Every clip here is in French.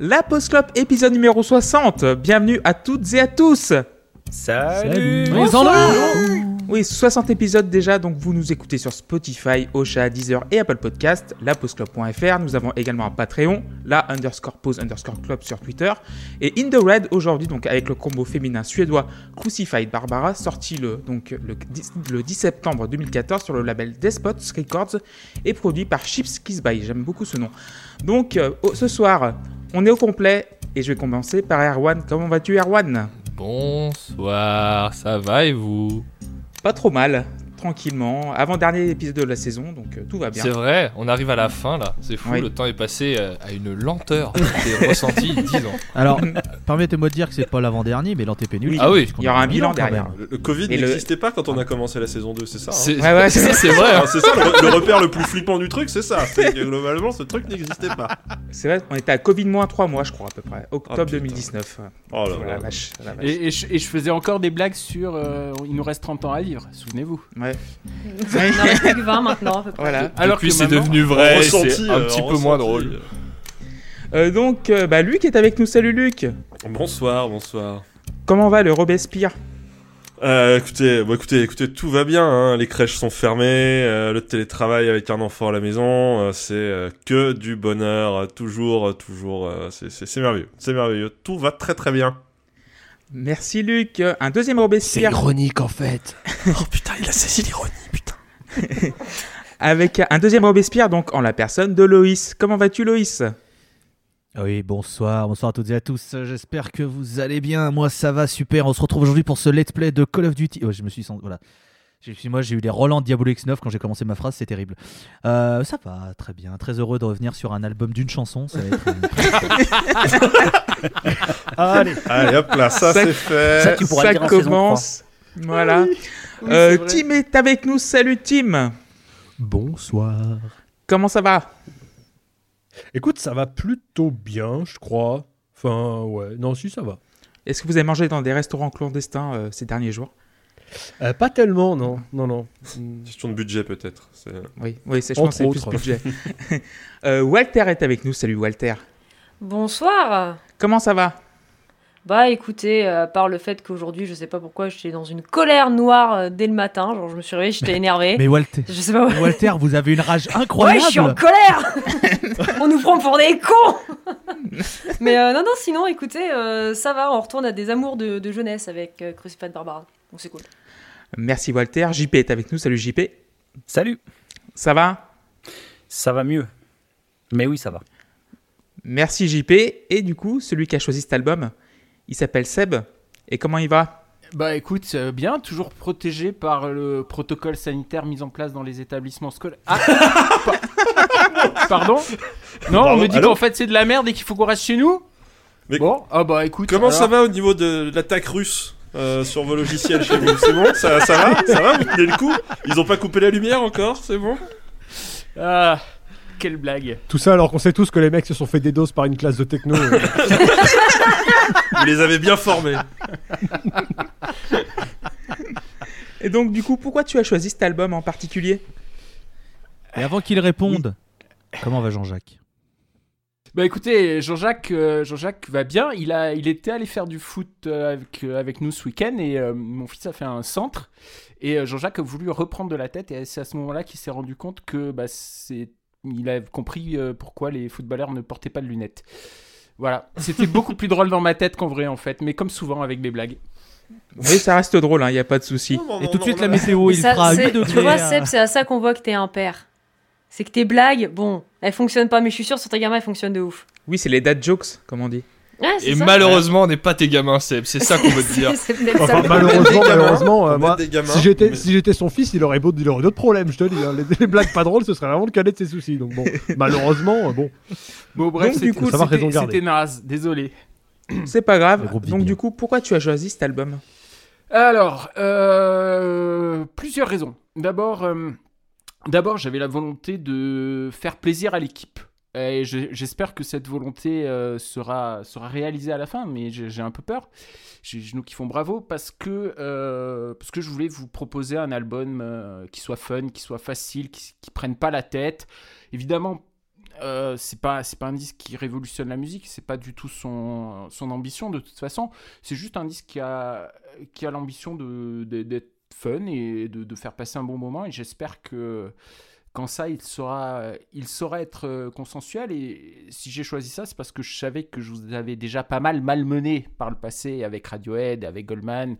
La Post Club épisode numéro 60. Bienvenue à toutes et à tous. Salut, Oui, 60 épisodes déjà, donc vous nous écoutez sur Spotify, Ocha, Deezer et Apple Podcast, lapostclub.fr. Nous avons également un Patreon, la underscore pose underscore club sur Twitter. Et In the Red aujourd'hui, donc avec le combo féminin suédois Crucified Barbara, sorti le, donc, le, 10, le 10 septembre 2014 sur le label Despots Records et produit par Chips Kiss By. J'aime beaucoup ce nom. Donc euh, ce soir, on est au complet et je vais commencer par Erwan. Comment vas-tu Erwan? Bonsoir, ça va et vous? Pas trop mal, tranquillement. Avant-dernier épisode de la saison, donc euh, tout va bien. C'est vrai, on arrive à la fin là. C'est fou, Oui. le temps est passé euh, à une lenteur. J'ai ressenti 10 ans. Alors, permettez-moi de dire que c'est pas l'avant-dernier, mais l'antépénule. Oui. Ah oui, Il y aura un bilan derrière. Le, le Covid Et le- n'existait pas quand on a commencé la saison 2, c'est ça hein c'est Ouais, ouais, c'est- c'est vrai. hein. Ah, C'est ça le, re- le repère le plus flippant du truc, c'est ça. C'est que globalement, ce truc n'existait pas. C'est vrai, on était à Covid moins 3 mois, je crois, à peu près. Octobre Ah, putain. 2019. Oh là Oh la là. vache, la vache. Et, et je, et je faisais encore des blagues sur euh, il nous reste 30 ans à vivre, souvenez-vous. Ouais. Il en reste plus que 20 maintenant à peu près. Voilà. Alors que c'est devenu vrai, c'est un euh, petit peu ressenti. moins drôle. Euh, donc, euh, bah, Luc est avec nous. Salut Luc. Bonsoir, bonsoir. Comment va le Robespierre? Euh, écoutez, bon, écoutez, écoutez, tout va bien. hein. Les crèches sont fermées, euh, le télétravail avec un enfant à la maison, euh, c'est euh, que du bonheur, toujours, toujours. euh, c'est merveilleux, c'est merveilleux. Tout va très très bien. Merci Luc. Un deuxième Robespierre ironique en fait. Oh putain, il a saisi l'ironie, putain. avec un deuxième Robespierre, donc en la personne de Loïs. Comment vas-tu Loïs? Oui, bonsoir, bonsoir à toutes et à tous. J'espère que vous allez bien. Moi, ça va super. On se retrouve aujourd'hui pour ce let's play de Call of Duty. Oh, je me suis sens... voilà. J'ai- Moi, j'ai eu les Roland Diablo X9 quand j'ai commencé ma phrase, c'est terrible. Euh, ça va, très bien. Très heureux de revenir sur un album d'une chanson. Ça va être... Allez. Allez hop là, ça, Ça- c'est fait. ça, tu pourras Ça le dire en saison commence. Voilà. Euh, Tim est avec nous. Salut Tim. Bonsoir. Comment ça va? Écoute, ça va plutôt bien, je crois. Enfin, ouais. Non, si, ça va. Est-ce que vous avez mangé dans des restaurants clandestins euh, ces derniers jours? Euh, pas tellement, non. Non, non. Hmm. Question de budget peut-être. c'est- Oui, oui, c'est je pense c'est plus budget. Euh, Walter est avec nous. Salut Walter. Bonsoir. Comment ça va? Bah écoutez, euh, à part le fait qu'aujourd'hui, je sais pas pourquoi, j'étais dans une colère noire euh, dès le matin. Genre, je me suis réveillée, j'étais énervée. Mais Walter, Je sais pas. Ouais, Walter, vous avez une rage incroyable. je suis en colère On nous prend pour des cons Mais euh, non, non, sinon, écoutez, euh, ça va, on retourne à des amours de, de jeunesse avec euh, Crucified Barbara. Donc c'est cool. Merci Walter. JP est avec nous. Salut JP. Salut, Ça va? Ça va mieux. Mais oui, ça va. Merci JP. Et du coup, celui qui a choisi cet album, il s'appelle Seb. Et comment il va? Bah écoute, euh, bien, toujours protégé par le protocole sanitaire mis en place dans les établissements scolaires. Ah Pa- Pardon? Non, on me dit qu'en fait c'est de la merde et qu'il faut qu'on reste chez nous? Mais Bon, ah bah écoute. comment ça va au niveau de l'attaque russe? Euh, sur vos logiciels chez vous C'est bon ça, ça va Ça va Vous tenez le coup Ils ont pas coupé la lumière encore C'est bon Ah, quelle blague. Tout ça alors qu'on sait tous que les mecs se sont fait des doses par une classe de techno. euh. Vous les avez bien formés. Et donc, du coup, pourquoi tu as choisi cet album en particulier? Et avant qu'il réponde, comment va Jean-Jacques? Bah écoutez, Jean-Jacques, euh, Jean-Jacques va bien. Il a, il était allé faire du foot euh, avec, euh, avec nous ce week-end et euh, mon fils a fait un centre. Et Jean-Jacques a voulu reprendre de la tête et c'est à ce moment-là qu'il s'est rendu compte que bah, c'est, il a compris pourquoi les footballeurs ne portaient pas de lunettes. Voilà, c'était beaucoup plus drôle dans ma tête qu'en vrai en fait, mais comme souvent avec mes blagues. Oui, ça reste drôle, il n'y a pas de souci. Et tout de suite, non, la météo, il ça, fera c'est- 8 degrés. Tu vois. Seb, c'est à ça qu'on voit que t'es un père. C'est que tes blagues, bon, elles fonctionnent pas, mais je suis sûre sur tes gamins, elles fonctionnent de ouf. Oui, c'est les dad jokes, comme on dit. Ouais, Et ça. malheureusement, on n'est pas tes gamins, Seb. C'est ça qu'on veut te dire. Enfin, malheureusement, malheureusement, euh, moi, gamins, si j'étais mais- si j'étais son fils, il aurait, beau- il aurait d'autres problèmes, je te dis. hein. Les, les blagues pas drôles, ce serait vraiment le cadet de ses soucis. Donc bon, malheureusement, euh, bon. Bon bref, Donc, du coup, ça va, raison c'était naze, désolé. C'est pas grave. Donc, du coup, pourquoi tu as choisi cet album? Alors, euh, plusieurs raisons. D'abord, euh, d'abord, j'avais la volonté de faire plaisir à l'équipe. Et je- j'espère que cette volonté euh, sera, réalisée à la fin, mais j'ai un peu peur. J'ai les genoux qui font bravo parce que, euh, parce que je voulais vous proposer un album euh, qui soit fun, qui soit facile, qui, qui prenne pas la tête. Évidemment, euh, c'est pas pas un disque qui révolutionne la musique, c'est pas du tout son, son ambition de toute façon. C'est juste un disque qui a qui a l'ambition de- d'être fun et de, faire passer un bon moment. Et j'espère que quand ça, il saura, il saura être euh, consensuel. Et si j'ai choisi ça, c'est parce que je savais que je vous avais déjà pas mal malmené par le passé avec Radiohead, avec Goldman.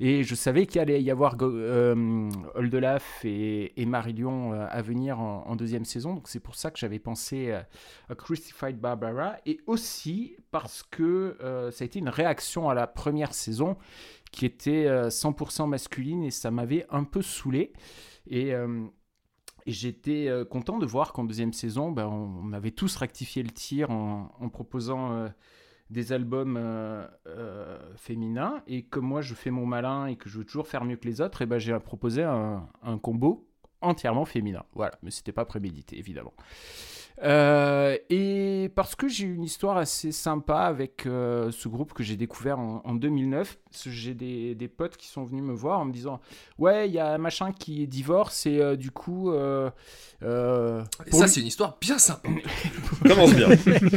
Et je savais qu'il allait y avoir euh, Oldelaf et, et Marillion euh, à venir en, deuxième saison. Donc c'est pour ça que j'avais pensé euh, à Crucified Barbara. Et aussi parce que ça a été une réaction à la première saison qui était euh, 100% masculine et ça m'avait un peu saoulé. Et. euh, j'étais euh, content de voir qu'en deuxième saison, ben, on, avait tous rectifié le tir en, proposant euh, des albums euh, euh, féminins. Et comme moi, je fais mon malin et que je veux toujours faire mieux que les autres, et ben, j'ai proposé un, un combo entièrement féminin. Voilà, mais c'était pas prémédité, évidemment. Euh, et parce que j'ai eu une histoire assez sympa avec euh, ce groupe que j'ai découvert en, en 2009, parce que j'ai des, des potes qui sont venus me voir en me disant Ouais, il y a un machin qui divorce et euh, du coup. euh, euh, Et ça, lui- c'est une histoire bien sympa. Commence bien.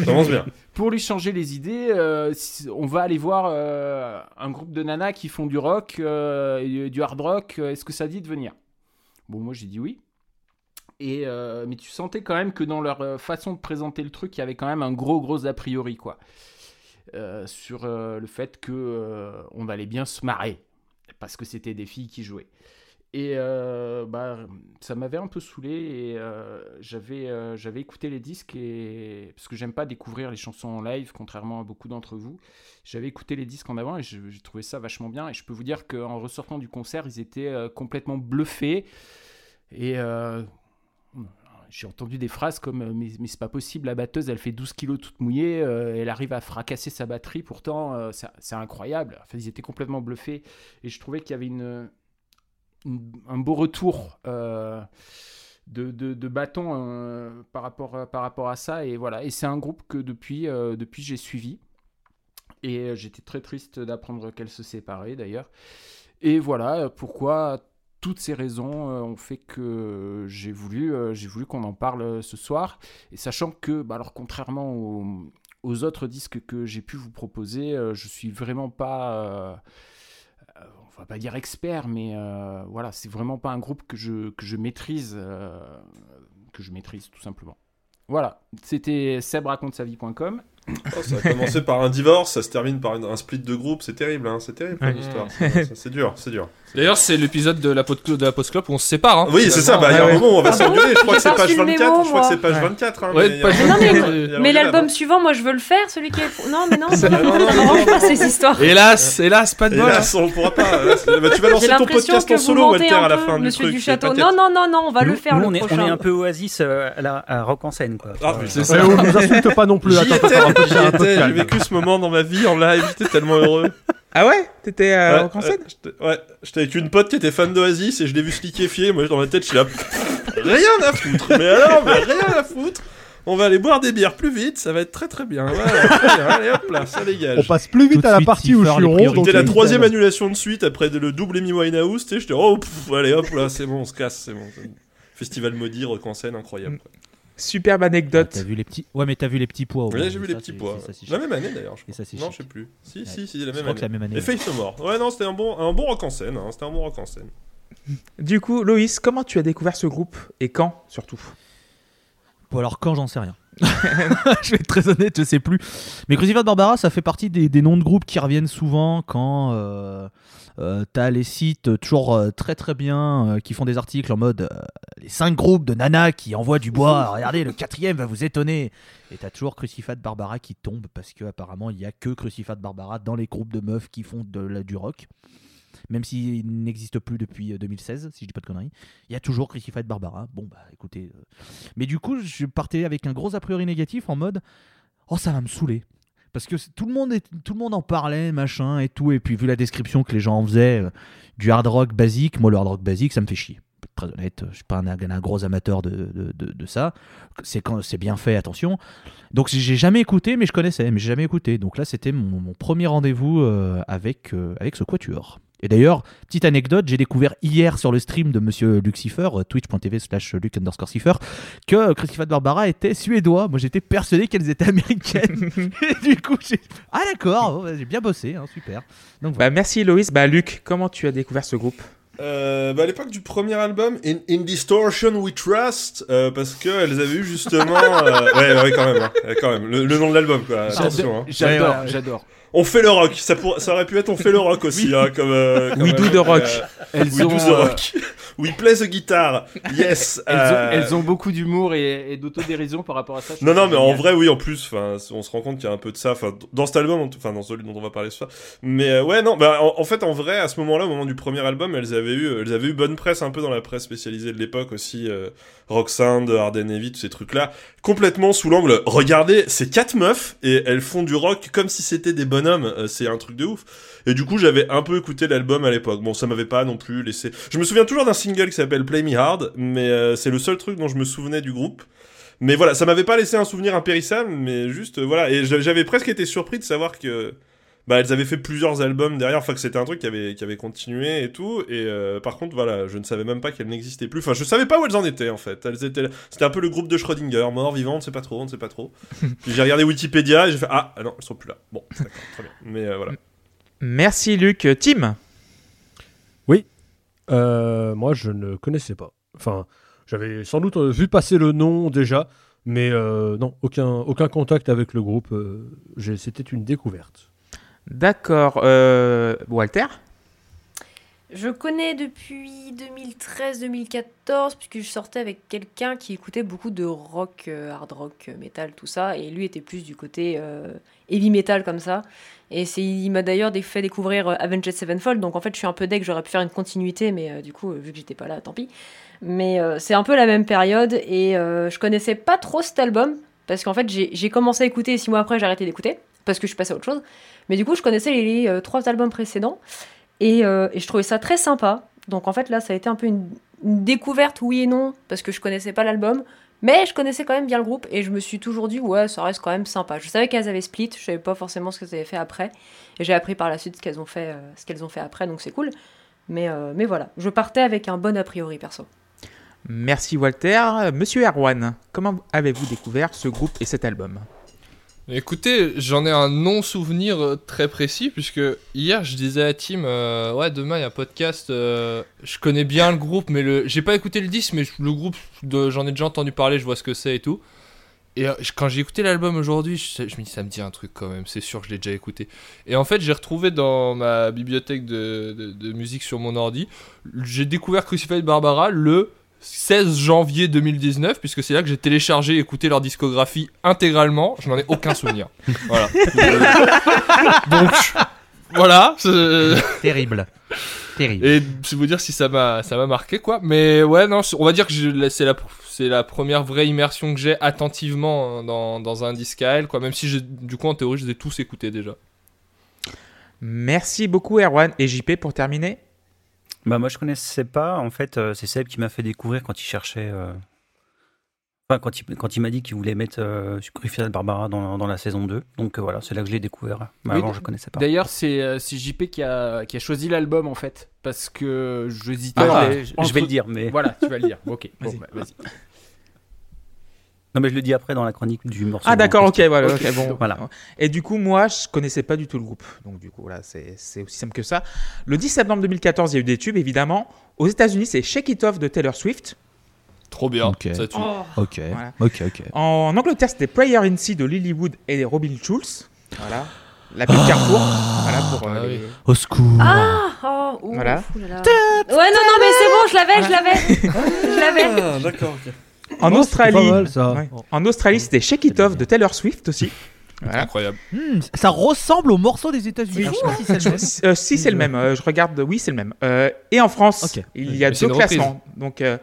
Commence bien. pour lui changer les idées, euh, on va aller voir euh, un groupe de nanas qui font du rock euh, et du hard rock. Est-ce que ça dit de venir? Bon, moi j'ai dit oui. Euh, mais tu sentais quand même que dans leur euh, façon de présenter le truc, il y avait quand même un gros gros a priori quoi, Euh, sur le fait que on allait bien se marrer parce que c'était des filles qui jouaient. Et bah, ça m'avait un peu saoulé et j'avais j'avais écouté les disques et parce que j'aime pas découvrir les chansons en live contrairement à beaucoup d'entre vous. J'avais écouté les disques en avant et j'ai trouvé ça vachement bien et je peux vous dire qu'en ressortant du concert, ils étaient complètement bluffés et j'ai entendu des phrases comme euh, mais, c'est pas possible la batteuse elle fait 12 kilos toute mouillée euh, elle arrive à fracasser sa batterie pourtant euh, c'est incroyable enfin, ils étaient complètement bluffés et je trouvais qu'il y avait une, un beau retour de, de, de bâton par, rapport, par rapport à ça. Et voilà. Et c'est un groupe que depuis, depuis j'ai suivi. Et j'étais très triste d'apprendre qu'elle se séparait d'ailleurs. Et voilà pourquoi toutes ces raisons euh, ont fait que j'ai voulu, euh, j'ai voulu qu'on en parle euh, ce soir. Et sachant que, bah, alors contrairement aux, autres disques que j'ai pu vous proposer, euh, je suis vraiment pas. euh, euh, on va pas dire expert, mais euh, voilà, c'est vraiment pas un groupe que je, maîtrise, euh, que je maîtrise tout simplement. Voilà, c'était sebracontesavie.com. Oh, ça a commencé par un divorce, ça se termine par une- un split de groupe, c'est terrible, hein, c'est terrible comme Ouais. histoire. C'est dur, c'est dur. D'ailleurs, c'est l'épisode de la, de la Post où on se sépare. Hein, Oui, c'est ça, bah il y a Ah un moment où on va Ah s'engueuler, je crois que c'est page reçu le 24, mémo, je crois que c'est page Ouais. 24. Hein, Ouais, mais page Non, hein. l'album suivant, moi je veux le faire, celui qui est. Non, mais non, ça Non, non, non, m'arrange non, pas non. ces histoires. Hélas, hélas, pas de bol. hein. on pourra pas. bah, tu vas lancer ton podcast en solo, Walter, à la fin du Monsieur truc. du Château. Non, non, non, non, on va le faire nous, le on, est, on prochain. est un peu oasis euh, à, Rock en scène, quoi. Ah, Faut- mais C'est Ouais, ça. on nous insulte pas non plus. Attends, j'ai vécu ce moment dans ma vie en live, j'étais tellement heureux. Ah ouais? T'étais euh, Ouais, en scène? ouais, j'étais- Ouais, j'étais avec une pote qui était fan d'Oasis et je l'ai vu se liquéfier. Moi, dans ma tête, je suis là. Rien à foutre. Mais alors, mais rien à foutre. On va aller boire des bières plus vite, ça va être très très bien. Voilà, très bien. Allez hop là, ça On passe plus vite à la suite, partie où je suis rond. C'était la troisième annulation de suite après le double Amy Winehouse. tu sais, J'étais oh, pff, allez hop là, c'est bon, on se casse, c'est bon. Festival maudit, rock en scène, incroyable. Superbe Ah, anecdote. T'as vu les petits Ouais, mais t'as vu les petits pois. moins, j'ai vu les ça, petits pois. ça, La même année d'ailleurs, je Et ça, crois. c'est Non, chic. je sais plus. Si, Ouais. si, si, la Je même crois que c'est la année. même année. Et Faith No More. Ouais, non, c'était un bon, un bon rock en scène. hein, C'était un bon rock en scène. Du coup, Loïs, comment tu as découvert ce groupe et quand surtout? Bon, alors quand, j'en sais rien. je vais être très honnête, je sais plus. Mais Crucified Barbara, ça fait partie des, des noms de groupes qui reviennent souvent quand euh, euh, t'as les sites toujours euh, très très bien euh, qui font des articles en mode euh, les cinq groupes de nana qui envoient du bois. Regardez, le quatrième va vous étonner. Et t'as toujours Crucified Barbara qui tombe parce que apparemment il y a que Crucified Barbara dans les groupes de meufs qui font de la, du rock. Même s'il n'existe plus depuis euh, 2016, si je dis pas de conneries. Il y a toujours Crucified Barbara. Bon, bah écoutez. euh, Mais du coup, je partais avec un gros a priori négatif en mode Oh, ça va me saouler. Parce que tout le, monde tout le monde en parlait, machin et tout. Et puis, vu la description que les gens en faisaient, euh, du hard rock basique, moi, le hard rock basique, ça me fait chier. Très honnête, je suis pas un, gros amateur de, de, ça. C'est bien fait, attention. Donc, j'ai jamais écouté, mais je connaissais, mais j'ai jamais écouté. Donc là, c'était mon, mon premier rendez-vous euh, avec, euh, avec ce quatuor. Et d'ailleurs, petite anecdote, j'ai découvert hier sur le stream de monsieur Lucifer, euh, twitch.tv slash Luc underscore Cipher, que Christophe Barbara était suédois. Moi j'étais persuadé qu'elles étaient américaines. Et du coup, j'ai. Ah d'accord, bah, j'ai bien bossé, hein, super. Donc voilà. Bah, merci Loïs. Bah, Luc, comment tu as découvert ce groupe Euh, bah à l'époque du premier album, In, In Distortion We Trust, euh, parce que elles avaient eu justement, euh, ouais, ouais, quand même, hein, ouais, quand même, le, le nom de l'album, quoi. Attention, hein. J'adore, Ouais, ouais. j'adore. On fait le rock, ça, pour- ça aurait pu être on fait le rock aussi, hein, comme. euh, comme We do euh, the rock. euh, Elles we ont, do the euh, rock. We play the guitar. Yes. elles, ont, elles ont beaucoup d'humour et, et d'autodérision par rapport à ça. Non, non, mais en vrai, oui, en plus, enfin, on se rend compte qu'il y a un peu de ça, enfin, dans cet album, enfin, dans celui dont on va parler ce soir. Mais euh, ouais, non, bah, en, en fait, en vrai, à ce moment-là, au moment du premier album, elles avaient eu, elles avaient eu bonne presse un peu dans la presse spécialisée de l'époque aussi, euh, Rock Sound, Arden Heavy, tous ces trucs-là, complètement sous l'angle. Regardez, c'est quatre meufs et elles font du rock comme si c'était des bonhommes. Euh, c'est un truc de ouf. Et du coup, j'avais un peu écouté l'album à l'époque. Bon, ça m'avait pas non plus laissé. Je me souviens toujours d'un single qui s'appelle Play Me Hard, mais euh, c'est le seul truc dont je me souvenais du groupe. Mais voilà, ça m'avait pas laissé un souvenir impérissable, mais juste euh, voilà. Et j'a- j'avais presque été surpris de savoir que bah elles avaient fait plusieurs albums derrière, enfin que c'était un truc qui avait qui avait continué et tout. Et euh, par contre voilà, je ne savais même pas qu'elles n'existaient plus. Enfin, je savais pas où elles en étaient en fait. Elles étaient, c'était un peu le groupe de Schrödinger, mort, vivant, on ne sait pas trop, on ne sait pas trop. Puis j'ai regardé Wikipédia et j'ai fait ah, ah non, elles sont plus là. Bon, d'accord, très bien. Mais euh, voilà. Merci Luc. Tim Euh, moi, je ne connaissais pas. Enfin, j'avais sans doute vu passer le nom déjà, mais euh, non, aucun, aucun contact avec le groupe. C'était une découverte. D'accord. Euh, Walter? Je connais depuis 2013-2014, puisque je sortais avec quelqu'un qui écoutait beaucoup de rock, euh, hard rock, euh, metal, tout ça, et lui était plus du côté heavy metal comme ça. Et c'est, il m'a d'ailleurs fait découvrir Avenged Sevenfold, donc en fait je suis un peu deck, j'aurais pu faire une continuité, mais du coup, vu que j'étais pas là, tant pis. Mais c'est un peu la même période, et je connaissais pas trop cet album, parce qu'en fait j'ai, j'ai commencé à écouter, et six mois après j'ai arrêté d'écouter, parce que je suis passée à autre chose. Mais du coup, je connaissais les, euh, trois albums précédents. Et, euh, et je trouvais ça très sympa. Donc en fait là, ça a été un peu une, découverte, oui et non, parce que je connaissais pas l'album. Mais je connaissais quand même bien le groupe et je me suis toujours dit, ouais, ça reste quand même sympa. Je savais qu'elles avaient split, je savais pas forcément ce qu'elles avaient fait après. Et j'ai appris par la suite ce qu'elles ont, fait, euh, ce ont fait après, donc c'est cool. Mais, mais voilà, je partais avec un bon a priori perso. Merci Walter. Monsieur Erwan, comment avez-vous découvert ce groupe et cet album? Écoutez, j'en ai un non-souvenir euh, très précis, puisque hier je disais à Tim, euh, ouais, demain il y a un podcast, euh, je connais bien le groupe, mais le... j'ai pas écouté le 10, mais le groupe, j'en ai déjà entendu parler, je vois ce que c'est et tout. Et euh, quand j'ai écouté l'album aujourd'hui, je, je me dis, ça me dit un truc quand même, c'est sûr que je l'ai déjà écouté. Et en fait, j'ai retrouvé dans ma bibliothèque de musique sur mon ordi, j'ai découvert Crucified Barbara le 16 janvier 2019, puisque c'est là que j'ai téléchargé et écouté leur discographie intégralement. Je n'en ai aucun souvenir. voilà. Donc, voilà. c'est- Terrible. Terrible. Et c'est vous dire si ça m'a ça m'a marqué quoi. Mais ouais non, on va dire que je- c'est la c'est la première vraie immersion que j'ai attentivement dans, dans un disque à elle quoi. Même si du coup en théorie je les ai tous écoutés déjà. Merci beaucoup Erwan. Et JP pour terminer Bah moi je connaissais pas. En fait, euh, c'est Seb qui m'a fait découvrir quand il cherchait. euh, Enfin, quand il, quand il m'a dit qu'il voulait mettre euh, Crucified Barbara dans, dans la saison 2. Donc euh, voilà, c'est là que je l'ai découvert. Mais Oui, avant, je connaissais pas. D'ailleurs, c'est euh, c'est JP qui a, qui a choisi l'album en fait. Parce que je hésitais. Ouais, entre- je, vais, le dire, mais. Voilà, tu vas le dire. Ok, bon, Vas-y. bah, vas-y. Non, mais je le dis après dans la chronique du morceau. Ah d'accord, ok, voilà, Ok, ok, bon. voilà. Et du coup, moi, je connaissais pas du tout le groupe. Donc du coup, voilà, c'est aussi simple que ça. Le 10 septembre 2014, il y a eu des tubes, évidemment. Aux États-Unis, c'est Shake It Off de Taylor Swift. Trop bien. Ok. Ça tue. Ok. Voilà. Ok, ok. En Angleterre, c'était Prayer in Sea de Lilywood et Robin Schulz. Voilà. La pub Carrefour. Voilà pour euh, Ah oui. les- Au secours. Ah oh, ouf, Voilà. Ouais, non, non, mais c'est bon, je l'avais, je l'avais. je l'avais. Ah, d'accord. ok. En Oh, c'était Australie, mal, ça. ouais. en Australie, c'était Shake It Off de Taylor Swift aussi. Voilà. Incroyable. Hmm, ça ressemble au morceau des États-Unis. Pas si c'est le même. Euh, si le même, Euh, je regarde, oui c'est le même. Euh, et en France, Ok. il y a Mais deux classements. Donc euh,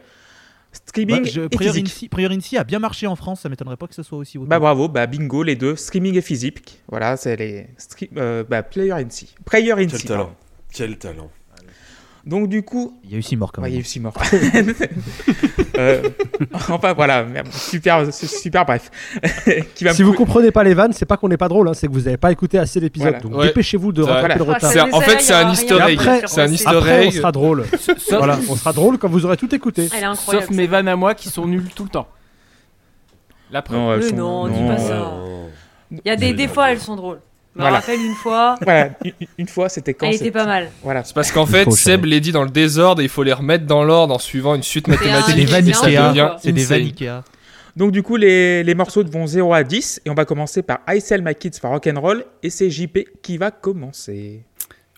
streaming Bah, je- et Prayer physique. in Sea- Prayer in Sea a bien marché en France, ça m'étonnerait pas que ce soit aussi. autant. Bah bravo, bah bingo les deux, streaming et physique. Voilà, c'est les euh, bah, Player in Sea. Prayer in Quel talent. Quel talent. Donc du coup, Il y a eu six morts quand Ouais, même. il y a eu six morts. Euh, enfin voilà, super, super bref. Qui va Si vous comprenez pas les vannes, c'est pas qu'on n'est pas drôle, hein, c'est que vous n'avez pas écouté assez l'épisode. Voilà. Donc Ouais. dépêcez-vous de Ça rattraper le Voilà. retard. C'est un- en fait, c'est un easter egg. Après, C'est un easter Après, on sera drôle. Sauf, voilà, on sera drôle quand vous aurez tout écouté. Elle est incroyable. sauf mes vannes à moi qui sont nulles tout le temps. La preuve. Non, sont- non, dis pas ça. Oh. Il y a des, des fois, elles sont drôles. Je me Voilà. rappelle une fois, Voilà, une, une fois c'était quand elle était c'était- pas mal. Voilà. C'est parce qu'en fait, Seb les dit dans le désordre et il faut les remettre dans l'ordre en suivant une suite mathématique. C'est des vannes c'est des vannes Ikea. Donc du coup, les, les morceaux vont 0 à 10 et on va commencer par I Sell My Kids for Rock'n'Roll et c'est JP qui va commencer.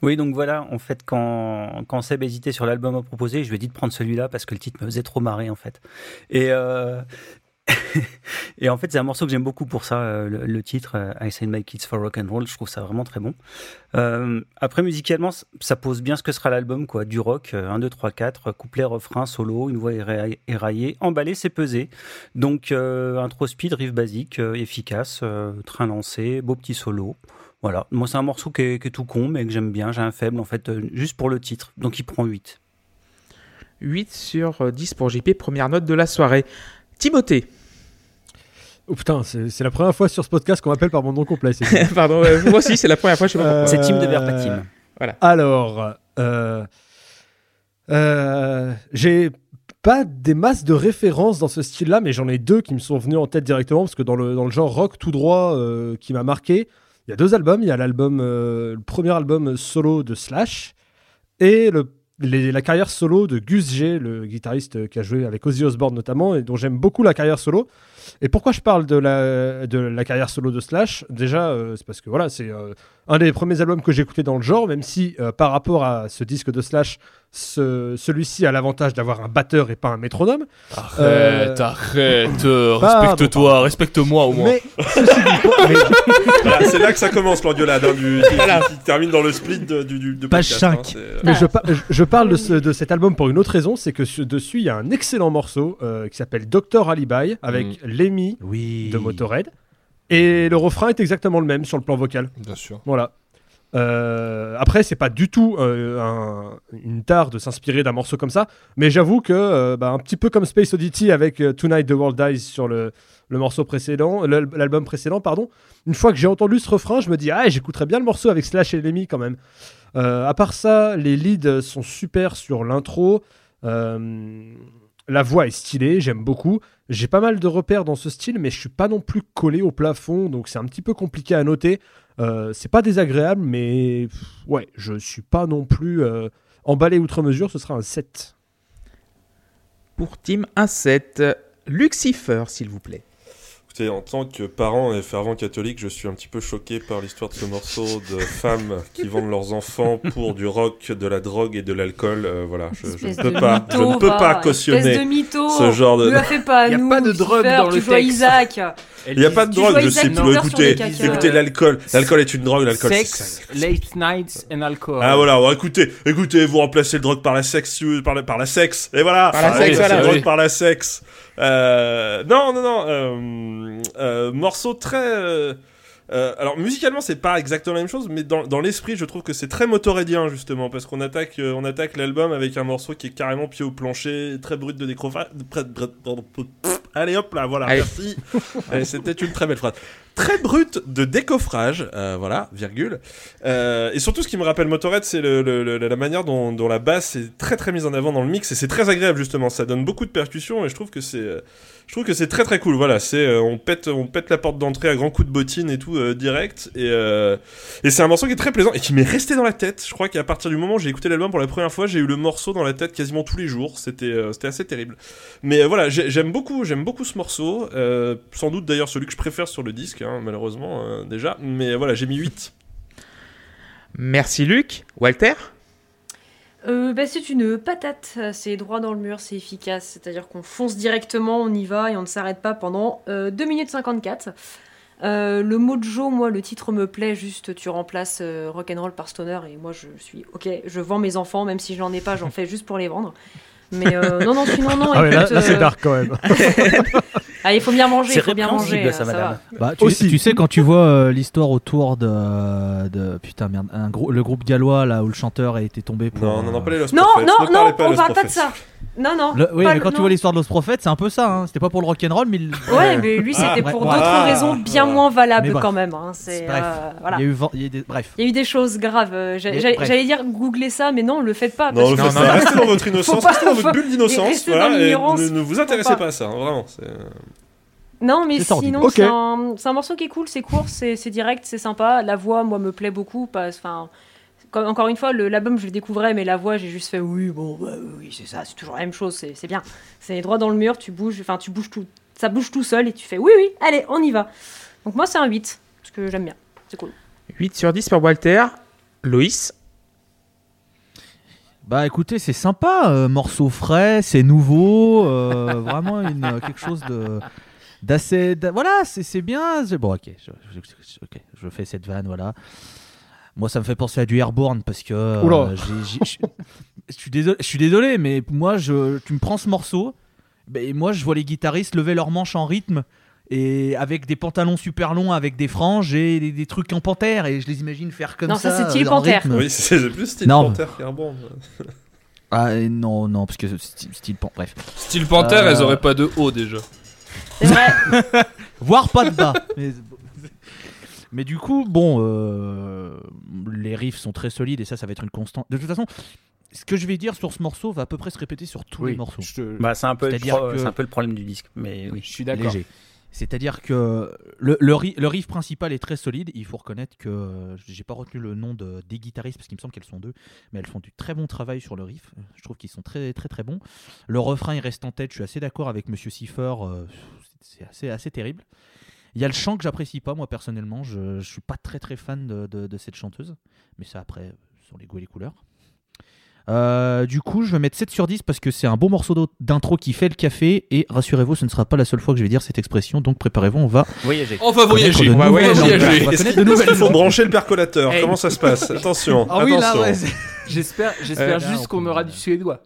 Oui, donc voilà, en fait, quand, quand Seb hésitait sur l'album à proposer, je lui ai dit de prendre celui-là parce que le titre me faisait trop marrer, en fait. Et, euh, et en fait, c'est un morceau que j'aime beaucoup pour ça, euh, le, titre euh, I Send My Kids for Rock and Roll. Je trouve ça vraiment très bon. Euh, après, musicalement, ça pose bien ce que sera l'album, quoi. Du rock, euh, 1, 2, 3, 4, couplet, refrain, solo, une voix éra- éraillée, emballé, c'est pesé. Donc, intro speed, riff basique, efficace, train lancé, beau petit solo. Voilà, moi c'est un morceau qui est, qui est tout con, mais que j'aime bien. J'ai un faible en fait, juste pour le titre. Donc il prend 8. 8 sur euh, 10 pour JP, première note de la soirée. Timothée. Oh putain, c'est la première fois sur ce podcast qu'on m'appelle par mon nom complet. Pardon, euh, moi aussi c'est la première fois. Euh, C'est Team de Verta Team. Alors, euh, euh, j'ai pas des masses de références dans ce style-là, mais j'en ai deux qui me sont venus en tête directement parce que dans le, dans le genre rock tout droit euh, qui m'a marqué, il y a deux albums. Il y a l'album, euh, le premier album solo de Slash et le, la carrière solo de Gus G, le guitariste qui a joué avec Ozzy Osbourne notamment et dont j'aime beaucoup la carrière solo. Et pourquoi je parle de la, de la carrière solo de Slash? Déjà, euh, c'est parce que voilà, c'est euh, un des premiers albums que j'ai écouté dans le genre, même si euh, par rapport à ce disque de Slash, ce- celui-ci a l'avantage d'avoir un batteur et pas un métronome. Arrête, arrête, euh, respecte-toi, respecte-moi au moins. Mais ceci dit, mais- Voilà, c'est là que ça commence l'endiolade, hein, du, qui, qui termine dans le split de, du, du de Page podcast, 5. hein, euh, Mais je, pa- je- je parle de, ce- de cet album pour une autre raison, c'est que ce- dessus il y a un excellent morceau euh, qui s'appelle Doctor Alibi avec Mm. Lemmy Oui. de Motorhead. Et le refrain est exactement le même sur le plan vocal. Bien sûr. Voilà. Euh, après, c'est pas du tout euh, un- une tare de s'inspirer d'un morceau comme ça, mais j'avoue que, euh, bah, un petit peu comme Space Oddity avec euh, Tonight the World Dies sur le, morceau précédent, l'al- l'album précédent, pardon, une fois que j'ai entendu ce refrain, je me dis, ah, j'écouterais bien le morceau avec Slash et Lemmy quand même. À part ça, les leads sont super sur l'intro. La voix est stylée, j'aime beaucoup. J'ai pas mal de repères dans ce style, mais je suis pas non plus collé au plafond, donc c'est un petit peu compliqué à noter. Euh, c'est pas désagréable, mais ouais, je suis pas non plus euh, emballé outre mesure, ce sera un 7. Pour Team, un 7. Lucifer, s'il vous plaît. Écoutez, en tant que parent et fervent catholique, je suis un petit peu choqué par l'histoire de ce morceau de femmes qui vendent leurs enfants pour du rock, de la drogue et de l'alcool. Euh, voilà, je, je ne peux pas, je ne peux pas cautionner de mytho. ce genre de. Ne la fais pas à Y a nous. pas de drogue dans tu le texte. Isaac. Il n'y a pas de drogue, je sais plus. Écoutez, l'alcool. L'alcool est une drogue, l'alcool c'est Sex, late nights and alcohol. Ah voilà, bon, écoutez, écoutez, vous remplacez le drogue par la sexe, par la, par la sexe, et voilà. Par la Allez, sexe, c'est voilà. le drogue Oui. par la sexe. Euh, non, non, non. Euh, euh, morceau très. euh, euh, alors musicalement c'est pas exactement la même chose, mais dans, dans l'esprit je trouve que c'est très motorédien justement parce qu'on attaque on attaque l'album avec un morceau qui est carrément pied au plancher, très brut de décrochage. Allez hop là, voilà, Allez. merci. C'était une très belle phrase. Très brut de décoffrage, euh, voilà, virgule. Euh, et surtout, ce qui me rappelle Motorhead, c'est le, le- le- la manière dont, dont la basse est très très mise en avant dans le mix et c'est très agréable justement. Ça donne beaucoup de percussions et je trouve que c'est, euh, je trouve que c'est très très cool. Voilà, c'est euh, on pète, on pète la porte d'entrée à grands coups de bottine et tout euh, direct et euh, et c'est un morceau qui est très plaisant et qui m'est resté dans la tête. Je crois qu'à partir du moment où j'ai écouté l'album pour la première fois, j'ai eu le morceau dans la tête quasiment tous les jours. C'était euh, c'était assez terrible. Mais euh, voilà, j'ai- j'aime beaucoup, j'aime beaucoup ce morceau. Euh, sans doute d'ailleurs celui que je préfère sur le disque, hein, malheureusement déjà. Mais voilà, j'ai mis 8. Merci Luc. Walter? Euh, bah, c'est une patate, c'est droit dans le mur, c'est efficace, c'est-à-dire qu'on fonce directement, on y va et on ne s'arrête pas pendant euh, 2 minutes 54. Euh, le mojo, moi, le titre me plaît, juste tu remplaces euh, rock'n'roll par stoner et moi je suis ok, je vends mes enfants, même si je n'en ai pas, j'en fais juste pour les vendre. Mais euh, non, non, sinon, non. Ah ouais, là, écoute, là, c'est euh, dark quand même. Ah, il faut bien manger, C'est il faut bien manger. ça, madame. va. Bah, tu, Aussi. tu sais, quand tu vois euh, l'histoire autour de, de. Putain, merde. Un grou- le groupe gallois, là, où le chanteur a été tombé pour. Non, non, non, euh, pas les Lost Non, Prophets. non, non, on parle pas de ça. Non, non. le- oui, pas mais le- quand tu vois l'histoire de Lost Prophet, c'est un peu ça. Hein. C'était pas pour le rock'n'roll, mais. il- Ouais, mais lui, c'était Ah, pour d'autres Ah, raisons bien ouais. moins valables bref. quand même. hein, C'est Bref. euh, voilà. Il y a eu. il y a eu des... Bref. Il y a eu des choses graves. euh, J'allais dire googler ça, mais non, le faites pas. Non, parce le que- faites non, pas. non. Restez dans votre innocence, pas- restez dans votre bulle d'innocence, voilà, ne, ne vous intéressez pas. pas à ça, hein, vraiment. c'est- Non, mais sinon, c'est un, morceau qui est cool, c'est court, c'est direct, c'est sympa. La voix, moi, me plaît beaucoup. Parce, enfin, comme- encore une fois, l'album, je le découvrais, mais la voix, j'ai juste fait oui, bon, bah, oui, c'est ça, c'est toujours la même chose, c'est c'est bien. C'est droit dans le mur, tu bouges, enfin, tu bouges tout, ça bouge tout seul et tu fais oui, oui, allez, on y va. Donc, moi, c'est un 8, parce que j'aime bien, c'est cool. 8 sur 10 pour Walter. Loïs. Bah écoutez, c'est sympa, euh, morceau frais, c'est nouveau, euh, vraiment une, euh, quelque chose de d'assez, d'a- voilà, c'est c'est bien. c'est- Bon, ok, je, je- je- ok, je fais cette vanne, voilà. Moi, ça me fait penser à du Airborne parce que euh, je suis désolé, mais moi, je, tu me prends ce morceau, ben, moi, je vois les guitaristes lever leurs manches en rythme. Et avec des pantalons super longs, avec des franges et des, des trucs en panthère, et je les imagine faire comme Non, ça. ça, c'est Steel en Panther. rythme. Oui, c'est c'est plus style Non. Panther qu'Airborne. Ah et non, non, parce que style, style pan- bref. Style Panther, Euh, elles auraient pas de haut déjà. C'est vrai. Voire pas de bas. mais, mais du coup, bon, euh, les riffs sont très solides et ça, ça va être une constante. De toute façon, ce que je vais dire sur ce morceau va à peu près se répéter sur tous Oui, les morceaux. te- Bah, c'est un, peu le C'est-à-dire pro- que- c'est un peu le problème du disque. Mais oui. je suis d'accord. Léger. C'est-à-dire que le, le, ri- le riff principal est très solide. Il faut reconnaître que j'ai pas retenu le nom de, des guitaristes parce qu'il me semble qu'elles sont deux, mais elles font du très bon travail sur le riff. Je trouve qu'ils sont très très très bons. Le refrain il reste en tête. Je suis assez d'accord avec Monsieur Cipher. euh, c'est assez assez terrible. Il y a le chant que j'apprécie pas moi personnellement. Je, je suis pas très très fan de, de- de cette chanteuse, mais ça après ce sont les goûts et les couleurs. Euh, du coup, je vais mettre 7 sur 10 parce que c'est un bon morceau d'intro qui fait le café. Et rassurez-vous, ce ne sera pas la seule fois que je vais dire cette expression. Donc préparez-vous, on va Voyager. On va voyager. On va voyager. qu'il faut brancher le percolateur Hey. Comment ça se passe? Attention, Ah oui, là, attention. ouais, J'espère j'espère Euh, juste on qu'on peut- aura du suédois.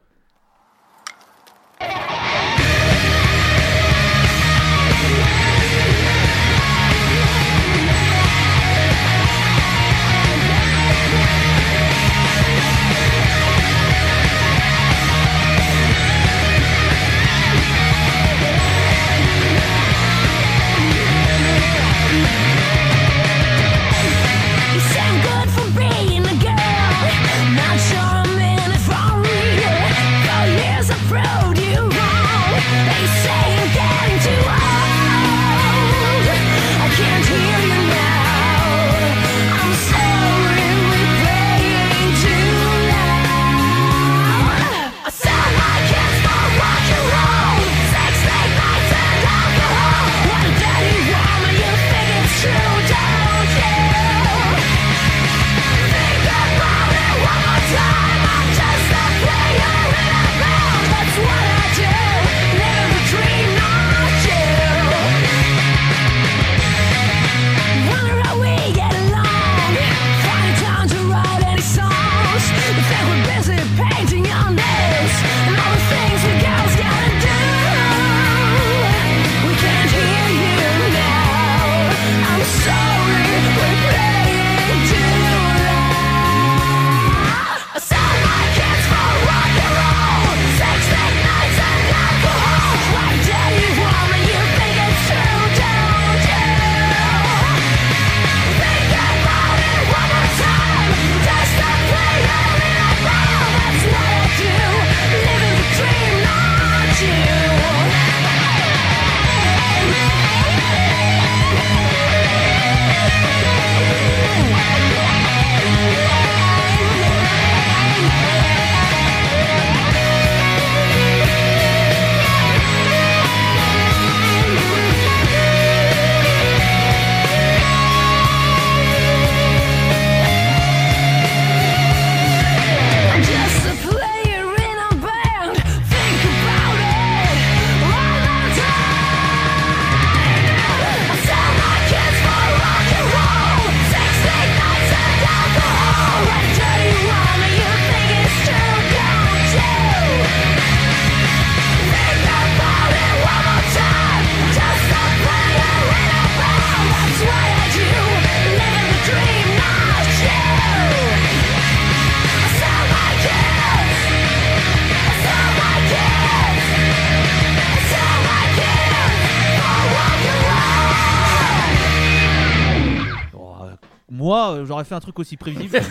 Fait un truc aussi prévisible.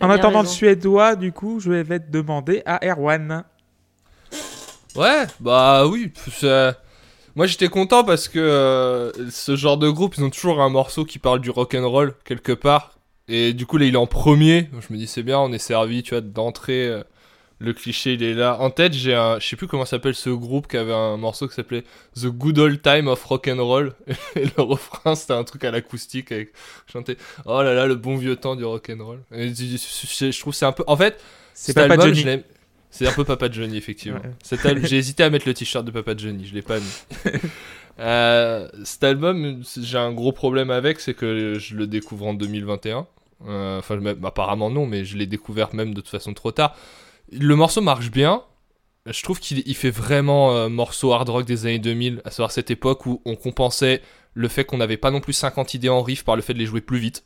En attendant le suédois, du coup, je vais te demander à Erwan. Ouais, bah oui. c'est- Moi j'étais content parce que euh, ce genre de groupe, ils ont toujours un morceau qui parle du rock and roll quelque part. Et du coup là il est en premier. Je me dis c'est bien, on est servi, tu vois, d'entrée. Le cliché il est là. En tête j'ai un, je sais plus comment s'appelle ce groupe qui avait un morceau qui s'appelait The Good Old Time of Rock and Roll. Et le refrain c'était un truc à l'acoustique avec chanter Oh là là le bon vieux temps du rock and roll. Et je trouve c'est un peu. En fait C'est album, Johnny. C'est un peu Papa Johnny, effectivement. Ouais. J'ai hésité à mettre le t-shirt de Papa Johnny, je l'ai pas mis. Euh, cet album, j'ai un gros problème avec, c'est que je le découvre en 2021. Euh, Enfin, apparemment non, mais je l'ai découvert même de toute façon trop tard. Le morceau marche bien. Je trouve qu'il il fait vraiment euh, morceau hard rock des années 2000, à savoir cette époque où on compensait le fait qu'on n'avait pas non plus 50 idées en riff par le fait de les jouer plus vite.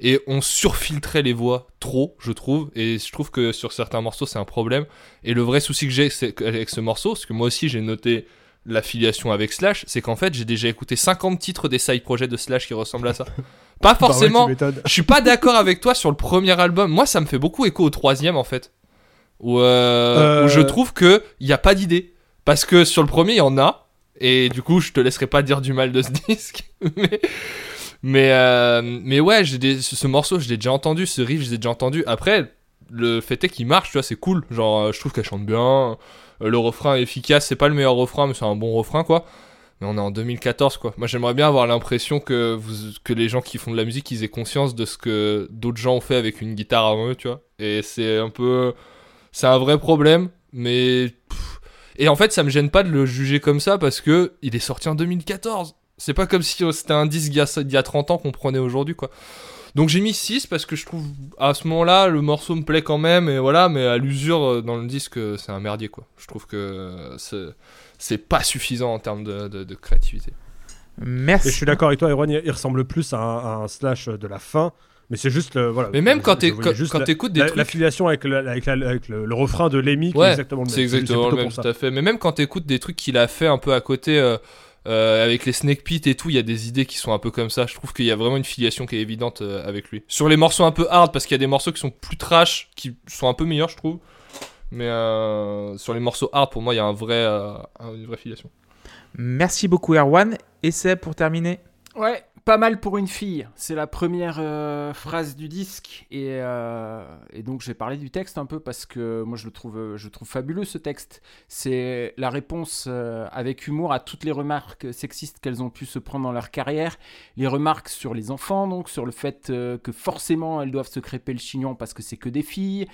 Et on surfiltrait les voix trop, je trouve. Et je trouve que sur certains morceaux, c'est un problème. Et le vrai souci que j'ai avec ce morceau, parce que moi aussi j'ai noté l'affiliation avec Slash, c'est qu'en fait j'ai déjà écouté 50 titres des side projets de Slash qui ressemblent à ça. Pas Bah ouais, forcément. Je suis pas d'accord avec toi sur le premier album. Moi, ça me fait beaucoup écho au troisième en fait, où, euh, Euh. où je trouve que il y a pas d'idée. Parce que sur le premier, il y en a, et du coup, je te laisserai pas dire du mal de ce disque. mais mais, euh, mais ouais, des- ce ce morceau, je l'ai déjà entendu, ce riff, je l'ai déjà entendu. Après, le fait est qu'il marche, tu vois, c'est cool. Genre, euh, je trouve qu'elle chante bien. euh, Le refrain est efficace, c'est pas le meilleur refrain, mais c'est un bon refrain, quoi. Mais on est en 2014, quoi. Moi, j'aimerais bien avoir l'impression que, vous, que les gens qui font de la musique, ils aient conscience de ce que d'autres gens ont fait avec une guitare avant eux, tu vois. Et c'est un peu. C'est un vrai problème, mais. pff. Et en fait, ça me gêne pas de le juger comme ça parce que il est sorti en 2014. C'est pas comme si c'était un disque d'il y, a- d'il y a 30 ans qu'on prenait aujourd'hui, quoi. Donc j'ai mis 6 parce que je trouve à ce moment-là le morceau me plaît quand même et voilà mais à l'usure euh, dans le disque euh, c'est un merdier quoi. Je trouve que euh, c'est- pas suffisant en termes de, de- de créativité. Merci. Et je suis d'accord avec toi, Erwan, il il ressemble plus à un, à un slash de la fin. Mais c'est juste le. Voilà, Mais même quand je t'es- voyais quand- juste quand la- t'écoutes des la- trucs- L'affiliation avec, le, avec, la- avec le, le refrain de Lemmy qui est Ouais, exactement le même. C'est exactement le même tout à fait. Mais même quand t'écoutes des trucs qu'il a fait un peu à côté euh, euh, avec les Snake Pit et tout, il y a des idées qui sont un peu comme ça. Je trouve qu'il y a vraiment une filiation qui est évidente euh, avec lui. Sur les morceaux un peu hard parce qu'il y a des morceaux qui sont plus trash qui sont un peu meilleurs je trouve. Mais euh, sur les morceaux hard pour moi il y a un vrai, euh, un- une vraie filiation. Merci beaucoup, Erwan. Et c'est pour terminer. Ouais, pas mal pour une fille. C'est la première euh, phrase du disque. Et, euh, et donc, je vais parler du texte un peu parce que moi, je le trouve, euh, je trouve fabuleux ce texte. C'est la réponse euh, avec humour à toutes les remarques sexistes qu'elles ont pu se prendre dans leur carrière. Les remarques sur les enfants, donc sur le fait que forcément elles doivent se crêper le chignon parce que c'est que des filles,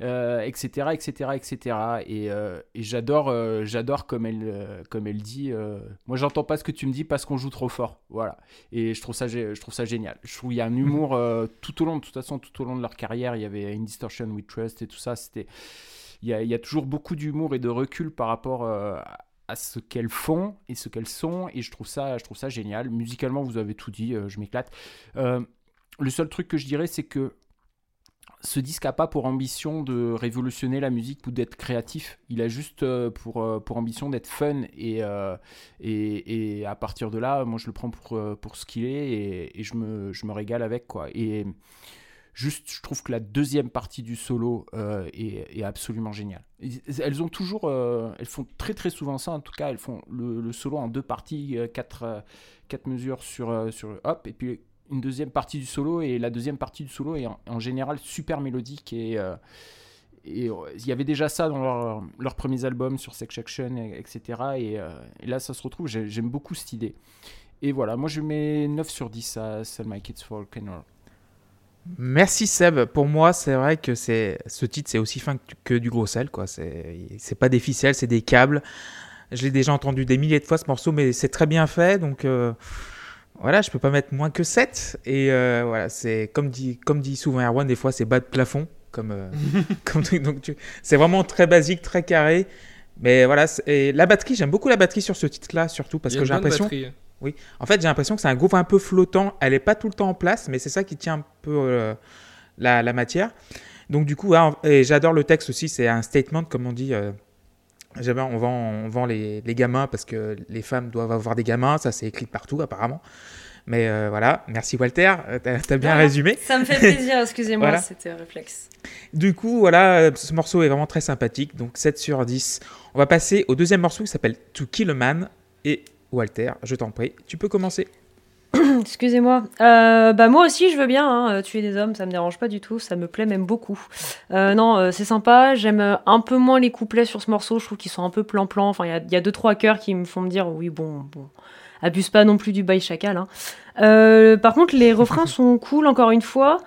etc., etc., etc. Et, j'adore, j'adore comme elle, comme elle dit. moi, j'entends pas ce que tu me dis parce qu'on joue trop fort. Voilà. Je trouve ça, je trouve ça génial. Je trouve qu'il y a un humour euh, tout au long, de toute façon, tout au long de leur carrière. Il y avait In Distortion We Trust et tout ça. C'était, il y a, il y a toujours beaucoup d'humour et de recul par rapport euh, à ce qu'elles font et ce qu'elles sont. Et je trouve ça, je trouve ça génial. Musicalement, vous avez tout dit. euh, je m'éclate. Le seul truc que je dirais, c'est que ce disque n'a pas pour ambition de révolutionner la musique ou d'être créatif. Il a juste euh, pour, euh, pour ambition d'être fun. Et, euh, et, et à partir de là, moi, je le prends pour, pour ce qu'il est et, je, me, je me régale avec. Quoi. Et juste, je trouve que la deuxième partie du solo est, est absolument géniale. Elles ont toujours, elles font très très souvent ça. En tout cas, elles font le, le solo en deux parties, quatre, quatre mesures sur, sur hop, et puis une deuxième partie du solo et la deuxième partie du solo est en, général super mélodique et euh, euh, il y avait déjà ça dans leur, leurs premiers albums sur Sex Action et- etc et, euh, et là ça se retrouve J'ai- j'aime beaucoup cette idée et voilà moi je mets 9 sur 10 à Sell My Kids for Rock'n'Roll Merci Seb. Pour moi, c'est vrai que ce titre, c'est aussi fin que, du gros sel, quoi. C'est pas des ficelles, c'est des câbles. Je l'ai déjà entendu des milliers de fois ce morceau, mais c'est très bien fait, donc voilà, je peux pas mettre moins que 7. Et euh, voilà, c'est comme dit, comme dit souvent Erwan, des fois c'est bas de plafond, comme, euh, comme donc tu- c'est vraiment très basique, très carré. Mais voilà, et la batterie, j'aime beaucoup la batterie sur ce titre-là, surtout parce que j'ai l'impression. batterie. En fait, j'ai l'impression que c'est un groove un peu flottant. Elle est pas tout le temps en place, mais c'est ça qui tient un peu euh, la, la matière. Donc du coup, ah, et j'adore le texte aussi. C'est un statement, comme on dit. On vend, on vend les, les gamins parce que les femmes doivent avoir des gamins. Ça, c'est écrit partout apparemment. Mais euh, voilà, merci Walter, euh, t'as t'as bien résumé. Ça me fait plaisir, excusez-moi, Voilà. c'était un réflexe. Du coup, voilà, ce morceau est vraiment très sympathique, donc 7 sur 10. On va passer au deuxième morceau qui s'appelle To Kill a Man. Et Walter, je t'en prie, tu peux commencer. Excusez-moi. Euh, bah moi aussi je veux bien hein, euh, tuer des hommes, ça me dérange pas du tout, ça me plaît même beaucoup. Euh, non, euh, c'est sympa. J'aime un peu moins les couplets sur ce morceau. Je trouve qu'ils sont un peu plan-plan. Enfin, il y a, y a deux trois cœurs qui me font me dire oui bon bon, abuse pas non plus du bail chacal. hein. Par contre, les refrains sont cool. Encore une fois,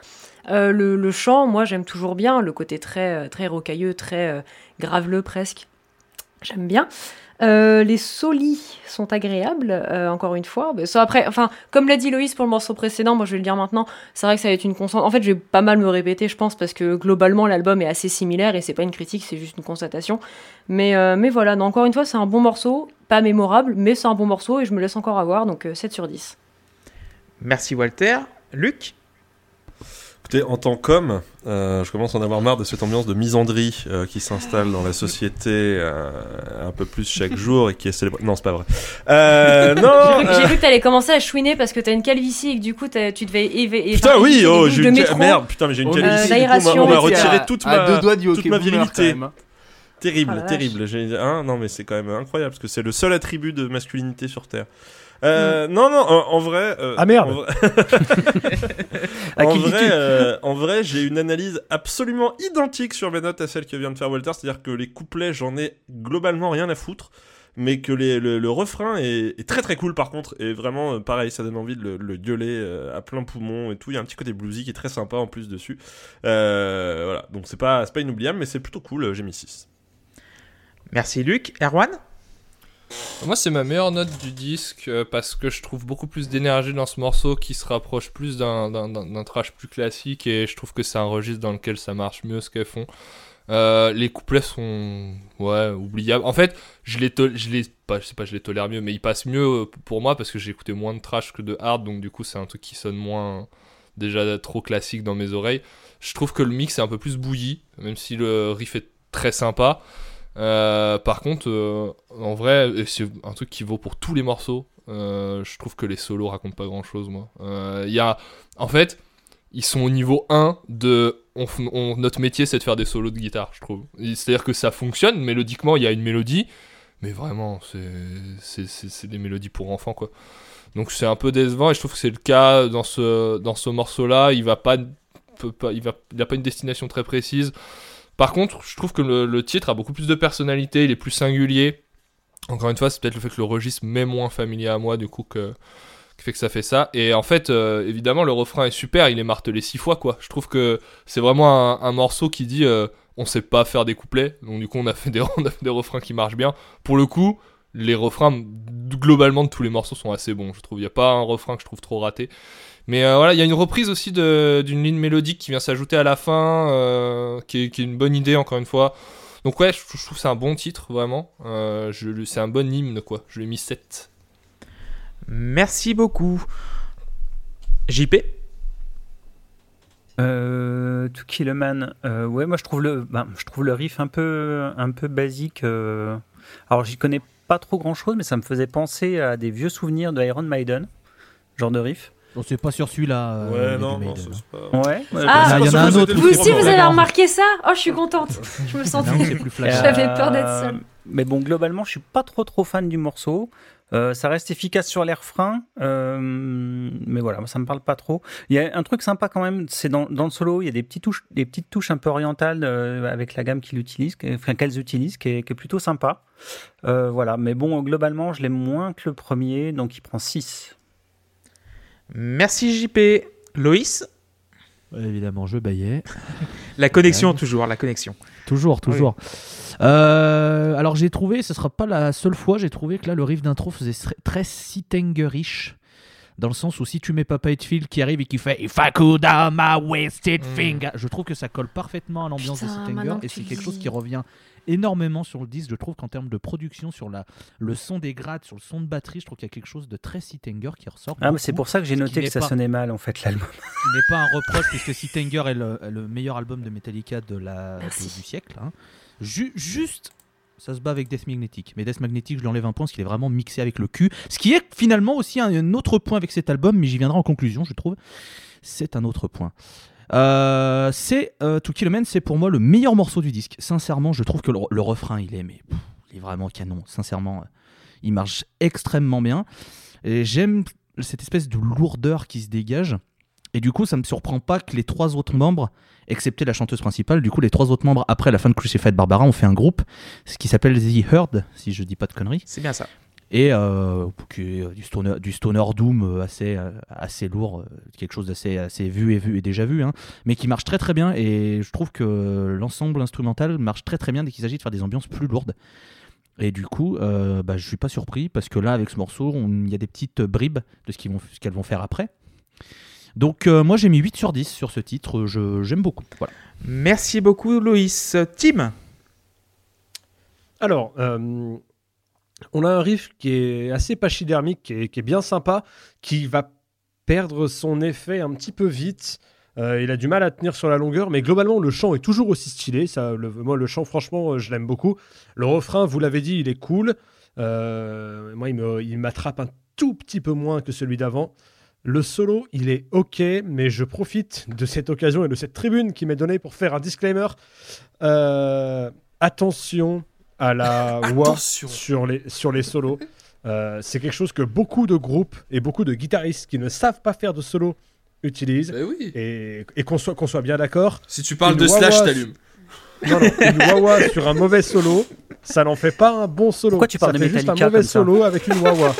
le, le chant, moi j'aime toujours bien le côté très très rocailleux, très graveleux presque. J'aime bien. Euh, les solis sont agréables, euh, encore une fois. Ça, après, enfin, comme l'a dit Loïs pour le morceau précédent, moi je vais le dire maintenant, c'est vrai que ça va être une constante. En fait, je vais pas mal me répéter, je pense, parce que globalement l'album est assez similaire et c'est pas une critique, c'est juste une constatation. Mais, euh, mais voilà, encore une fois, c'est un bon morceau, pas mémorable, mais c'est un bon morceau et je me laisse encore avoir, donc euh, 7 sur 10. Merci Walter. Luc? Écoutez, en tant qu'homme, euh, je commence à en avoir marre de cette ambiance de misandrie euh, qui s'installe dans la société euh, un peu plus chaque jour et qui est célébrée. Non, c'est pas vrai. Euh, non. J'ai cru- euh, vu que t'allais commencer à chouiner parce que t'as une calvitie et que du coup tu devais éve- Putain, oui, oh, j'ai une métro. merde, putain, mais j'ai une Euh, calvitie. du coup, on m'a- retiré à- toute ma, deux doigts du toute ma virilité. même, hein. Terrible, Oh vache. terrible. Hein, non, mais c'est quand même incroyable parce que c'est le seul attribut de masculinité sur Terre. Euh, Non, non, en, en vrai. euh, Ah, merde. en vrai- en euh, en vrai, j'ai une analyse absolument identique sur mes notes à celle que vient de faire Walter. C'est-à-dire que les couplets, j'en ai globalement rien à foutre. Mais que les- le, le refrain est, est très très cool par contre. Et vraiment, euh, pareil, ça donne envie de le, le gueuler euh, à plein poumon et tout. Il y a un petit côté bluesy qui est très sympa en plus dessus. Euh, voilà, donc c'est pas, c'est pas inoubliable, mais c'est plutôt cool. J'ai mis 6. Merci Luc. Erwan? Moi, c'est ma meilleure note du disque euh, parce que je trouve beaucoup plus d'énergie dans ce morceau qui se rapproche plus d'un, trash plus classique et je trouve que c'est un registre dans lequel ça marche mieux ce qu'elles font. Euh, les couplets sont ouais oubliables. En fait, je les je je les tolère mieux, mais ils passent mieux euh, pour moi parce que j'ai écouté moins de trash que de hard, donc du coup c'est un truc qui sonne moins déjà trop classique dans mes oreilles. Je trouve que le mix est un peu plus bouilli, même si le riff est très sympa. Euh, par contre, euh, en vrai, c'est un truc qui vaut pour tous les morceaux. euh, je trouve que les solos racontent pas grand chose, moi. Il y a, en fait, ils sont au niveau 1 de. Notre métier, c'est de faire des solos de guitare, je trouve. C'est-à-dire que ça fonctionne, mélodiquement, il y a une mélodie, mais vraiment, c'est- des mélodies pour enfants, quoi. Donc c'est un peu décevant, et je trouve que c'est le cas dans ce, morceau-là. Il va pas, il a pas une destination très précise. Par contre, je trouve que le, titre a beaucoup plus de personnalité, il est plus singulier. Encore une fois, c'est peut-être le fait que le registre m'est moins familier à moi, du coup, qui fait que ça fait ça. Et en fait, euh, évidemment, le refrain est super, il est martelé six fois, quoi. Je trouve que c'est vraiment un, un morceau qui dit euh, on sait pas faire des couplets, donc du coup, on a, fait des, on a fait des refrains qui marchent bien. Pour le coup, les refrains, globalement, de tous les morceaux sont assez bons, je trouve. Il n'y a pas un refrain que je trouve trop raté. Mais euh, voilà, il y a une reprise aussi d'une ligne mélodique qui vient s'ajouter à la fin, euh, qui, est, qui est une bonne idée, encore une fois. Donc ouais, je, je trouve que c'est un bon titre, vraiment. Euh, je le- c'est un bon hymne, quoi. Je lui ai mis 7. Merci beaucoup. JP Euh, To Kill a Man, euh, ouais, moi je trouve le, ben, je trouve le riff un peu, un peu basique. euh. Alors j'y connais pas trop grand chose, mais ça me faisait penser à des vieux souvenirs de Iron Maiden, genre de riff. On sait pas sur celui-là. euh, Ouais, non, non, c'est hein. pas. Ouais. Ah, il y en a un autre. Vous aussi, vous avez remarqué ça? Oh, je suis contente. Je me sens. Non, c'est plus flagrant. J'avais peur d'être seule. Euh, Mais bon, globalement, je suis pas trop trop fan du morceau. Euh, ça reste efficace sur les refrains, euh, mais voilà, ça me parle pas trop. Il y a un truc sympa quand même, c'est dans, dans le solo, il y a des petites touches, des petites touches un peu orientales euh, avec la gamme qu'ils utilisent, enfin qu'elles utilisent, qui est, qui est plutôt sympa. Euh, voilà, mais bon, globalement, je l'aime moins que le premier, donc il prend 6. Merci JP. Loïs Ouais, Évidemment, je baillais. La connexion, toujours, la connexion. Toujours, toujours. Euh, alors j'ai trouvé, ce sera pas la seule fois, j'ai trouvé que là le riff d'intro faisait très Sitengerish. Dans le sens où si tu mets Papa Hetfield qui arrive et qui fait If I could have my wasted Mm. finger, je trouve que ça colle parfaitement à l'ambiance de que et c'est quelque chose qui revient énormément sur le disque. Je trouve qu'en termes de production, sur la, le son des grades, sur le son de batterie, je trouve qu'il y a quelque chose de très Sitenger qui ressort. Ah, c'est pour ça que j'ai ce noté que ça pas- sonnait mal en fait l'album. qui n'est pas un reproche puisque Sitenger est le, le meilleur album de Metallica de la, de- du siècle. hein. Ju- juste Ça se bat avec Death Magnetic. Mais Death Magnetic, je lui enlève un point parce qu'il est vraiment mixé avec le cul. Ce qui est finalement aussi un, un autre point avec cet album, mais j'y viendrai en conclusion, je trouve. C'est un autre point. Euh, c'est euh, To Kill c'est pour moi le meilleur morceau du disque. Sincèrement, je trouve que le, refrain, il est, mais il est vraiment canon. Sincèrement, euh, il marche extrêmement bien. Et j'aime cette espèce de lourdeur qui se dégage. Et du coup, ça me surprend pas que les trois autres membres, excepté la chanteuse principale, du coup, les trois autres membres, après la fin de Crucified Barbara, ont fait un groupe, ce qui s'appelle The Herd, si je dis pas de conneries. C'est bien ça. Et euh, euh, du stoner, du stoner doom euh, assez, assez lourd, quelque chose d'assez assez vu et vu et déjà vu, hein, mais qui marche très très bien. Et je trouve que l'ensemble instrumental marche très très bien dès qu'il s'agit de faire des ambiances plus lourdes. Et du coup, euh, bah, je suis pas surpris parce que là, avec ce morceau, il y a des petites bribes de ce qu'ils vont, ce qu'elles vont faire après. Donc, euh, moi, j'ai mis 8 sur 10 sur ce titre. Je, j'aime beaucoup. Voilà. Merci beaucoup, Loïs. Tim? Alors, euh, on a un riff qui est assez pachydermique, qui est, qui est bien sympa, qui va perdre son effet un petit peu vite. Euh, il a du mal à tenir sur la longueur, mais globalement, le chant est toujours aussi stylé. Le- moi, le chant, franchement, euh, je l'aime beaucoup. Le refrain, vous l'avez dit, il est cool. Euh, moi, il m'attrape un tout petit peu moins que celui d'avant. Le solo, il est ok, mais je profite de cette occasion et de cette tribune qui m'est donnée pour faire un disclaimer. Attention à la voix Attention. sur les, sur les solos. Euh, c'est quelque chose que beaucoup de groupes et beaucoup de guitaristes qui ne savent pas faire de solo utilisent. Bah oui. Et, et qu'on soit, qu'on soit bien d'accord, Si tu parles de Slash, t'allumes. non, non, une wah-wah sur un mauvais solo, ça n'en fait pas un bon solo. Pourquoi tu ça parles de fait juste un Metallica mauvais solo avec une wah-wah.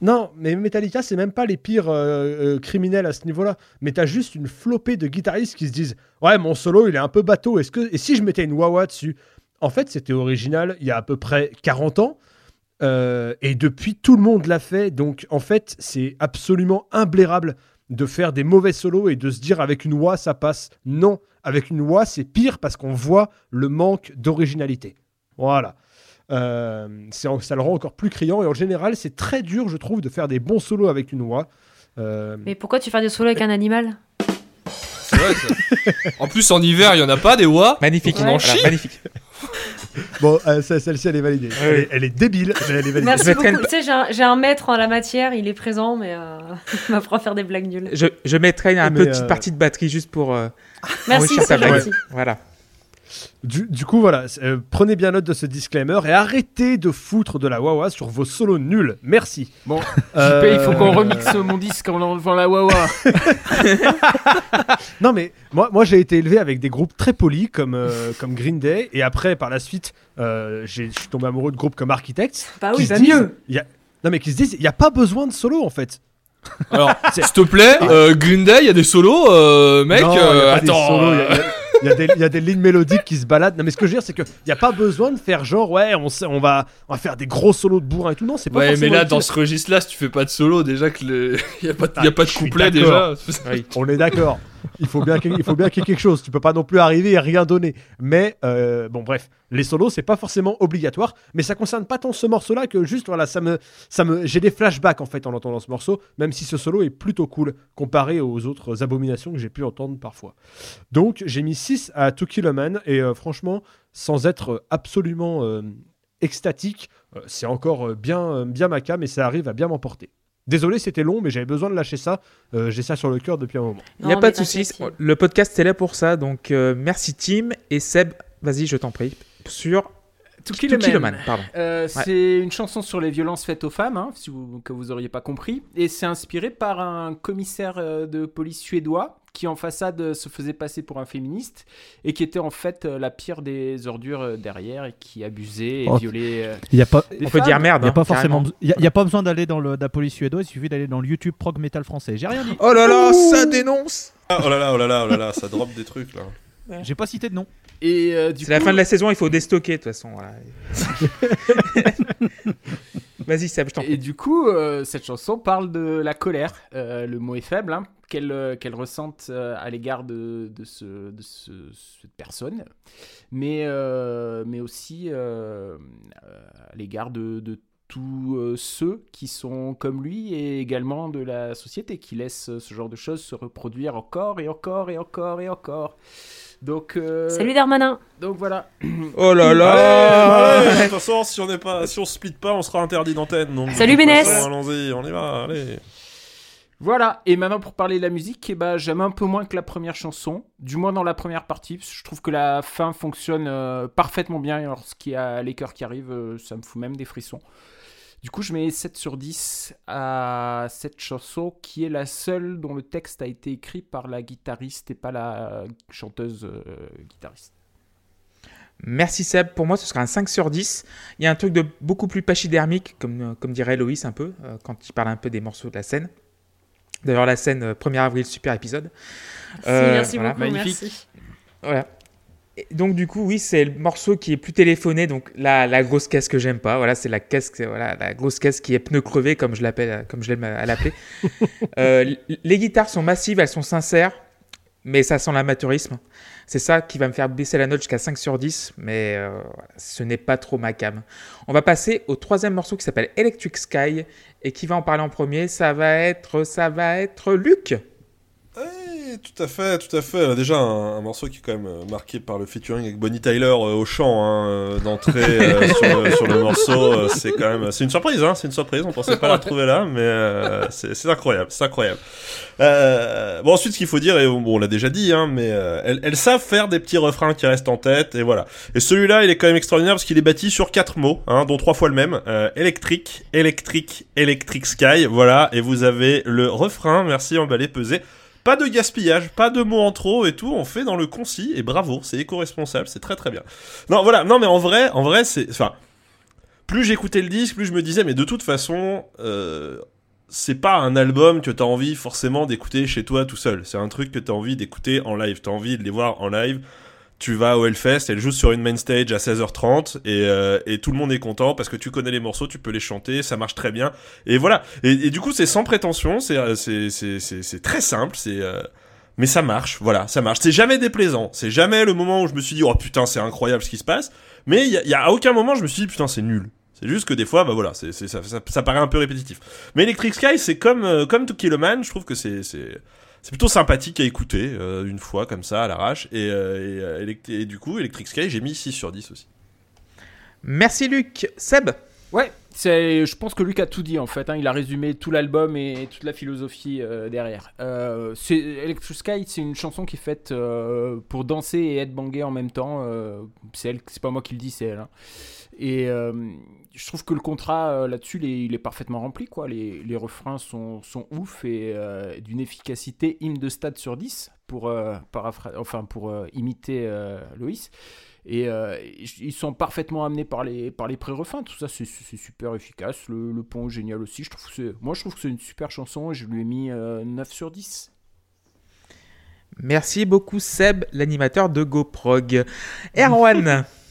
Non, mais Metallica, c'est même pas les pires euh, euh, criminels à ce niveau-là. Mais t'as juste une flopée de guitaristes qui se disent Ouais, mon solo, il est un peu bateau. Est-ce que... Et si je mettais une wah-wah dessus En fait, c'était original il y a à peu près 40 ans. Euh, et depuis, tout le monde l'a fait. Donc, en fait, c'est absolument imblairable de faire des mauvais solos et de se dire avec une wah, ça passe. Non, avec une wah, c'est pire parce qu'on voit le manque d'originalité. Voilà. Euh, ça le rend encore plus criant et en général, c'est très dur, je trouve, de faire des bons solos avec une wah. Euh, Mais pourquoi tu fais des solos avec un animal? C'est vrai, ça. En plus, en hiver, il y en a pas des Wa. Magnifique. On en Voilà, magnifique. Bon, euh, celle-ci, elle est validée. Elle, est, elle est débile, mais elle est validée. Merci beaucoup. une- Tu sais, j'ai un, maître en la matière, il est présent, mais euh, il m'apprend à faire des blagues nulles. Je, je mettrai un Mais, petite euh, partie de batterie juste pour euh, Merci, enrichir c'est. Voilà. Du, du coup, voilà, euh, prenez bien note de ce disclaimer et arrêtez de foutre de la wawa sur vos solos nuls. Merci. Bon, Euh, JP, il faut qu'on remixe mon disque en enlevant la Wawa. Non, mais moi, moi j'ai été élevé avec des groupes très polis comme, euh, comme Green Day et après, par la suite, euh, j'ai- je suis tombé amoureux de groupes comme Architects. Bah oui, va disent- mieux. il y a- Non, mais qui se disent, il n'y a pas besoin de solo en fait. Alors, C'est- s'il te plaît, euh, Green Day, il y a des solos, euh, mec. Non, il y a euh, pas des attends. solos, y a- euh, y a- Il y, a des- il y a des lignes mélodiques qui se baladent. Non, mais ce que je veux dire, c'est qu'il n'y a pas besoin de faire genre, ouais, on, sait- on, va, on va faire des gros solos de bourrin et tout. Non, c'est pas Ouais, mais là, utile. dans ce registre-là, si tu fais pas de solo, déjà que le... y a pas, de- y a Ah, pas de suis couplet déjà. On est d'accord. Il faut bien qu'il y ait quelque chose. Tu peux pas non plus arriver et rien donner. Mais euh, bon, bref, les solos c'est pas forcément obligatoire, mais ça concerne pas tant ce morceau-là que juste voilà, ça me, ça me, j'ai des flashbacks en fait en entendant ce morceau, même si ce solo est plutôt cool comparé aux autres abominations que j'ai pu entendre parfois. Donc j'ai mis 6 à To Kill a Man et euh, franchement, sans être absolument euh, extatique, c'est encore bien, bien ma et ça arrive à bien m'emporter. Désolé, c'était long, mais j'avais besoin de lâcher ça. Euh, j'ai ça sur le cœur depuis un moment. Il n'y a pas de souci. Le podcast est là pour ça. Donc, euh, merci, Tim. Et Seb, vas-y, je t'en prie. Sur To To Kill a Kill a Man. Man, pardon. Euh, C'est une chanson sur les violences faites aux femmes, hein, si vous, que vous auriez pas compris. Et c'est inspiré par un commissaire de police suédois qui en façade euh, se faisait passer pour un féministe et qui était en fait euh, la pire des ordures euh, derrière et qui abusait et Oh. violait. Il y a pas. des On peut dire merde. Il n'y a hein, pas forcément, y a, y a pas besoin d'aller dans le, la police suédoise, il suffit d'aller dans le YouTube prog metal français. J'ai rien dit. Oh là là, ça dénonce. Ah, oh là là, oh là là, oh là là, ça drop des trucs là. J'ai pas cité de nom. Et euh, du C'est la fin de la saison, il faut déstocker de toute façon. voilà. Vas-y, Seb, je t'en prie. Et du coup, euh, cette chanson parle de la colère, euh, le mot est faible, hein, qu'elle euh, qu'elle ressente à l'égard de, de, ce, de ce- cette personne, mais, mais aussi à l'égard de, de tous ceux qui sont comme lui et également de la société qui laisse ce genre de choses se reproduire encore et encore et encore et encore. Donc, euh, Salut Darmanin. donc voilà. Oh là là allez, de toute façon, si on n'est pas, si on split pas, on sera interdit d'antenne. donc, Salut, Bénès. Allons-y, on y va, allez. Voilà, et maintenant pour parler de la musique, eh ben, j'aime un peu moins que la première chanson, du moins dans la première partie, parce que je trouve que la fin fonctionne euh, parfaitement bien, et lorsqu'il y a les chœurs qui arrivent, euh, ça me fout même des frissons. Du coup, je mets 7 sur 10 à cette chanson, qui est la seule dont le texte a été écrit par la guitariste et pas la chanteuse euh, guitariste. Merci Seb, pour moi ce sera un 5 sur 10. Il y a un truc de beaucoup plus pachydermique, comme, euh, comme dirait Loïs un peu, euh, quand il parle un peu des morceaux de la scène. D'ailleurs la scène euh, 1er avril, super épisode. Euh, merci voilà. beaucoup, Magnifique. merci. Voilà. Donc du coup, oui, c'est le morceau qui est plus téléphoné, donc la, la grosse caisse que j'aime pas. Voilà, c'est la caisse, voilà, la grosse caisse qui est pneu crevé, comme je l'appelle, comme je l'aime à l'appeler. Euh, les guitares sont massives, elles sont sincères, mais ça sent l'amateurisme. C'est ça qui va me faire baisser la note jusqu'à 5 sur 10, mais euh, ce n'est pas trop ma cam. On va passer au troisième morceau qui s'appelle Electric Sky, et qui va en parler en premier, ça va être, ça va être Luc. Tout à fait, tout à fait. Déjà, un, un morceau qui est quand même euh, marqué par le featuring avec Bonnie Tyler euh, au chant hein, euh, d'entrée euh, sur, le, sur le morceau. euh, c'est quand même, c'est une surprise, hein, c'est une surprise. On pensait pas la trouver là, mais c'est incroyable, c'est incroyable. Euh, bon, ensuite, ce qu'il faut dire, et bon, on l'a déjà dit, hein, mais elles, elles savent faire des petits refrains qui restent en tête, et voilà. Et celui-là, il est quand même extraordinaire parce qu'il est bâti sur quatre mots, hein, dont trois fois le même. Électrique, électrique, électrique sky, voilà. Et vous avez le refrain, merci, emballé, pesé. Pas de gaspillage, pas de mots en trop et tout, on fait dans le concis et bravo, c'est éco-responsable, c'est très très bien. Non, voilà, non mais en vrai, en vrai, c'est, enfin, plus j'écoutais le disque, plus je me disais, mais de toute façon, euh, c'est pas un album que t'as envie forcément d'écouter chez toi tout seul. C'est un truc que t'as envie d'écouter en live. T'as envie de les voir en live. Tu vas au Hellfest, elle joue sur une main stage à 16h30 et, euh, et tout le monde est content parce que tu connais les morceaux, tu peux les chanter, ça marche très bien. Et voilà. Et, du coup, c'est sans prétention, c'est euh, c'est très simple, c'est euh, mais ça marche. Voilà, ça marche. C'est jamais déplaisant. C'est jamais le moment où je me suis dit oh putain c'est incroyable ce qui se passe. Mais il y a, y a à aucun moment je me suis dit putain c'est nul. C'est juste que des fois, bah voilà, c'est, ça, ça, ça paraît un peu répétitif. Mais Electric Sky, c'est comme, euh, comme To Kill a Man, je trouve que c'est, c'est, c'est plutôt sympathique à écouter, euh, une fois, comme ça, à l'arrache. Et, euh, et, euh, et du coup, Electric Sky, j'ai mis 6 sur 10 aussi. Merci Luc. Seb Ouais, c'est, je pense que Luc a tout dit en fait. hein. Il a résumé tout l'album et toute la philosophie euh, derrière. Euh, c'est, Electric Sky, c'est une chanson qui est faite euh, pour danser et être bangé en même temps. euh, c'est elle, c'est pas moi qui le dis, c'est elle. hein. Et euh, je trouve que le contrat euh, là-dessus, il est, il est parfaitement rempli. Quoi. Les, les refrains sont, sont ouf et euh, d'une efficacité hymne de stade sur 10 pour, euh, enfin, pour euh, imiter Loïs. Et ils sont parfaitement amenés par les, par les pré-refrains. Tout ça, c'est super efficace. Le, le pont génial aussi. Je trouve moi, je trouve que c'est une super chanson et je lui ai mis euh, 9 sur 10. Merci beaucoup Seb, l'animateur de GoProg. Erwan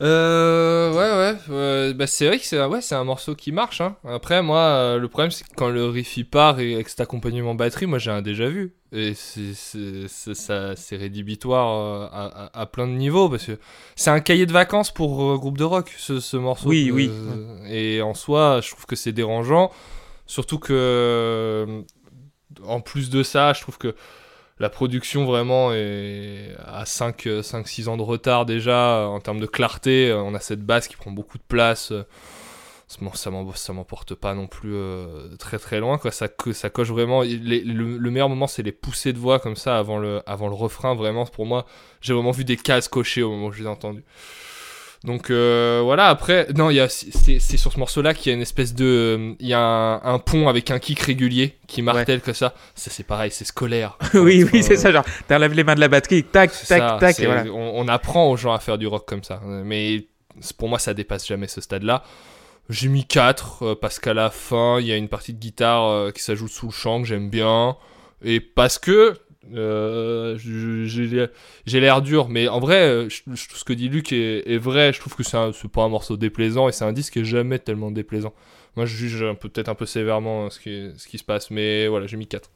Euh, ouais, ouais, ouais, bah c'est vrai que c'est ouais, c'est un morceau qui marche. Hein. Après, moi, euh, le problème, c'est que quand le riff part et avec cet accompagnement batterie, moi j'ai un déjà vu. Et c'est, rédhibitoire euh, à, à- à plein de niveaux parce que c'est un cahier de vacances pour euh, groupe de rock, ce, ce morceau. Oui, oui. Et en soi, je trouve que c'est dérangeant. Surtout que, en plus de ça, je trouve que la production vraiment est à 5-6 ans de retard déjà en termes de clarté. Euh, On a cette basse qui prend beaucoup de place. euh, ça m'emporte pas non plus euh, très très loin. Quoi. Ça, ça coche vraiment. le, le meilleur moment, c'est les poussées de voix comme ça avant le, avant le refrain. Vraiment, pour moi, j'ai vraiment vu des cases cochées au moment où je les ai entendues. Donc euh, voilà, après, non, il y a, c'est, c'est sur ce morceau-là qu'il y a une espèce de. euh, Il y a un, un pont avec un kick régulier qui martèle que ça. ça. C'est pareil, c'est scolaire. Oui, oui, Euh, c'est ça, genre, t'enlèves les mains de la batterie, tac, tac, ça, tac, et voilà. on, on apprend aux gens à faire du rock comme ça. Mais pour moi, ça dépasse jamais ce stade-là. J'ai mis 4 euh, parce qu'à la fin, il y a une partie de guitare euh, qui s'ajoute sous le chant que j'aime bien. Et parce que euh, j'ai l'air dur, mais en vrai, euh, je- je- ce que dit Luc est, est vrai. Je trouve que c'est pas un morceau déplaisant et c'est un disque qui est jamais tellement déplaisant. Moi, je juge peut-être un peu sévèrement euh, ce qui, ce qui se passe, mais voilà, j'ai mis 4.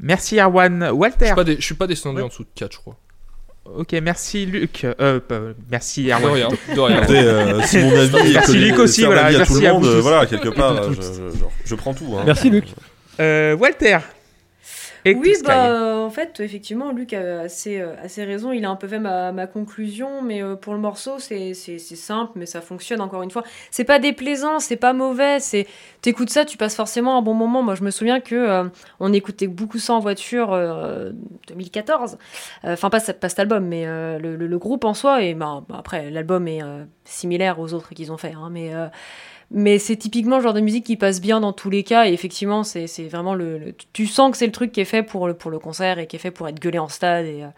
Merci Erwan. Je Walter suis pas, dé- je suis pas descendu Ouais. en dessous de 4, je crois. Ok, merci Luc. Euh, euh, merci De Erwan. rien, de rien. Écoutez, euh, si mon avis Merci Luc aussi, voilà, avis à merci tout le à monde, vous voilà, quelque part, je, toutes. je- je- je prends tout. hein. Merci Luc. Euh, Walter. Oui, bah, euh, en fait, effectivement, Luc a assez, euh, assez raison. Il a un peu fait ma, ma conclusion, mais euh, pour le morceau, c'est simple, mais ça fonctionne encore une fois. C'est pas déplaisant, c'est pas mauvais. C'est T'écoutes ça, tu passes forcément un bon moment. Moi, je me souviens que euh, on écoutait beaucoup ça en voiture euh, 2014. Euh, Enfin, pas, pas cet album, mais le, le- le groupe en soi. Et bah, après, l'album est similaire aux autres qu'ils ont fait. hein, mais. Mais c'est typiquement le genre de musique qui passe bien dans tous les cas. Et effectivement, c'est vraiment le, Tu sens que c'est le truc qui est fait pour le, pour le concert et qui est fait pour être gueulé en stade. Et, euh,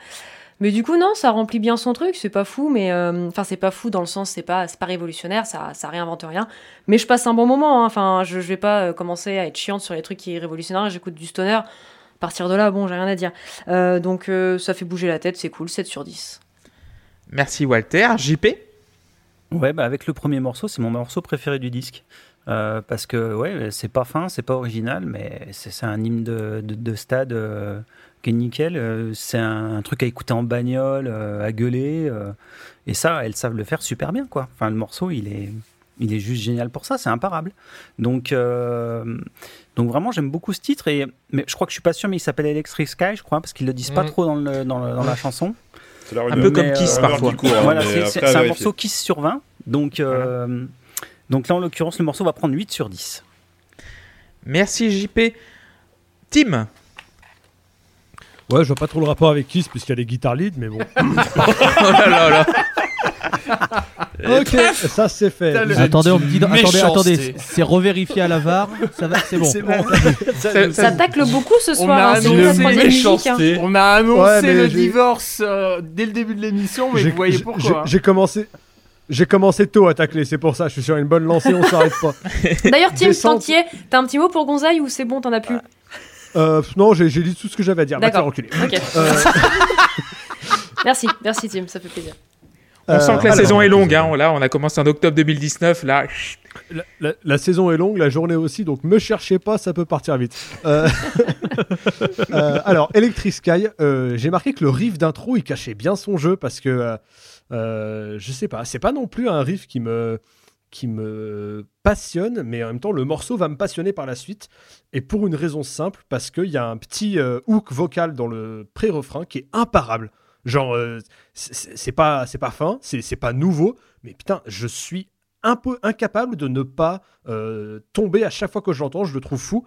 Mais du coup, non, ça remplit bien son truc. C'est pas fou, mais. euh, Enfin, c'est pas fou dans le sens, c'est pas, pas révolutionnaire, ça, ça réinvente rien. Mais je passe un bon moment. hein. Enfin, je, je vais pas euh, commencer à être chiante sur les trucs qui est révolutionnaire. J'écoute du stoner. À partir de là, bon, j'ai rien à dire. Donc, ça fait bouger la tête, c'est cool. 7 sur 10. Merci Walter. JP. Ouais, bah avec le premier morceau, c'est mon morceau préféré du disque. Euh, parce que ouais, c'est pas fin, c'est pas original, mais c'est un hymne de, de, de stade euh, qui est nickel. Euh, c'est un, un truc à écouter en bagnole, à gueuler. et ça, elles savent le faire super bien, quoi. Enfin, le morceau, il est, il est juste génial pour ça, c'est imparable. Donc, donc vraiment, j'aime beaucoup ce titre. Et, mais je crois que je suis pas sûr, mais il s'appelle Electric Sky, je crois, parce qu'ils le disent pas Mhm. trop dans, le, dans, le- dans la chanson. Un peu comme Kiss euh, rumeur parfois. hein, Voilà, c'est- un morceau 10 sur 20. Donc, euh, donc là, en l'occurrence, le morceau va prendre 8 sur 10. Merci JP. Tim. Ouais, je vois pas trop le rapport avec Kiss puisqu'il y a des guitares lead, mais bon. oh là là là. ok, ça c'est fait. Putain, le- Attendez, on me dit. Attendez, méchanceté. attendez, c'est revérifié à la VAR. Ça va, c'est bon. Ça- Ça tacle beaucoup ce On soir. a hein, c'est annoncé la troisième musique. hein. méchanceté. On a annoncé Ouais, mais le j'ai- divorce euh, dès le début de l'émission, mais J'ai- vous voyez j'ai- pourquoi. hein. J'ai commencé. J'ai commencé tôt à tacler, c'est pour ça, je suis sur une bonne lancée, on s'arrête pas. D'ailleurs, Tim, Descente. t'as un petit mot pour Gonzaï ou c'est bon, t'en as plus Euh, non, j'ai j'ai dit tout ce que j'avais à dire. Va te D'accord. faire enculer. Ok. Euh, Merci, merci Tim, ça fait plaisir. On Euh, sent que la alors, saison est longue. Hein. Là, on a commencé en octobre 2019. Là. La, la- la saison est longue, la journée aussi, donc me cherchez pas, ça peut partir vite. Euh, euh, alors, Electric Sky, euh, j'ai marqué que le riff d'intro, il cachait bien son jeu parce que, euh, euh, je sais pas, c'est pas non plus un riff qui me, qui me passionne, mais en même temps, le morceau va me passionner par la suite. Et pour une raison simple, parce qu'il y a un petit euh, hook vocal dans le pré-refrain qui est imparable. Genre, euh, c'est- pas, c'est pas fin, c'est pas nouveau, mais putain, je suis un peu incapable de ne pas euh, tomber à chaque fois que je l'entends, je le trouve fou.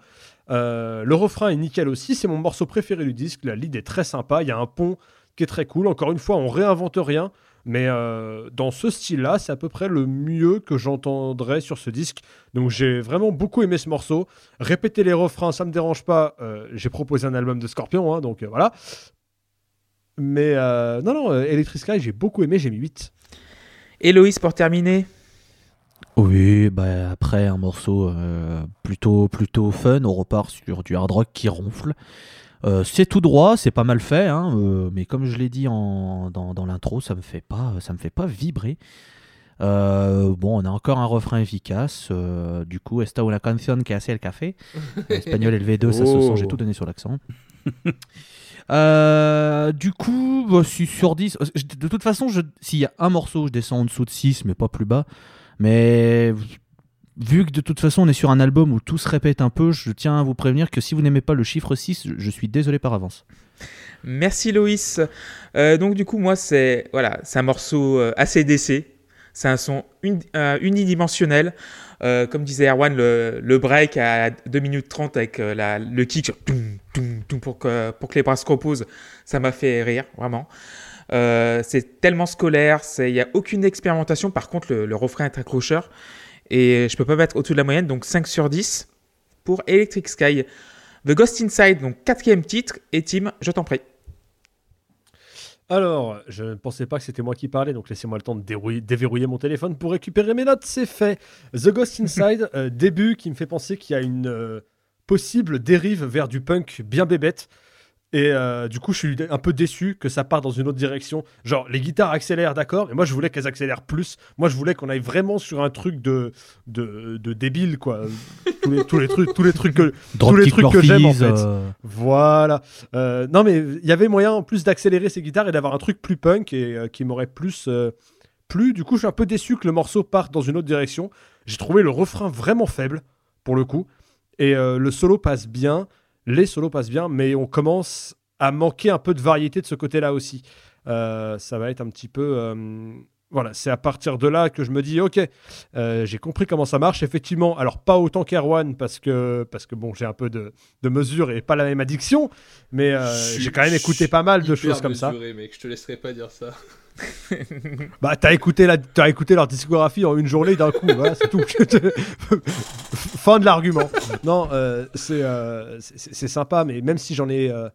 Euh, le refrain est nickel aussi, c'est mon morceau préféré du disque, la lead est très sympa, il y a un pont qui est très cool. Encore une fois, on réinvente rien, mais dans ce style-là, c'est à peu près le mieux que j'entendrai sur ce disque. Donc j'ai vraiment beaucoup aimé ce morceau. Répéter les refrains, ça me dérange pas. J'ai proposé un album de Scorpion, hein, donc voilà. Mais euh, non, non, euh, Electric Sky, j'ai beaucoup aimé, j'ai mis 8. Héloïse pour terminer? Oui, bah après un morceau euh, plutôt plutôt fun, on repart sur du hard rock qui ronfle. Euh, c'est tout droit, c'est pas mal fait, hein, euh, mais comme je l'ai dit en, dans, dans l'intro, ça me fait pas ça me fait pas vibrer. Euh, bon, on a encore un refrain efficace. euh, du coup, esta una canción que hace el café. Espagnol LV2, ça se Oh. sent, j'ai tout donné sur l'accent. Euh, du coup, bah, si sur 10, euh, je- de toute façon, je- s'il y a un morceau, je descends en dessous de 6, mais pas plus bas. Mais vu que de toute façon, on est sur un album où tout se répète un peu, je tiens à vous prévenir que si vous n'aimez pas le chiffre 6, je- je suis désolé par avance. Merci Loïs. Euh, donc du coup, moi, c'est voilà, c'est un morceau euh, assez DC. C'est un son euh, unidimensionnel. Euh, comme disait Erwan, le, le break à 2 minutes 30 avec euh, le kick pour, que, les bras se reposent, ça m'a fait rire, vraiment. C'est tellement scolaire, il n'y a aucune expérimentation. Par contre, le, le refrain est accrocheur. Et je peux pas mettre au-dessus de la moyenne, donc 5 sur 10 pour Electric Sky. The Ghost Inside, donc quatrième titre. Et Tim, je t'en prie. Alors, je ne pensais pas que c'était moi qui parlais, donc laissez-moi le temps de déverrouiller mon téléphone pour récupérer mes notes. C'est fait. The Ghost Inside, euh, début qui me fait penser qu'il y a une euh, possible dérive vers du punk bien bébête. Et euh, du coup, je suis un peu déçu que ça parte dans une autre direction. Genre, les guitares accélèrent, d'accord, mais moi, je voulais qu'elles accélèrent plus. Moi, je voulais qu'on aille vraiment sur un truc de, de, de débile, quoi. tous, les, tous les trucs, tous les trucs que, tous les trucs que j'aime, en fait. euh, Voilà. Euh, non, mais il y avait moyen en plus d'accélérer ces guitares et d'avoir un truc plus punk et euh, qui m'aurait plus euh, plu. Du coup, je suis un peu déçu que le morceau parte dans une autre direction. J'ai trouvé le refrain vraiment faible, pour le coup. Et euh, le solo passe bien. Les solos passent bien, mais on commence à manquer un peu de variété de ce côté-là aussi. Euh, ça va être un petit peu. euh, voilà, c'est à partir de là que je me dis, ok, euh, j'ai compris comment ça marche. Effectivement, alors pas autant qu'Erwan parce que parce que bon, j'ai un peu de, de mesure et pas la même addiction, mais j'ai quand même écouté pas mal de choses comme ça. Mec, je te laisserai pas dire ça. Bah, t'as écouté, la, écouté leur discographie en une journée d'un coup, voilà, c'est tout. fin de l'argument. Non, euh, c'est, euh, c'est, sympa, mais même si j'en ai euh,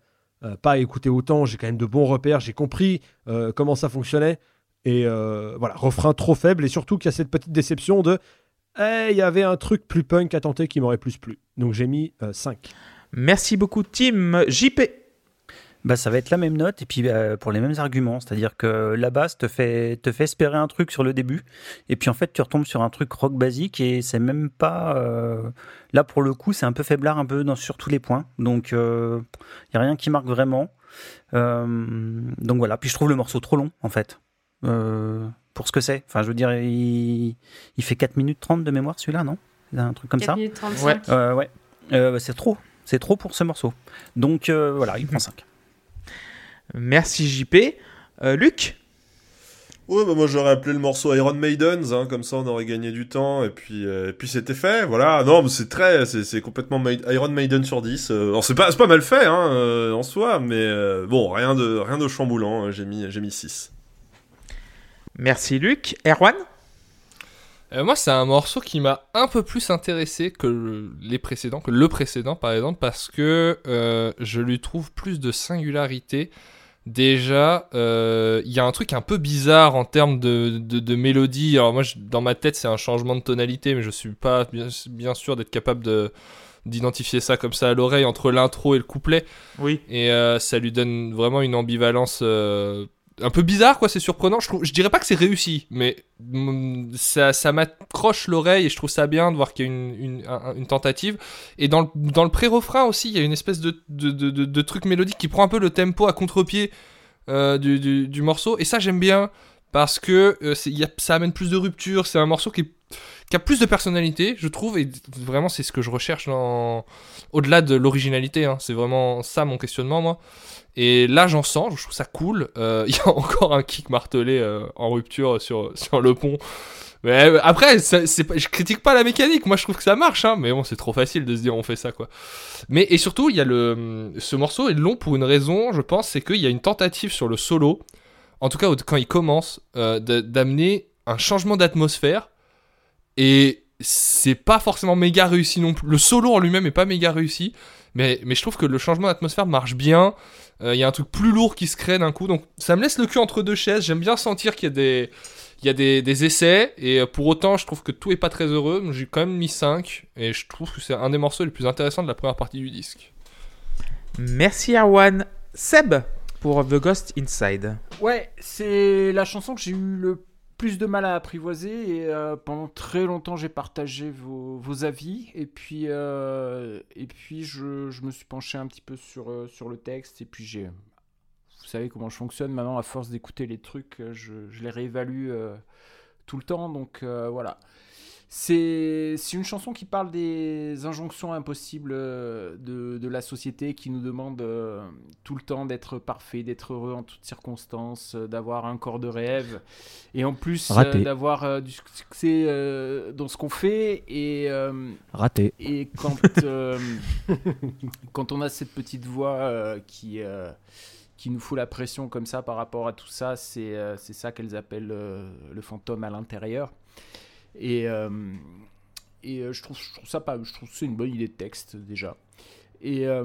euh, pas écouté autant, j'ai quand même de bons repères, j'ai compris comment ça fonctionnait. Et voilà, refrain trop faible, et surtout qu'il y a cette petite déception de. Eh, il y avait un truc plus punk à tenter qui m'aurait plus plu. Donc j'ai mis euh, 5. Merci beaucoup, Tim. JP. Bah, ça va être la même note et puis euh, pour les mêmes arguments. C'est-à-dire que la base te fait, te fait espérer un truc sur le début et puis en fait tu retombes sur un truc rock basique et c'est même pas. euh, Là pour le coup c'est un peu faiblard un peu dans, sur tous les points. Donc il n'y a rien qui marque vraiment. Euh, donc voilà. Puis je trouve le morceau trop long en fait. Euh, pour ce que c'est. Enfin je veux dire il, il fait 4 minutes 30 de mémoire celui-là non? Un truc comme 4 ça? minutes 35. Euh, Ouais. Euh, c'est trop. C'est trop pour ce morceau. Donc euh, voilà il prend 5. Merci, JP. Euh, Luc. Ouais, bah moi j'aurais appelé le morceau Iron Maidens, hein, comme ça on aurait gagné du temps, et puis, euh, et puis c'était fait, voilà. Non, mais c'est très, c'est, c'est complètement Maid- Iron Maiden sur 10. Euh, alors c'est pas, c'est pas mal fait, hein, euh, en soi, mais euh, bon, rien de, rien de chamboulant, euh, j'ai mis, j'ai mis 6. Merci, Luc. Erwan. Euh, moi, c'est un morceau qui m'a un peu plus intéressé que le- les précédents, que le précédent par exemple, parce que euh, je lui trouve plus de singularité. Déjà, euh, il y a un truc un peu bizarre en termes de, de, de mélodie. Alors moi, je- dans ma tête, c'est un changement de tonalité, mais je suis pas bien, bien sûr d'être capable de d'identifier ça comme ça à l'oreille entre l'intro et le couplet. Oui. Et euh, ça lui donne vraiment une ambivalence euh, un peu bizarre, quoi. C'est surprenant. Je, dirais pas que c'est réussi, mais mm, ça, m'accroche l'oreille et je trouve ça bien de voir qu'il y a une, une, un- une tentative. Et dans le, pré-refrain aussi, il y a une espèce de, truc mélodique qui prend un peu le tempo à contre-pied euh, du morceau. Et ça, j'aime bien parce que euh, ça amène plus de rupture. C'est un morceau qui, a plus de personnalité, je trouve. Et vraiment, c'est ce que je recherche au-delà de l'originalité. hein. C'est vraiment ça mon questionnement, moi. Et là, j'en sens, je trouve ça cool. Euh, Il y a encore un kick martelé euh, en rupture sur, le pont. Mais après, je critique pas la mécanique. Moi, je trouve que ça marche, hein. Mais bon, c'est trop facile de se dire on fait ça, quoi. Mais et surtout, il y a le, ce morceau est long pour une raison, je pense, c'est qu'il y a une tentative sur le solo. En tout cas, quand il commence, euh, d'amener un changement d'atmosphère. Et c'est pas forcément méga réussi non plus. Le solo en lui-même est pas méga réussi. Mais, je trouve que le changement d'atmosphère marche bien. Euh, Il y a un truc plus lourd qui se crée d'un coup. Donc ça me laisse le cul entre deux chaises. J'aime bien sentir qu'il y a des, essais. Et euh, pour autant, je trouve que tout est pas très heureux. J'ai quand même mis 5. Et je trouve que c'est un des morceaux les plus intéressants de la première partie du disque. Merci, Erwan. Seb pour The Ghost Inside. Ouais, c'est la chanson que j'ai eu le plus de mal à apprivoiser et euh, pendant très longtemps j'ai partagé vos, avis. Et puis euh, et puis je, je me suis penché un petit peu sur euh, sur le texte. Et puis j'ai vous savez comment je fonctionne maintenant. À force d'écouter les trucs je, je les réévalue tout le temps. Donc voilà c'est une chanson qui parle des injonctions impossibles euh, de, de la société qui nous demande euh, tout le temps d'être parfait, d'être heureux en toutes circonstances, euh, d'avoir un corps de rêve et en plus euh, d'avoir euh, du succès dans ce qu'on fait et, Raté. et quand, quand on a cette petite voix qui, qui nous fout la pression comme ça par rapport à tout ça, c'est ça qu'elles appellent le fantôme à l'intérieur. Et, euh, et euh, je, trouve, je trouve ça pas. Je trouve c'est une bonne idée de texte déjà. Et euh,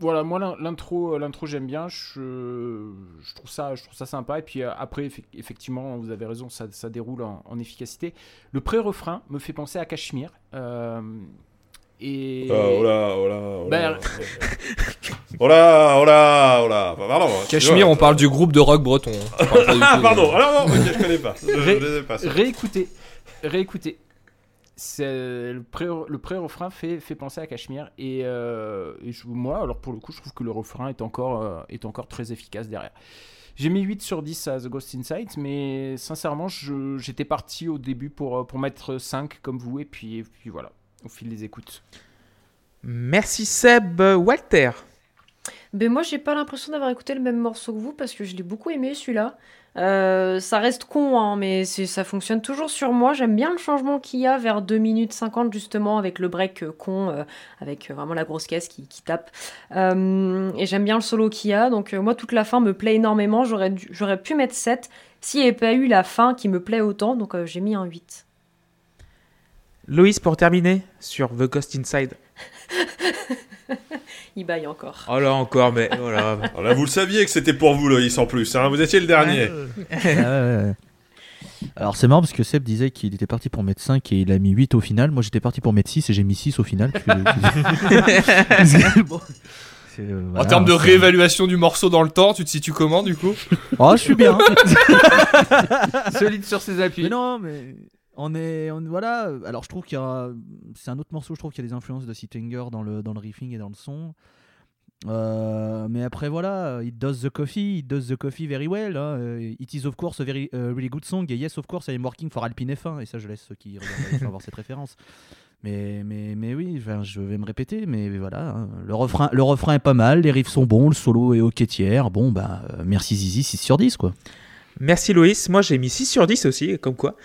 voilà, moi l'in- l'intro, l'intro j'aime bien. Je, je trouve ça, je trouve ça sympa. Et puis après, effe- effectivement, vous avez raison, ça, ça déroule en, en efficacité. Le pré-refrain me fait penser à Cachemire. Euh, et Ah, oh là, oh là, oh là. ben, Oh là, oh là, là. Pardon. Cachemire, on parle du groupe de rock breton. Ah, tout- pardon. Alors, non, ok, je connais pas. Je, je Ré- les ai pas. ça. Réécoutez, réécoutez. C'est le pré le pré-refrain fait, fait penser à Cachemire et, euh, et je- moi alors pour le coup je trouve que le refrain est encore euh, est encore très efficace derrière. J'ai mis 8 sur 10 à The Ghost Insight mais sincèrement j'étais parti au début pour, euh, pour mettre 5 comme vous et puis, et puis voilà au fil des écoutes. Merci Seb. Walter. Ben moi, j'ai pas l'impression d'avoir écouté le même morceau que vous parce que je l'ai beaucoup aimé celui-là. Euh, ça reste con, hein, mais ça fonctionne toujours sur moi. J'aime bien le changement qu'il y a vers 2 minutes 50 justement avec le break euh, con, euh, avec vraiment la grosse caisse qui, qui tape. Et j'aime bien le solo qu'il y a. Donc moi, toute la fin me plaît énormément. J'aurais pu mettre 7 s'il n'y avait pas eu la fin qui me plaît autant. Donc j'ai mis un 8. Loïs pour terminer sur The Ghost Inside. Il baille encore. Oh là encore, mais voilà. Alors là, vous le saviez que c'était pour vous, Loïs, en plus. Hein. Vous étiez le dernier. Ah. Alors c'est marrant parce que Seb disait qu'il était parti pour mettre 5 et il a mis 8 au final. Moi j'étais parti pour mettre 6 et j'ai mis 6 au final. puis- Bon, c'est, euh, En termes de réévaluation du morceau dans le temps, tu te situes comment du coup? Oh, je suis bien. Solide sur ses appuis. mais non, mais on est, on, voilà. Alors je trouve qu'il y a, c'est un autre morceau. Je trouve qu'il y a des influences de Sittinger dans le dans le riffing et dans le son. Euh, mais après voilà, it does the coffee, it does the coffee very well. hein. Euh, It is of course a very a really good song. Et yes, of course, I am working for Alpine F1. Et ça, je laisse ceux qui regardent avoir cette référence. Mais, mais, mais oui, je vais me répéter, mais voilà, hein. le, refrain, le refrain est pas mal, les riffs sont bons, le solo est ok tiers. Bon, bah, euh, merci Zizi, 6 sur 10, quoi. Merci Loïs. Moi, j'ai mis 6 sur 10 aussi, comme quoi.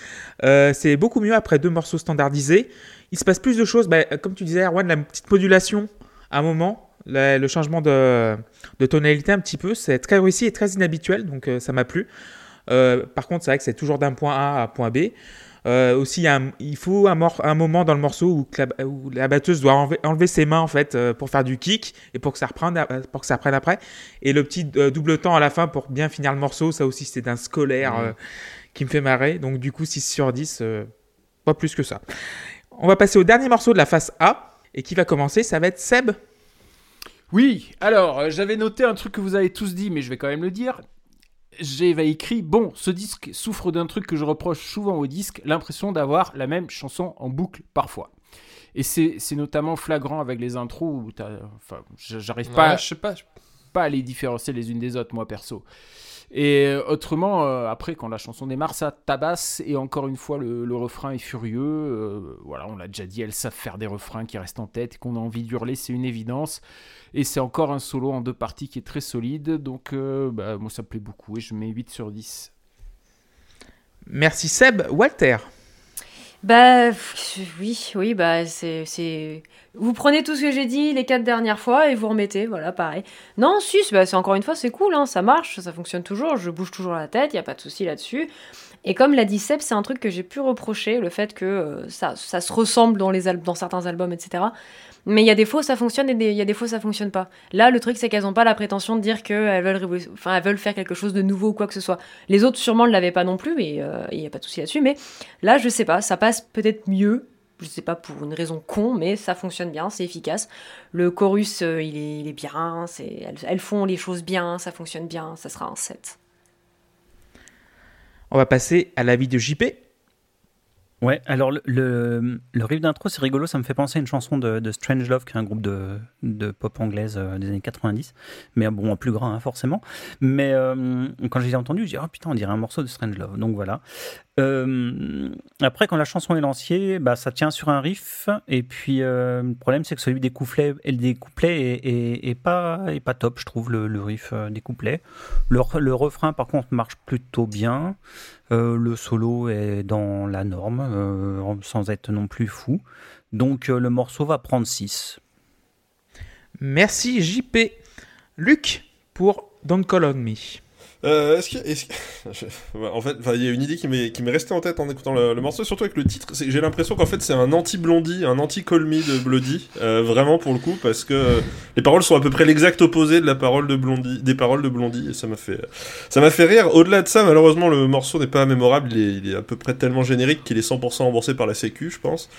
Euh, c'est beaucoup mieux après deux morceaux standardisés. Il se passe plus de choses. Bah, comme tu disais, Erwan, la petite modulation à un moment, le changement de, tonalité un petit peu, c'est très réussi et très inhabituel, donc euh, ça m'a plu. Euh, par contre, c'est vrai que c'est toujours d'un point A à point B. Euh, aussi, il, y a un- il faut un, moment dans le morceau où, la, où la batteuse doit enlever, enlever ses mains en fait euh, pour faire du kick et pour que ça reprenne, euh, pour que ça reprenne après. Et le petit euh, double temps à la fin pour bien finir le morceau, ça aussi c'est d'un scolaire qui me fait marrer. Donc du coup 6 sur 10, euh, pas plus que ça. On va passer au dernier morceau de la face A et qui va commencer, ça va être Seb. Oui, alors j'avais noté un truc que vous avez tous dit, mais je vais quand même le dire. J'avais écrit Bon, ce disque souffre d'un truc que je reproche souvent au disque, l'impression d'avoir la même chanson en boucle parfois. Et c'est notamment flagrant avec les intros où t'as- enfin, j'arrive pas, Ouais, Je sais pas. je- pas à les différencier les unes des autres, moi perso. Et euh, autrement, euh, après, quand la chanson démarre, ça tabasse, et encore une fois, le, refrain est furieux. euh, voilà, on l'a déjà dit, elles savent faire des refrains qui restent en tête qu'on a envie d'hurler, c'est une évidence. Et c'est encore un solo en deux parties qui est très solide, donc bah, moi ça me plaît beaucoup, et je mets 8 sur 10. Merci Seb. Walter. Bah oui, oui, bah c'est. Vous prenez tout ce que j'ai dit les quatre dernières fois et vous remettez, voilà, pareil. Non, si, bah, c'est encore une fois, c'est cool, hein, ça marche, ça fonctionne toujours, je bouge toujours la tête, il n'y a pas de souci là-dessus. Et comme l'a dit c'est un truc que j'ai pu reprocher, le fait que euh, ça, se ressemble dans, les dans certains albums, etc. Mais il y a des fois ça fonctionne et il y a des fois ça fonctionne pas. Là, le truc, c'est qu'elles n'ont pas la prétention de dire qu'elles veulent, elles veulent faire quelque chose de nouveau ou quoi que ce soit. Les autres, sûrement, ne l'avaient pas non plus, mais euh, il n'y a pas de souci là-dessus. Mais Là, je sais pas, ça passe peut-être mieux. Je sais pas pour une raison con, mais ça fonctionne bien, c'est efficace. Le chorus, euh, il, est, bien, elles, elles font les choses bien, ça fonctionne bien, ça sera un 7. On va passer à l'avis de JP. Ouais, alors le, riff d'intro, c'est rigolo, ça me fait penser à une chanson de, Strange Love, qui est un groupe de, pop anglaise euh, des années 90, mais bon, plus grand, hein, forcément. Mais euh, quand je l'ai entendu, je dis, oh putain, on dirait un morceau de Strange Love, donc voilà. Euh, après, quand la chanson est lancée, bah, ça tient sur un riff, et puis le problème, c'est que celui des couplets, et des couplets est, pas, est pas top, je trouve, le, riff des couplets. Le refrain, par contre, marche plutôt bien. Euh, le solo est dans la norme, euh, sans être non plus fou. Donc euh, le morceau va prendre 6. Merci JP. Luc pour Don't Call on Me. Euh, est-ce que, est-ce que- en fait, il y a une idée qui m'est qui m'est restée en tête en écoutant le, le morceau, surtout avec le titre. c'est J'ai l'impression qu'en fait c'est un anti-Blondie, un anti-Call Me de Bloody, euh, vraiment pour le coup, parce que euh, les paroles sont à peu près l'exact opposé de la parole de Blondie, des paroles de Blondie, et ça m'a fait, ça m'a fait rire. Au-delà de ça, malheureusement, le morceau n'est pas mémorable. Il est, il est à peu près tellement générique qu'il est 100% remboursé par la Sécu, je pense.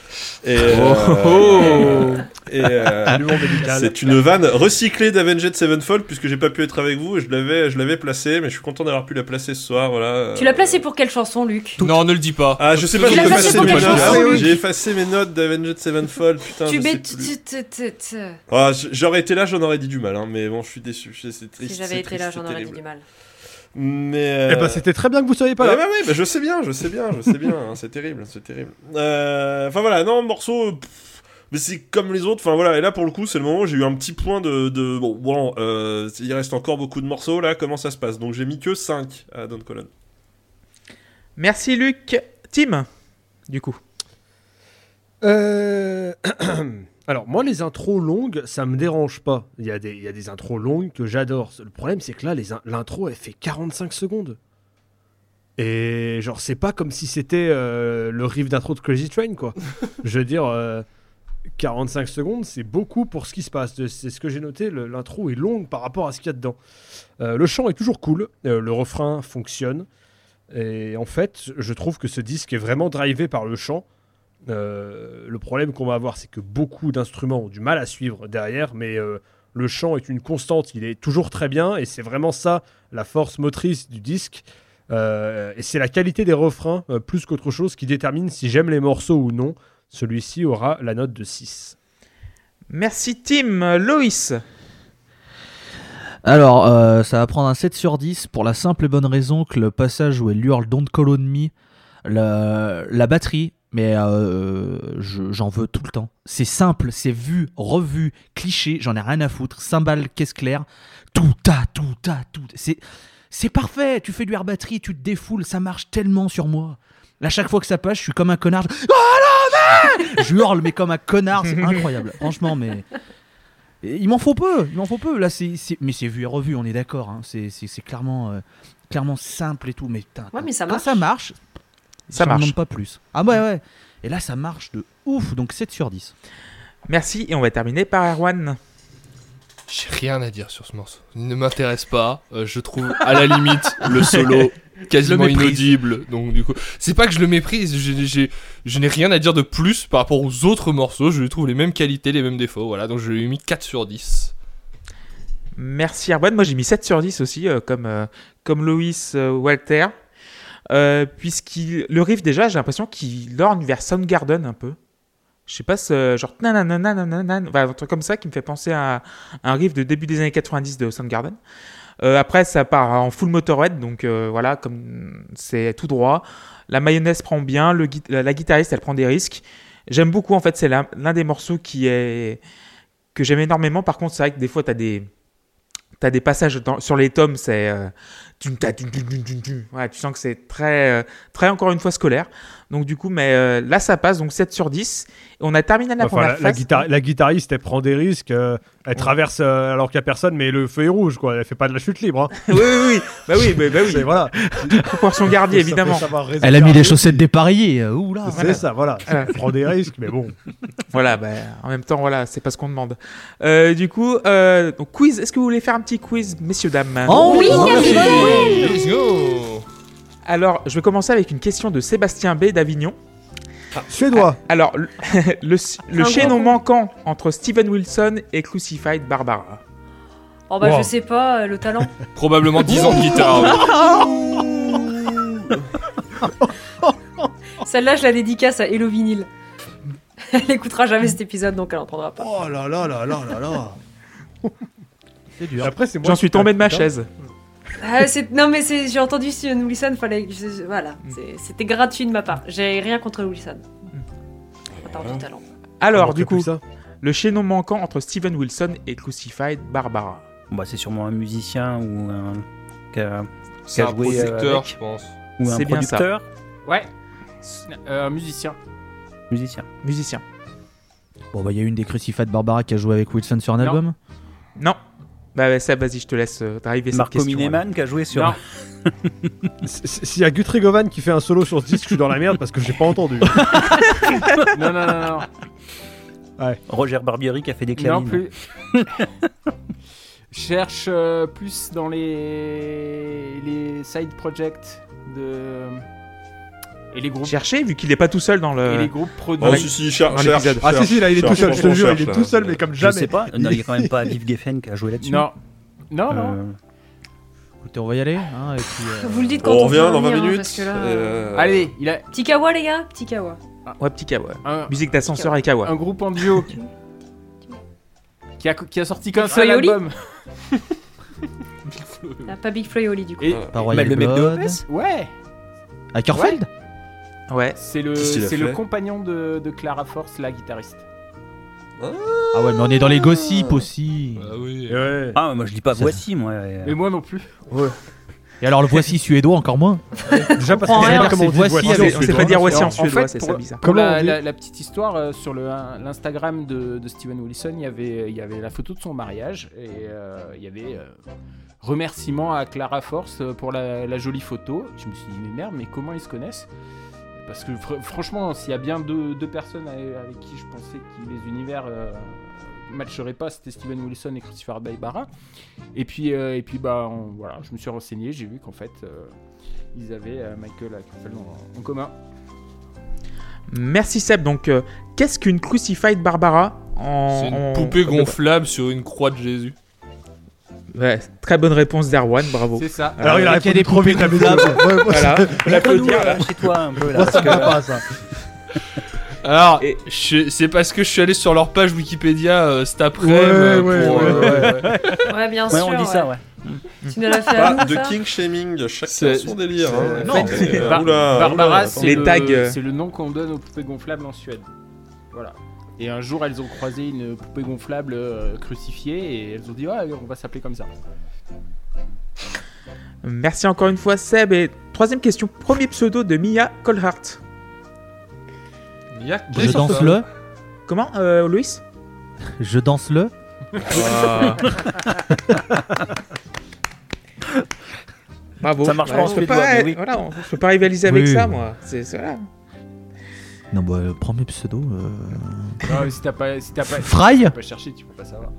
Et, euh, et, euh, L'humour médical. c'est une vanne recyclée d'Avenged Sevenfold puisque j'ai pas pu être avec vous et je l'avais, je l'avais placée, mais je suis content d'avoir pu la placer ce soir. Voilà. Tu l'as placé pour quelle chanson, Luc Non, ne le dis pas. Ah, je sais pas, Tu j'ai effacé pour mes quelle notes. chanson, Luc J'ai effacé mes notes d'Avenged Sevenfold. Putain, Tu je Ah, j'aurais été là, j'en aurais dit du mal, hein, mais bon, je suis déçu. je- C'est triste. Si j'avais été là, j'en aurais dit terrible. du mal. Mais. Eh ben, euh, c'était très bien que vous soyez pas là. bah oui, bah je sais bien, je sais bien, je sais bien, hein, c'est terrible, c'est terrible. Euh, Enfin voilà, non, morceau, pff, mais c'est comme les autres, enfin voilà, et là pour le coup, c'est le moment où j'ai eu un petit point de... de bon, bon euh, il reste encore beaucoup de morceaux, là, comment ça se passe? Donc j'ai mis que 5 à Don Colon. Merci Luc. Tim, du coup. Euh, Alors, moi, les intros longues, ça me dérange pas. Il y a des, il y a des intros longues que j'adore. Le problème, c'est que là, l'intro, elle fait 45 secondes. Et genre, c'est pas comme si c'était euh, le riff d'intro de Crazy Train, quoi. Je veux dire, euh, 45 secondes, c'est beaucoup pour ce qui se passe. C'est ce que j'ai noté. L'intro est longue par rapport à ce qu'il y a dedans. Euh, le chant est toujours cool. euh, le refrain fonctionne. Et en fait, je trouve que ce disque est vraiment drivé par le chant. Euh, le problème qu'on va avoir, c'est que beaucoup d'instruments ont du mal à suivre derrière, mais le chant est une constante, il est toujours très bien, et c'est vraiment ça la force motrice du disque. Et c'est la qualité des refrains, plus qu'autre chose, qui détermine si j'aime les morceaux ou non. Celui-ci aura la note de 6. Merci Tim. Loïs. Alors, euh, ça va prendre un 7 sur 10 pour la simple et bonne raison que le passage où elle hurle Don't Call on Me, la, la batterie, mais euh, je- j'en veux tout le temps. C'est simple, c'est vu, revu, cliché, j'en ai rien à foutre. Cymbale, caisse claire, tout ta, tout ta, tout. C'est, c'est parfait, tu fais du air batterie, tu te défoules, ça marche tellement sur moi. Là, chaque fois que ça passe, je suis comme un connard. Je, Oh, non, mais je hurle, mais comme un connard, c'est incroyable. Franchement, mais. Il m'en faut peu, il m'en faut peu. Là, c'est, mais c'est vu et revu, on est d'accord. hein. C'est, clairement, euh, clairement simple et tout. Mais, putain, Ouais, mais ça quand marche. ça marche, Ça marche. demande pas plus. Ah ouais, ouais. Et là, ça marche de ouf. Donc 7 sur 10. Merci. Et on va terminer par Erwan. J'ai rien à dire sur ce morceau. Il ne m'intéresse pas. Euh, je trouve à la limite le solo quasiment inaudible. Donc du coup, c'est pas que je le méprise. je n'ai rien à dire de plus par rapport aux autres morceaux. Je lui trouve les mêmes qualités, les mêmes défauts. Voilà. Donc je lui ai mis 4 sur 10. Merci Erwan. Moi j'ai mis 7 sur 10 aussi, euh, comme, euh, comme Loïs euh, Walter. Euh, Puisqu'il le riff déjà, j'ai l'impression qu'il lorgne vers Soundgarden un peu. Je sais pas, ce genre nanananananan, enfin, un truc comme ça qui me fait penser à un riff de début des années 90 de Soundgarden. Euh, après, ça part en full motorhead, donc euh, voilà, comme c'est tout droit. La mayonnaise prend bien, la, guitariste elle prend des risques. J'aime beaucoup en fait, c'est l'un des morceaux qui est que j'aime énormément. Par contre, c'est vrai que des fois, tu as des T'as des passages sur les tomes, c'est. euh. Ouais, tu sens que c'est très, euh, très, encore une fois, scolaire. Donc, du coup, mais euh, là, ça passe, donc 7 sur 10. Et on a terminé la Enfin, première la, la phase. la guitariste, elle prend des risques, euh, elle traverse euh, alors qu'il n'y a personne, mais le feu est rouge, quoi. Elle fait pas de la chute libre. hein. oui, oui, oui. Bah oui, bah, bah oui. Voilà. Proportion faut évidemment. Elle a mis les chaussettes dépareillées. euh, Ouh là. C'est Voilà. ça, voilà. Elle prend des risques, mais bon. Voilà, bah, en même temps, voilà, c'est pas ce qu'on demande. Euh, du coup, euh, donc, quiz. Est-ce que vous voulez faire un petit quiz, messieurs, dames? Oh Oui, merci. Let's go. Alors, je vais commencer avec une question de Sébastien B d'Avignon. Suédois. Alors, le, le, chaînon manquant entre Steven Wilson et Crucified Barbara. Oh bah Wow. je sais pas, euh, le talent. Probablement 10 ans de guitare. Celle-là, je la dédicace à Hello Vinyl. Elle écoutera jamais cet épisode, donc elle n'entendra pas. Oh là là là là là là. C'est dur. Après, c'est moi J'en suis tombé de ma chaise. Ah, c'est- non mais c'est- j'ai entendu Steven Wilson, fallait que je- voilà, Mm. c'était gratuit de ma part. J'ai rien contre Wilson. Attends, du talent. Alors, du coup, ça le chaînon manquant entre Steven Wilson et Crucified Barbara. Bah, c'est sûrement un musicien ou un, qui a- C'est un joué, euh, producteur, avec. je pense. ou un C'est bien ça. producteur. Ouais. Euh, un musicien. Musicien. Musicien. Bon, bah, il y a une des Crucified Barbara qui a joué avec Wilson sur un Non. album? Non. Bah, ouais, ça, vas-y, je te laisse euh, driver cette Marco question. Mineman qui a joué sur. Non. S'il y a Guthrie Govan qui fait un solo sur ce disque, je suis dans la merde parce que j'ai pas entendu. non, non, non, non. Roger Barbieri qui a fait des Non clamines. plus. Cherche euh, plus dans les les side projects de et les groupes Cherchez, vu qu'il est pas tout seul dans et les le. groupes produits. Oh, si, si, cher, dans cherche, l'épisode. Ah si si, là il est tout seul, je te jure, il est tout seul, mais comme Je jamais. sais pas, non, il y a quand même pas Viv Geffen qui a joué là-dessus. Non. Non, non. Euh, Écoutez, on va y aller. hein, et puis, euh, Vous le dites quand On on, revient dans 20 revenir, hein, minutes. là, euh, Allez, il a Petit kawa, les gars, petit kawa. Ouais, petit kawa. un, Musique d'ascenseur et kawa. un groupe en duo qui a, qui a sorti qu'un seul album. Ah, pas Big Floyoli du coup. Et Pas Royal le mec de ouais, Avec Orfeld Ouais. C'est le c'est le compagnon de, de Clara Force, la guitariste. Ah ouais, mais on est dans les gossips aussi. Bah oui. Ouais. Ah, moi je dis pas Ça- voici, moi. Mais moi non plus. Et alors le voici suédois encore moins. Déjà parce que rien. c'est comment on dit Voici voici On en sait, pas dire voici en- en en suédois, fait, c'est ça bizarre. Pour la, petite histoire, euh, sur le- l'Instagram de, de Steven Wilson, il y avait, il y avait la photo de son mariage et euh, il y avait euh, remerciement à Clara Force euh, pour la, la jolie photo. Je me suis dit, mais merde, mais comment ils se connaissent? Parce que fr- franchement, s'il y a bien deux, deux personnes avec, avec qui je pensais que les univers euh, matcheraient pas, c'était Steven Wilson et Christopher Baibara. Et puis, euh, et puis bah, on- voilà, je me suis renseigné, j'ai vu qu'en fait, euh, ils avaient euh, Michael Ackerfeld en- en commun. Merci Seb. Donc, euh, qu'est-ce qu'une Crucified Barbara en... C'est une en- poupée gonflable sur une croix de Jésus. Ouais, très bonne réponse d'Erwan, bravo. C'est ça. Alors il a qu'il y a des répondu t'as gonflables. Ouais, moi, Voilà, on euh, chez toi un peu là. Moi ça me va pas ça. Alors, Et- je- c'est parce que je suis allé sur leur page Wikipédia euh, cet après Ouais, euh, ouais, pour, ouais, euh, ouais. ouais. Ouais, bien Ouais, sûr. on dit ça, ouais. Tu nous l'as fait à Pas nous, de ça king shaming, chacun C'est- son délire. hein. Non, Euh, Bar- oula, Barbara, c'est Les le, tags, euh. c'est le nom qu'on donne aux poupées gonflables en Suède. Voilà. Et un jour, elles ont croisé une poupée gonflable euh, crucifiée et elles ont dit ouais, on va s'appeler comme ça. Merci encore une fois Seb. Et troisième question, premier pseudo de Mia Colhart. Il y a Je danse le. Comment, euh, Louis Je danse le. Ah. Bravo. Ça marche pas en suédois, pas, mais oui. voilà, je peux pas rivaliser avec Oui. ça, moi. C'est c'est- voilà. Non bah euh, premier pseudo. euh, Non, mais si t'as pas, si t'as pas, Fry t'as pas cherché, tu peux pas savoir.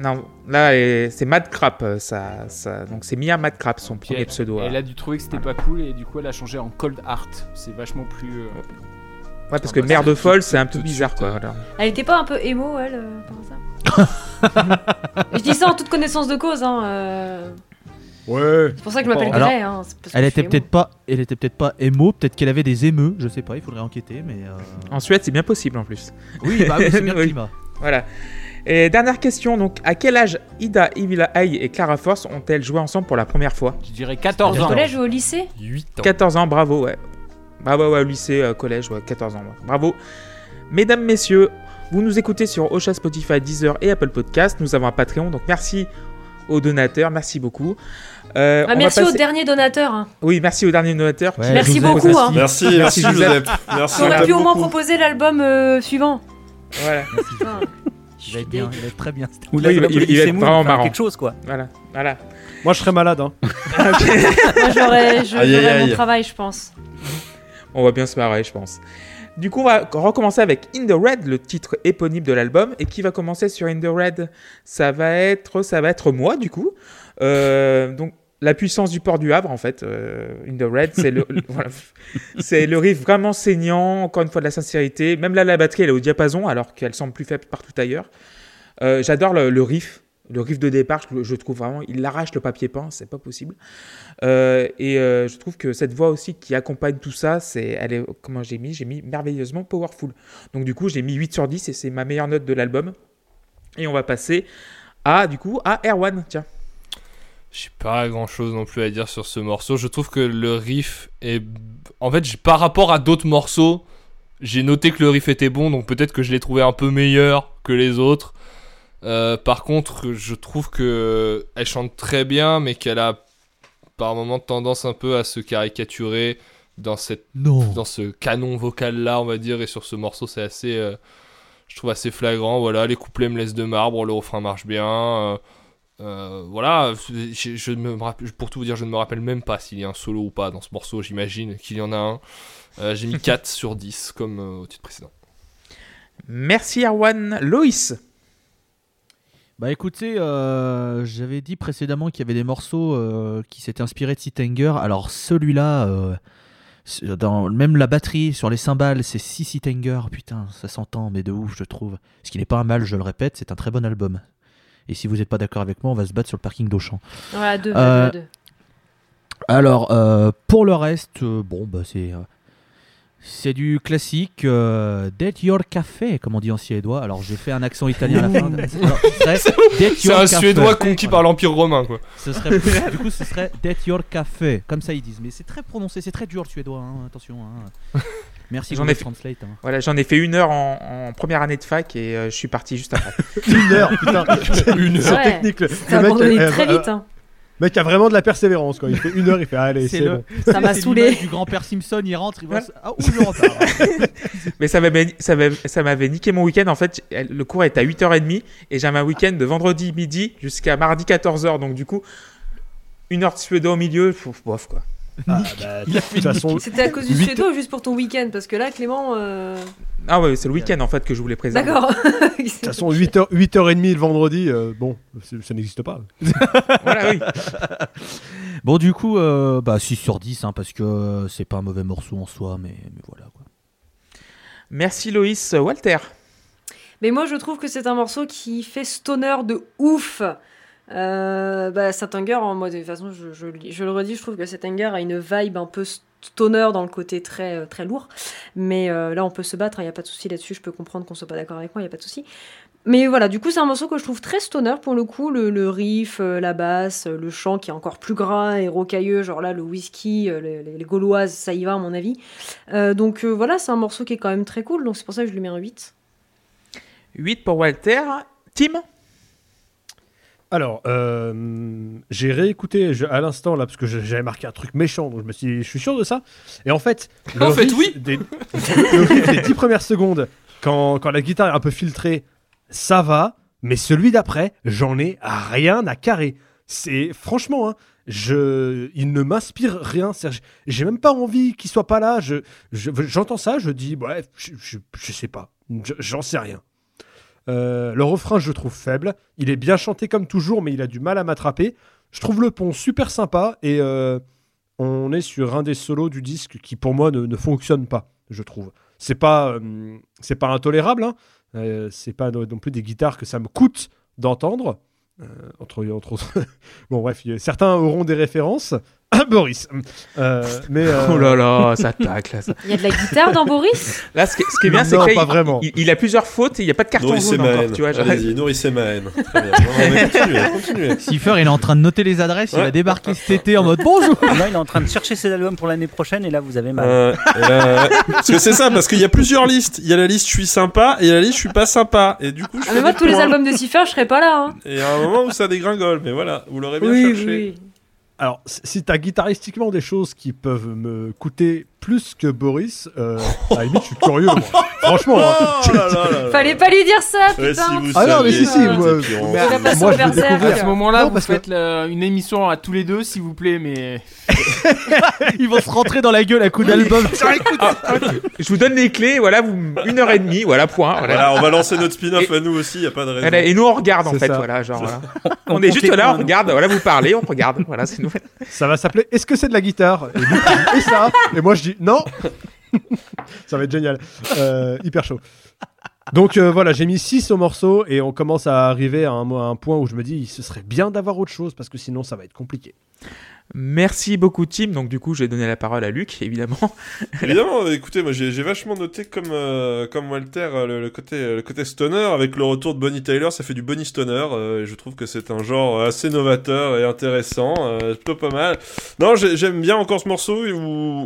Non, là, euh, c'est Mad Crap. euh, Ça, ça... Donc, c'est Mia Mad Crap, son premier pseudo. Elle a dû trouver que c'était pas cool et du coup, elle a changé en Cold Heart. C'est vachement plus. euh, Ouais, parce que merde c'est folle, c'est un peu de bizarre, quoi. euh. voilà. Elle était pas un peu émo, elle, euh, par ça Je dis ça en toute connaissance de cause, hein. euh, Ouais. C'est pour ça que je m'appelle Alors, Grey, hein. Elle était peut-être pas, elle était peut-être pas émo, peut-être qu'elle avait des émeux, je sais pas, il faudrait enquêter, mais. euh, En Suède, c'est bien possible en plus. Oui, bah oui, c'est bien le climat. Voilà. Et dernière question, donc, à quel âge Ida, Evila Eye et Clara Force ont-elles joué ensemble pour la première fois Je dirais 14 Au ans. collège ou au lycée 8 ans. 14 ans, bravo, ouais. Bravo, ouais, au lycée, euh, collège, ouais, 14 ans, ouais. bravo. Mesdames, messieurs, vous nous écoutez sur Ocha, Spotify, Deezer et Apple Podcast. Nous avons un Patreon, donc merci aux donateurs, merci beaucoup. Euh, Ah, Merci passer- au dernier donateur. hein. Oui, merci aux derniers donateurs. Ouais, Merci Joseph beaucoup, hein. Merci, Merci, merci Joseph. Merci. On pu au moins proposer l'album euh, suivant. Voilà, Il va être bien, il va être très bien. Ou Oui, là, il va- il- il va être vraiment marrant. quelque chose, quoi. voilà, voilà. Moi je serais malade hein. Moi, j'aurais mon travail, je pense. On va bien se marrer, je pense. Du coup, on va recommencer avec In the Red, le titre éponyme de l'album. Et qui va commencer sur In the Red? Ça va être, ça va être moi, du coup. Euh, donc, la puissance du port du Havre, en fait. euh, In the Red, c'est le, le- voilà. c'est le riff vraiment saignant. Encore une fois, de la sincérité. Même là, la batterie, elle est au diapason, alors qu'elle semble plus faible partout ailleurs. Euh, J'adore le, le riff. Le riff de départ, je, je trouve vraiment, il arrache le papier peint, c'est pas possible. Euh, et je trouve que cette voix aussi qui accompagne tout ça, c'est, elle est, comment j'ai mis? J'ai mis merveilleusement powerful. Donc du coup, j'ai mis 8 sur 10 et c'est ma meilleure note de l'album. Et on va passer à, du coup, à Erwan, tiens. J'ai pas grand chose non plus à dire sur ce morceau. Je trouve que le riff est. En fait, par rapport à d'autres morceaux, j'ai noté que le riff était bon, donc peut-être que je l'ai trouvé un peu meilleur que les autres. Euh, par contre, je trouve que elle chante très bien, mais qu'elle a par moments tendance un peu à se caricaturer dans cette Non. dans ce canon vocal là on va dire et sur ce morceau c'est assez euh, je trouve assez flagrant voilà les couplets me laissent de marbre le refrain marche bien euh, Euh, voilà, je, je me rappelle, pour tout vous dire, je ne me rappelle même pas s'il y a un solo ou pas dans ce morceau. J'imagine qu'il y en a un. Euh, J'ai mis 4 sur 10 comme euh, au titre précédent. Merci Erwan. Loïs Bah écoutez, euh, j'avais dit précédemment qu'il y avait des morceaux euh, qui s'étaient inspirés de Sitanger. Alors celui-là, euh, dans même la batterie sur les cymbales, c'est si Sitanger. Putain, ça s'entend, mais de ouf, je trouve. Ce qui n'est pas un mal, je le répète, c'est un très bon album. Et si vous n'êtes pas d'accord avec moi, on va se battre sur le parking d'Auchan. Voilà, deux, Euh, deux, deux. Alors, euh, pour le reste, euh, bon, bah c'est. euh, c'est du classique, euh, Det Your Café, comme on dit en suédois. Alors j'ai fait un accent italien à la fin. C'est Your un Café. Suédois conquis Voilà. par l'Empire romain, quoi. Ce serait, du coup, ce serait Det Your Café, comme ça ils disent. Mais c'est très prononcé, c'est très dur le suédois, hein, attention. hein. Merci, J'en Google ai fait- Translate. hein. Voilà, j'en ai fait une heure en, en première année de fac et euh, je suis parti juste après. Une heure, putain. Une Ouais. technique. Le, T'as le mec, abandonné euh, très euh, vite. hein. mec a vraiment de la persévérance. Quand il fait une heure, il fait allez, C'est c'est le- bon. Ça m'a saoulé. du grand-père Simpson, il rentre, il voit. Ah, où je repars. Mais ça m'avait, ça m'avait, ça m'avait niqué mon week-end. En fait, le cours est à 8h30 et j'avais un week-end de vendredi midi jusqu'à mardi 14h. Donc, du coup, une heure de suédois au milieu, bof quoi. Ah, bah, de toute façon, C'était à cause du Huit- suédois ou juste pour ton week-end Parce que là, Clément. euh, Ah ouais, c'est le week-end en fait que je voulais préserver. D'accord. de toute façon 8h, 8h30 le vendredi, euh, bon, ça n'existe pas. Voilà, oui. Bon, du coup, euh, bah 6 sur 10, hein, parce que euh, c'est pas un mauvais morceau en soi, mais, mais voilà. Quoi. Merci Loïs. Walter. Mais moi, je trouve que c'est un morceau qui fait stoner de ouf. Euh, bah, Satanger, en moi, de toute façon, je, je, le redis, je trouve que Satanger a une vibe un peu stoner dans le côté très, euh, très lourd. Mais euh, là, on peut se battre, il n'y a pas de souci là-dessus. Je peux comprendre qu'on soit pas d'accord avec moi, il n'y a pas de souci. Mais voilà, du coup, c'est un morceau que je trouve très stoner pour le coup. Le, riff, euh, la basse, le chant qui est encore plus gras et rocailleux. Genre là, le whisky, les, gauloises, ça y va, à mon avis. Donc voilà, c'est un morceau qui est quand même très cool. Donc c'est pour ça que je lui mets un 8. 8 pour Walter. Tim? Alors, euh, j'ai réécouté je- à l'instant là parce que j'avais marqué un truc méchant, donc je me suis, dit, je suis sûr de ça. Et en fait, le En fait, oui. Des, le des 10 premières secondes, quand, quand la guitare est un peu filtrée, ça va. Mais celui d'après, j'en ai rien à carrer. C'est franchement, hein, je, il ne m'inspire rien. J'ai même pas envie qu'il soit pas là. Je, je- j'entends ça, je dis, bref, je, je, sais pas, Je- j'en sais rien. Euh, le refrain, je le trouve faible. Il est bien chanté comme toujours, mais il a du mal à m'attraper. Je trouve le pont super sympa et euh, on est sur un des solos du disque qui, pour moi, ne, ne fonctionne pas. Je trouve. C'est pas, euh, c'est pas intolérable. Hein. C'est pas non plus des guitares que ça me coûte d'entendre. Entre, entre bon, bref, certains auront des références. Ah, Boris. Euh, mais euh, Oh là là, ça tacle là. ça. Il y a de la guitare dans Boris? Là, ce qui, ce qui est bien, c'est Non, qu'il pas vraiment. il, il a plusieurs fautes et il n'y a pas de carton Nourrissez jaune ma encore, haine. tu vois. Allez-y, nourrissez ma haine. Très bien. Non, mais continuez, continuez. Siffer, il est en train de noter les adresses, il Ouais. va débarquer cet été en mode bonjour Là, il est en train de chercher ses albums pour l'année prochaine et là, vous avez mal. Euh, parce que c'est ça, parce qu'il y a plusieurs listes. Il y a la liste je suis sympa et il y a la liste je suis pas sympa. Et du coup, je Ah, mais moi, tous les albums de Cipher, je serais pas là. Hein. Et il y a un moment où ça dégringole, mais voilà, vous l'aurez bien Oui, cherché. oui. Alors, si- t'as guitaristiquement des choses qui peuvent me coûter plus que Boris, euh, à la limite, je suis curieux. moi. Franchement. hein. Oh là là là là. Fallait pas lui dire ça, Ouais, putain. si vous Ah non, mais si, si, c'était moi- Mais moi, je. À ce moment-là, vous parce que- faites le- une émission à tous les deux, s'il vous plaît, mais Ils vont se rentrer dans la gueule à coups d'album. Je vous donne les clés, voilà, vous, une heure et demie, voilà, point. Voilà. Voilà, on va lancer notre spin-off à nous aussi, y a pas de raison. Voilà, et nous on regarde en fait, ça. voilà, genre. voilà. On On est juste là, on regarde, voilà, vous parlez, on regarde, voilà, c'est nous. Ça va s'appeler Est-ce que c'est de la guitare? Et ça? Et moi, je dis non Ça va être génial. Euh, hyper chaud. Donc euh, voilà, j'ai mis 6 au morceau et on commence à arriver à un, à un point où je me dis ce serait bien d'avoir autre chose parce que sinon ça va être compliqué. Merci beaucoup, Tim. Donc, du coup, j'ai donné la parole à Luc, évidemment. Évidemment, écoutez, moi j'ai vachement noté comme, euh, comme Walter euh, le, le côté, euh, le côté stoner avec le retour de Bonnie Tyler, ça fait du Bonnie Stoner. euh, et je trouve que c'est un genre assez novateur et intéressant, euh, plutôt pas mal. Non, j'ai- j'aime bien encore ce morceau où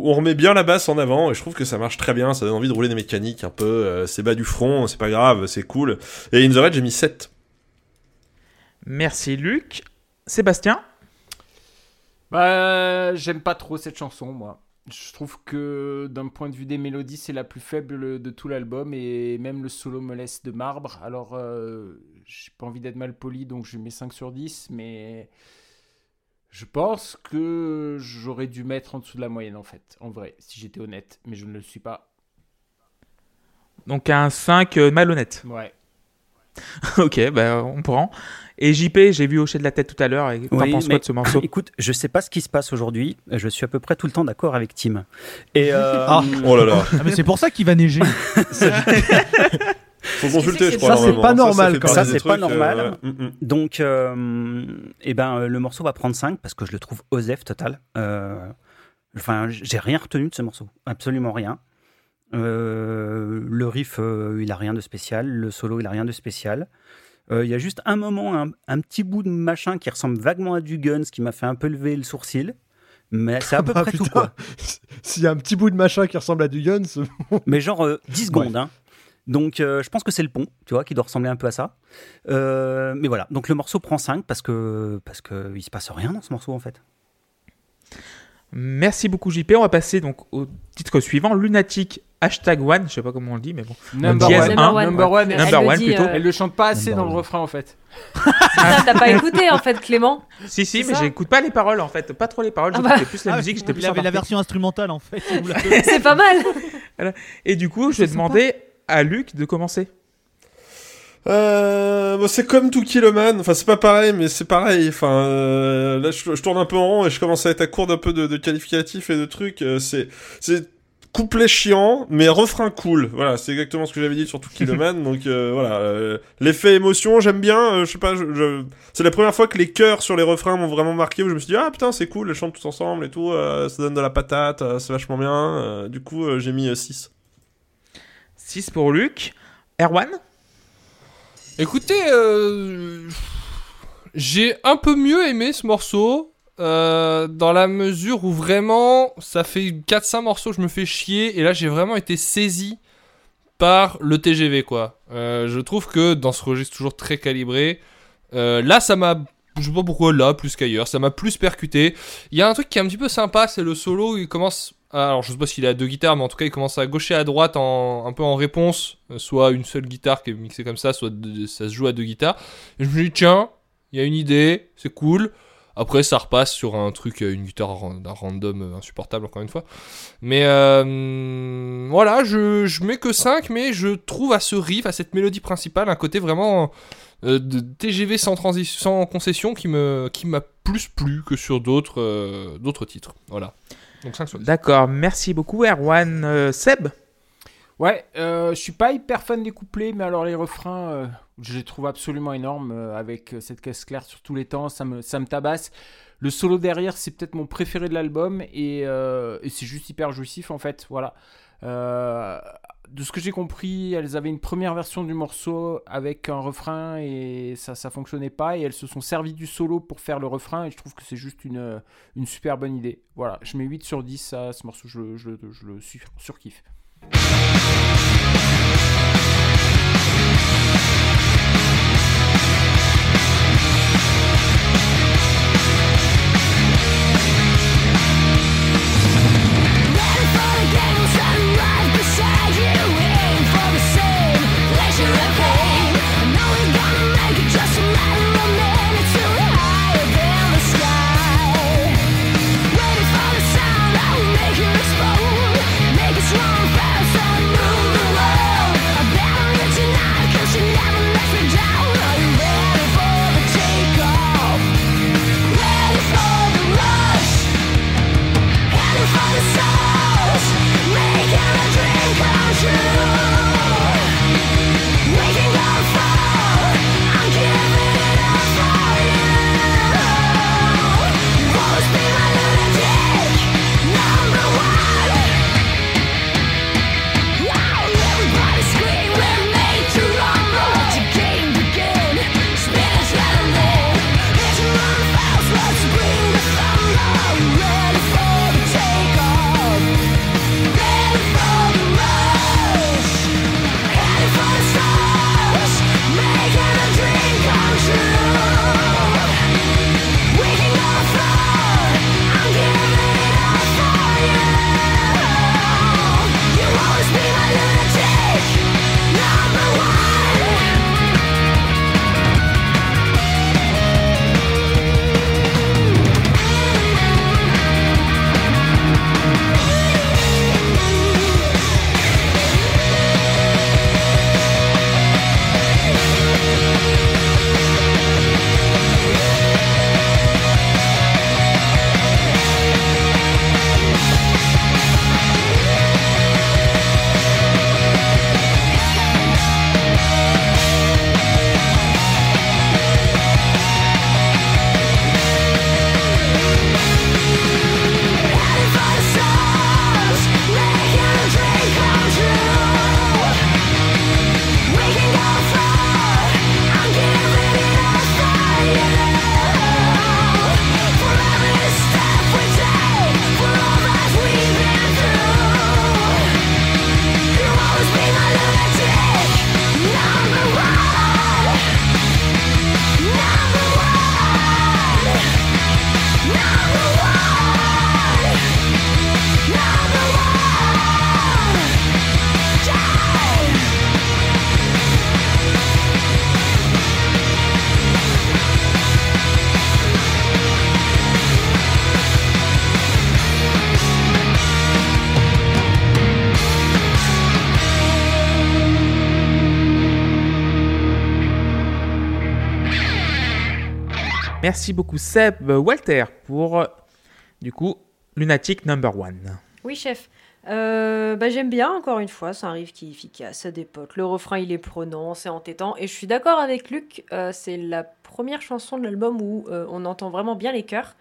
on remet bien la basse en avant et je trouve que ça marche très bien. Ça donne envie de rouler des mécaniques un peu. c'est bas du front, c'est pas grave, c'est cool. Et In the Red, j'ai mis 7. Merci, Luc. Sébastien? Bah, j'aime pas trop cette chanson, moi. Je trouve que d'un point de vue des mélodies, c'est la plus faible de tout l'album et même le solo me laisse de marbre. Alors, euh, j'ai pas envie d'être mal poli, donc je mets 5 sur 10, mais je pense que j'aurais dû mettre en dessous de la moyenne, en fait, en vrai, si j'étais honnête, mais je ne le suis pas. Donc un 5 euh, malhonnête. Ouais. ok, bah, on prend. Et JP, j'ai vu hocher de la tête tout à l'heure. Et t'en Oui, penses quoi de ce morceau? Écoute, je sais pas ce qui se passe aujourd'hui. Je suis à peu près tout le temps d'accord avec Tim. Et euh, Ah. Oh là là. Ah, mais c'est pour ça qu'il va neiger. Faut consulter, je c'est crois. Ça, c'est pas normal, Ça, c'est pas normal. euh, ouais. Mm, mm. donc, euh, eh ben, le morceau va prendre 5 parce que je le trouve osef total. Euh, Enfin, j'ai rien retenu de ce morceau, absolument rien. Euh, le riff, euh, il a rien de spécial. Le solo, il a rien de spécial. Euh, Il y a juste un moment, un, un petit bout de machin qui ressemble vaguement à du Guns qui m'a fait un peu lever le sourcil. Mais c'est à peu Ah, près tout, quoi. S'il y a un petit bout de machin qui ressemble à du Guns, Mais genre euh, 10 secondes. hein. Donc euh, je pense que c'est le pont, tu vois, qui doit ressembler un peu à ça. Euh, mais voilà, donc le morceau prend 5 parce que parce que il se passe rien dans ce morceau en fait. Merci beaucoup JP. On va passer donc au titre suivant, Lunatic hashtag one. Je sais pas comment on le dit, mais bon. Number one. Number one. Elle Number le one, dit, plutôt. euh, Elle le chante pas assez Number dans le refrain, en fait. ça, T'as pas écouté en fait, Clément Si, si, mais j'écoute pas les paroles en fait. Pas trop les paroles. Ah J'écoutais bah. plus la musique. J'étais plus Il avait la embarqué. version instrumentale en fait. l'a- C'est pas mal. Et du coup, je vais demander à Luc de commencer. Euh, c'est comme To Kill a Man. Enfin, c'est pas pareil, mais c'est pareil. Enfin, euh, là, je, tourne un peu en rond et je commence à être à court d'un peu de, de qualificatifs et de trucs. Euh, c'est, c'est couplet chiant, mais refrain cool. Voilà, c'est exactement ce que j'avais dit sur To Kill a Man. Donc euh, voilà, euh, l'effet émotion, j'aime bien. Euh, je sais pas, je, je- c'est la première fois que les chœurs sur les refrains m'ont vraiment marqué. Où je me suis dit ah putain, c'est cool, elles chantent tous ensemble et tout. ça donne de la patate, c'est vachement bien. Du coup, j'ai mis 6. 6 pour Luc. Erwan? Écoutez, euh, j'ai un peu mieux aimé ce morceau. euh, dans la mesure où vraiment, ça fait 4-5 morceaux, je me fais chier. Et là, j'ai vraiment été saisi par le TGV, quoi. Euh, je trouve que dans ce registre toujours très calibré, là, ça m'a. Je sais pas pourquoi là, plus qu'ailleurs, ça m'a plus percuté. Il y a un truc qui est un petit peu sympa, c'est le solo. Il commence. À- Alors, je sais pas s'il a deux guitares, mais en tout cas, il commence à gauche et à droite, un peu en réponse. Euh, Soit une seule guitare qui est mixée comme ça, soit ça se joue à deux guitares. Je me dis, tiens, il y a une idée, c'est cool. Après, ça repasse sur un truc, euh, une guitare d'un random euh, insupportable, encore une fois. Mais voilà, je, mets que 5, mais je trouve à ce riff, à cette mélodie principale, un côté vraiment de TGV sans, concession qui me qui m'a plus plu que sur d'autres d'autres titres. Voilà. Donc 5 sur 10. D'accord, merci beaucoup Erwan. Euh, Seb Ouais, euh, je suis pas hyper fan des couplets, mais alors les refrains, euh, je les trouve absolument énormes euh, avec euh, cette caisse claire sur tous les temps, ça me, ça me tabasse. Le solo derrière, c'est peut-être mon préféré de l'album et, euh, et c'est juste hyper jouissif en fait. Voilà. Euh, de ce que j'ai compris, elles avaient une première version du morceau avec un refrain et ça, ça fonctionnait pas et elles se sont servies du solo pour faire le refrain et je trouve que c'est juste une, une super bonne idée. Voilà, je mets 8 sur 10 à ce morceau, je, je, je le sur- surkiffe. Ready Merci beaucoup Seb. Walter pour, euh, du coup, Lunatic Number One. Oui, chef. Euh, bah, J'aime bien, encore une fois, c'est un riff qui est efficace, ça dépote. Le refrain, il est prenant, c'est entêtant. Et je suis d'accord avec Luc, euh, c'est la première chanson de l'album où on entend vraiment bien les chœurs.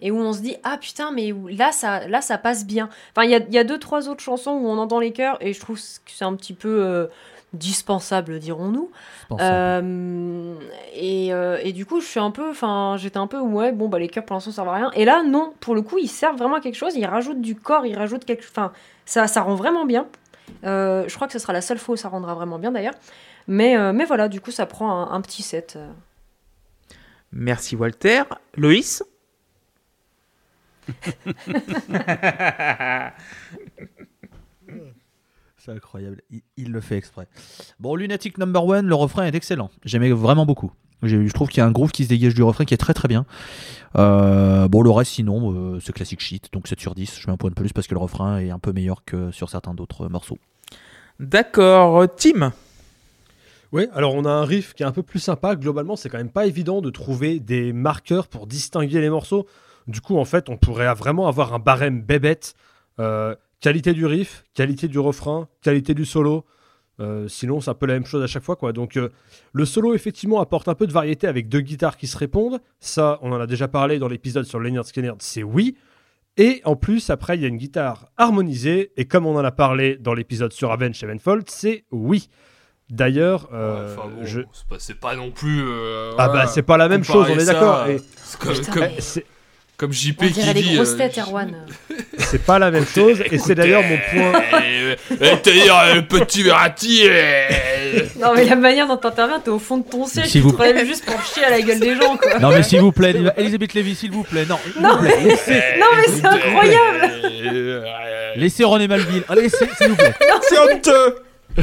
Et où on se dit, ah putain, mais là, ça, là, ça passe bien. Enfin, il y y a deux, trois autres chansons où on entend les chœurs, et je trouve que c'est un petit peu dispensable, dirons-nous. Euh, et, euh, et du coup, je suis un peu, enfin, j'étais un peu ouais, bon bah les cœurs pour l'instant ça servent à rien. Et là, non, pour le coup, ils servent vraiment à quelque chose. Ils rajoutent du corps, ils rajoutent quelque, enfin, ça, ça rend vraiment bien. Euh, je crois que ce sera la seule fois où ça rendra vraiment bien d'ailleurs. Mais, euh, mais voilà, du coup, ça prend un, un petit set. Merci Walter. Loïs C'est incroyable. Il, il le fait exprès. Bon, Lunatic Number One, le refrain est excellent. J'aimais vraiment beaucoup. Je trouve qu'il y a un groove qui se dégage du refrain qui est très très bien. Euh, bon, le reste, sinon, euh, c'est classique shit. Donc 7 sur 10. Je mets un point de plus parce que le refrain est un peu meilleur que sur certains d'autres morceaux. D'accord. Tim Oui, alors on a un riff qui est un peu plus sympa. Globalement, c'est quand même pas évident de trouver des marqueurs pour distinguer les morceaux. Du coup, en fait, on pourrait vraiment avoir un barème bébête. Euh, qualité du riff, qualité du refrain, qualité du solo. Euh, sinon, c'est un peu la même chose à chaque fois. Quoi. Donc, euh, le solo, effectivement, apporte un peu de variété avec deux guitares qui se répondent. Ça, on en a déjà parlé dans l'épisode sur Leonard Skinner, c'est oui. Et en plus, après, il y a une guitare harmonisée. Et comme on en a parlé dans l'épisode sur Avenged Sevenfold, c'est oui. D'ailleurs, euh, bon, je... c'est pas, non plus. euh, Ah bah c'est pas la même chose, on est d'accord. Et C'est comme, Putain, comme, euh, c'est- comme JP On qui des dit. grosses euh, têtes, Erwan. c'est pas la même chose. Et c'est d'ailleurs mon point. Eh, T'as-dire le petit Verratti. Non, mais la manière dont t'interviens, t'es au fond de ton siège, S'il tu vous te relèves juste pour chier à la gueule des gens, quoi. Non, mais s'il vous plaît, Elisabeth Lévy, s'il vous plaît. Non, Non, mais c'est incroyable laissez René Malville. Ah, Laissez, s'il vous plaît. C'est honteux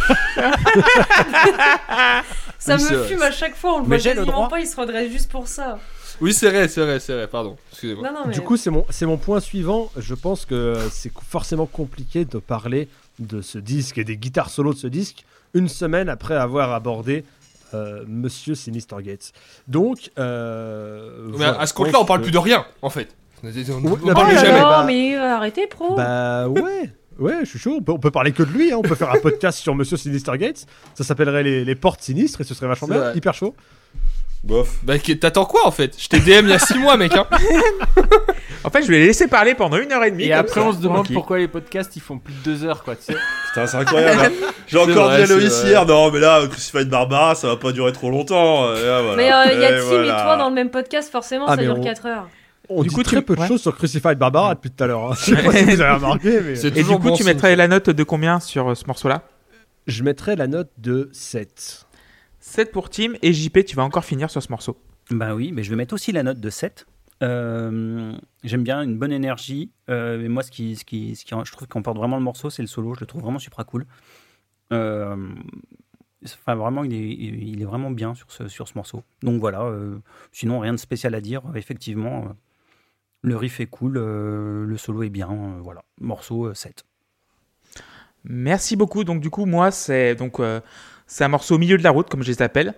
Ça Oui, me fume à chaque fois, on le Mais voit j'ai le droit. pas, il se redresse juste pour ça. Oui, c'est vrai, c'est vrai, c'est vrai, pardon. Excusez-moi. Non, non, mais... Du coup, c'est mon, c'est mon point suivant. Je pense que c'est forcément compliqué de parler de ce disque et des guitares solo de ce disque une semaine après avoir abordé euh, Monsieur Sinister Gates. Donc, euh, Mais voilà, à ce compte-là, on parle que- plus de rien, en fait. On on- on non, Oh parle mais là jamais. Bah- mais euh, arrêtez, pro Bah ouais, ouais, je suis chaud. On peut, on peut parler que de lui. hein. On peut faire un podcast sur Monsieur Sinister Gates. Ça s'appellerait les, les portes sinistres et ce serait vachement bien, hyper chaud. Bof. Bah, t'attends quoi en fait? Je t'ai DM il y a 6 mois, mec. Hein. En fait, je vais les laisser parler pendant une heure et demie. Et après, ça. on se demande Tranquille. pourquoi les podcasts ils font plus de deux heures, quoi, tu sais. Putain, c'est incroyable. hein. J'ai encore vrai, dit à Loïs hier, non, mais là, Crucified Barbara, ça va pas durer trop longtemps. Et là, voilà. Mais il y a Et Tim voilà. et toi dans le même podcast, forcément, Ah, ça dure on- 4 heures. On Du dit coup, très tu- peu de ouais. choses sur Crucified Barbara depuis tout à l'heure. hein. Je sais pas si vous avez remarqué, mais C'est Et du toujours coup, bon tu mettrais la note de combien sur euh, ce morceau-là? Je mettrais la note de 7. 7 pour Tim et JP, tu vas encore finir sur ce morceau. Bah oui, mais je vais mettre aussi la note de 7. Euh, J'aime bien une bonne énergie. Euh, mais moi, ce qui, ce qui, ce qui, je trouve qu'on porte vraiment le morceau, c'est le solo. Je le trouve vraiment super cool. Euh, enfin, vraiment, il est, il est vraiment bien sur ce, sur ce morceau. Donc voilà. euh, sinon, rien de spécial à dire. Effectivement, le riff est cool. le solo est bien. voilà. Morceau euh, 7. Merci beaucoup. Donc du coup, moi, c'est donc c'est un morceau au milieu de la route, comme je les appelle.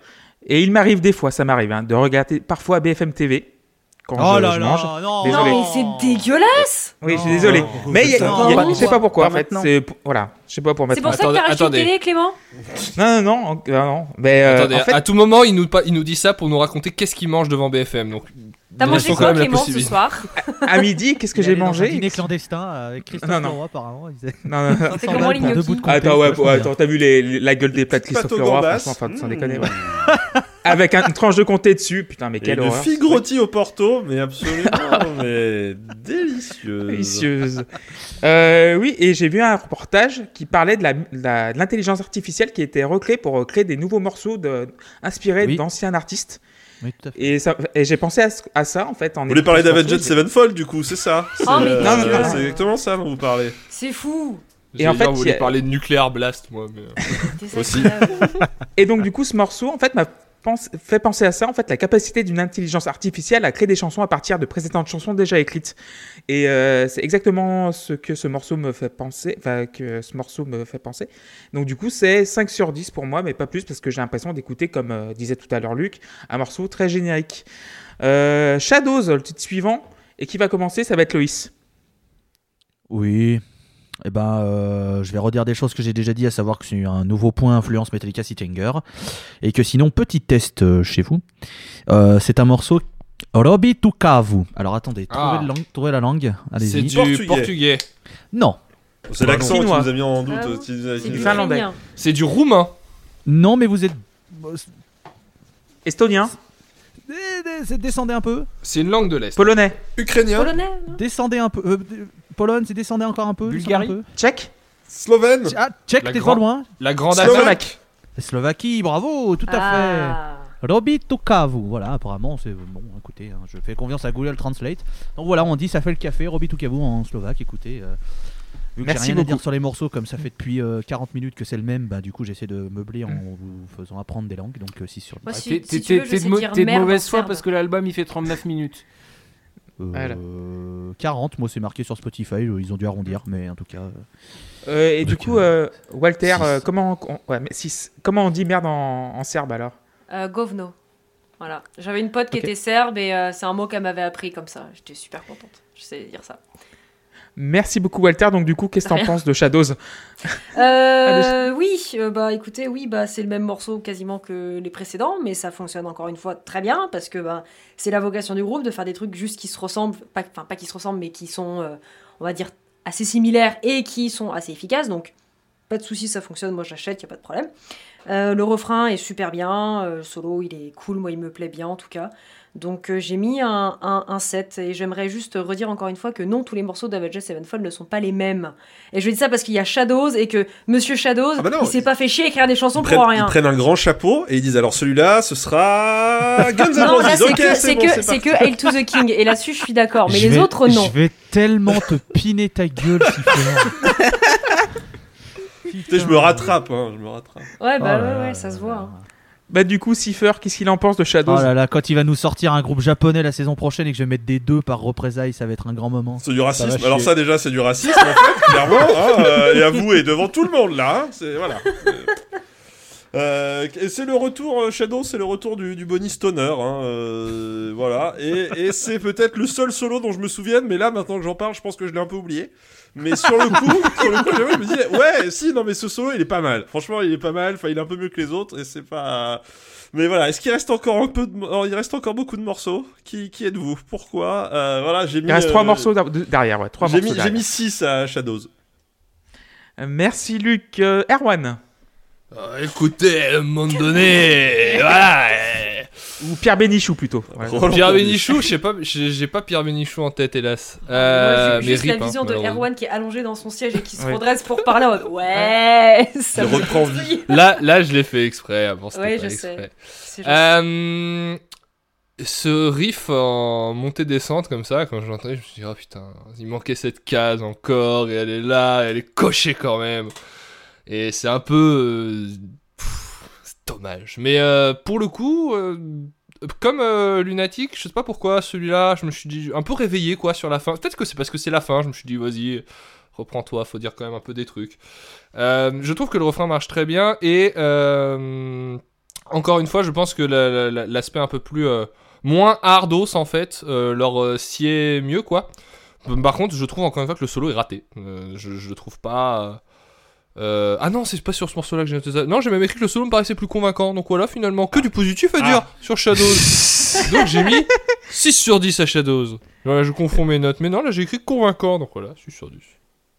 Et il m'arrive des fois, ça m'arrive, hein, de regarder parfois BFM TV quand Oh je, là je là, mange. non. Désolé. Non, mais c'est dégueulasse Oui, je suis Non. désolé. Mais il y a- a- je sais pas pourquoi pas en fait. C'est pour- voilà, je sais pas pour mettre. C'est pour ça que Attendez, t'as racheté une attendez. télé, Clément? Non, non, non, euh, non. Mais euh, Attendez, en fait, à tout moment, il nous, il nous dit ça pour nous raconter qu'est-ce qu'il mange devant BFM. Donc, T'as mangé quoi, Clément, ce soir à midi, qu'est-ce que j'ai dans un mangé dîner clandestin avec Christophe Non, non. Leroy, apparemment. Il faisait Non, non, non. 500 comment les gnocchis bouts de comté, Attends, ouais, attends, t'as vu les, les- la gueule des plats de Christophe Leroy, franchement, enfin, sans Mmh. déconner. ouais. Avec un- une tranche de comté dessus, putain, mais quelle une horreur. figue rôtie au Porto, mais absolument, mais délicieuse. Délicieuse. Euh, oui, et j'ai vu un reportage qui parlait de la- de la- de l'intelligence artificielle qui était recréée pour euh, créer des nouveaux morceaux de, inspirés Oui. d'anciens artistes. Oui, tout à fait. Et, ça- et j'ai pensé à, ça en fait. En Vous voulez parler d'Avenged Sevenfold, du coup, c'est ça C'est Oh, mais euh, non, non, non. c'est exactement ça dont vous parlez. C'est fou Et en fait, vous voulez a- parler de Nuclear Blast, moi. Mais... euh, Aussi. Et donc du coup, ce morceau en fait m'a fait penser à ça, en fait, la capacité d'une intelligence artificielle à créer des chansons à partir de précédentes chansons déjà écrites. Et euh, c'est exactement ce que ce morceau me fait penser, enfin que ce morceau me fait penser. Donc du coup, c'est 5 sur 10 pour moi, mais pas plus parce que j'ai l'impression d'écouter, comme euh, disait tout à l'heure Luc, un morceau très générique. Euh, Shadows, le titre suivant, et qui va commencer, ça va être Loïs. Oui. Eh ben, euh, je vais redire des choses que j'ai déjà dit, à savoir que c'est un nouveau point influence Metallica City Anger. Et que sinon, petit test euh, chez vous. Euh, c'est un morceau Robi Tukavu. Alors attendez, trouvez, Ah. le lang- trouvez la langue. C'est Allez-y. du Portugais. portugais. Non. C'est l'accent qui Chinois. nous a mis en doute. Ah bon qui nous a- C'est qui du nous a- finlandais. C'est du roumain. Non, mais vous êtes. Estonien, Eh, eh, c'est- Descendez un peu. C'est une langue de l'Est. polonais, Ukrainien, Polonais non? Descendez un peu. Euh, Pologne, c'est descendez encore un peu. un Bulgarie peu. tchèque, Slovène. Ah, tchèque, t'es trop loin. La grande Slovaque. Slovaquie, bravo, tout à Ah. fait. Robi Tukavu. Voilà, apparemment, c'est bon. Écoutez, hein, je fais confiance à Google Translate. Donc voilà, on dit ça fait le café. Robi Tukavu en slovaque. Écoutez, euh, vu que j'ai Merci rien à dire beaucoup. sur les morceaux, comme ça fait depuis euh, 40 minutes que c'est le même, bah du coup j'essaie de meubler en vous faisant apprendre des langues. Donc 6 sur 10. Moi, Ah, si- T'es de, mauvaise foi parce que l'album il fait 39 minutes. Euh, Voilà. 40, moi c'est marqué sur Spotify. euh, Ils ont dû arrondir, mais en tout cas. euh, Euh, et du coup, euh, Walter, six. euh, comment, on, ouais, mais six. comment on dit merde en, en serbe alors Euh, Govno. Voilà. J'avais une pote qui était serbe et euh, c'est un mot qu'elle m'avait appris comme ça. J'étais super contente. Je sais dire ça. Merci beaucoup Walter. Donc du coup, qu'est-ce que t'en penses de Shadows? Euh, oui, euh, bah écoutez, oui, bah c'est le même morceau quasiment que les précédents, mais ça fonctionne encore une fois très bien parce que bah, c'est la vocation du groupe de faire des trucs juste qui se ressemblent, pas, enfin pas qui se ressemblent, mais qui sont, euh, on va dire, assez similaires et qui sont assez efficaces. Donc pas de souci, ça fonctionne. Moi j'achète, y a pas de problème. Le refrain est super bien, le solo il est cool, moi il me plaît bien en tout cas. Donc euh, j'ai mis un, un, un 7 et j'aimerais juste redire encore une fois que non, tous les morceaux d'Avengers Sevenfold ne sont pas les mêmes. Et je dis ça parce qu'il y a Shadows et que Monsieur Shadows, Ah bah non, il s'est pas fait chier à écrire des chansons Ils prennent, pour ils rien. prennent un grand chapeau et ils disent alors celui-là, ce sera Guns N' Non, là Roses. c'est que, c'est bon, que, c'est Hail to the King. Et là-dessus, je suis d'accord. Mais je les vais- autres, non. Je vais tellement te piner ta gueule, Siffleur. Putain, je me rattrape, hein, je me rattrape. Ouais, bah Oh ouais, ouais, ça se voit. hein. Bah du coup, Cipher, qu'est-ce qu'il en pense de Shadows Oh là là, quand il va nous sortir un groupe japonais la saison prochaine et que je vais mettre des deux par représailles, ça va être un grand moment. C'est du racisme. Alors ça déjà, c'est du racisme en fait, clairement. Hein, euh, et avoué devant tout le monde là. hein, c'est voilà. Euh, c'est le retour euh, Shadow, c'est le retour du, du Bonnie Stoner, hein, euh, voilà. Et, et c'est peut-être le seul solo dont je me souvienne, mais là maintenant que j'en parle, je pense que je l'ai un peu oublié. Mais sur le coup, sur le coup, je me disais, ouais, si, non, mais ce solo, il est pas mal. Franchement, il est pas mal. Enfin, il est un peu mieux que les autres, et c'est pas. Mais voilà, est-ce qu'il reste encore un peu de... il reste encore beaucoup de morceaux? Qui, qui êtes-vous? Pourquoi? Euh, Voilà, j'ai mis. Il reste trois euh, morceaux derrière, ouais. Trois J'ai morceaux mis, j'ai derrière. mis 6 à Shadows. Merci Luc. Euh, Erwan Euh, écoutez, à un moment donné, voilà. euh, ou Pierre Bénichou plutôt. Ouais. Roland Pierre. Bénichou, je sais pas, j'ai j'ai pas Pierre Bénichou en tête, hélas. Moi, Euh, j'ai mais juste la hein, vision de malheureusement. Erwan qui est allongé dans son siège et qui se Ouais. redresse pour parler en mode Ouais, ça Il me reprend détruit. Là, là, je l'ai fait exprès. Avant, c'était Ouais, pas je exprès. sais. C'est. Euh, ce riff en montée-descente comme ça, quand je l'entendais, je me suis dit, oh putain, il manquait cette case encore, et elle est là, et elle est cochée quand même. Et c'est un peu. euh, pff, dommage. Mais euh, pour le coup, euh, comme Lunatic, je sais pas pourquoi celui-là, je me suis dit, un peu réveillé quoi sur la fin. Peut-être que c'est parce que c'est la fin, je me suis dit, vas-y, reprends-toi, faut dire quand même un peu des trucs. Je trouve que le refrain marche très bien, et. encore une fois, je pense que la- la- la- l'aspect un peu plus moins hardos en fait leur sied mieux quoi. Par contre, je trouve encore une fois que le solo est raté. Je, je le trouve pas. Euh, ah non, c'est pas sur ce morceau-là que j'ai noté ça. Non, j'ai même écrit que le solo me paraissait plus convaincant. Donc voilà, finalement, que du positif à dire sur Shadows. donc j'ai mis 6 sur 10 à Shadows. Voilà, je confonds mes notes. Mais non, là j'ai écrit convaincant. Donc voilà, 6 sur 10.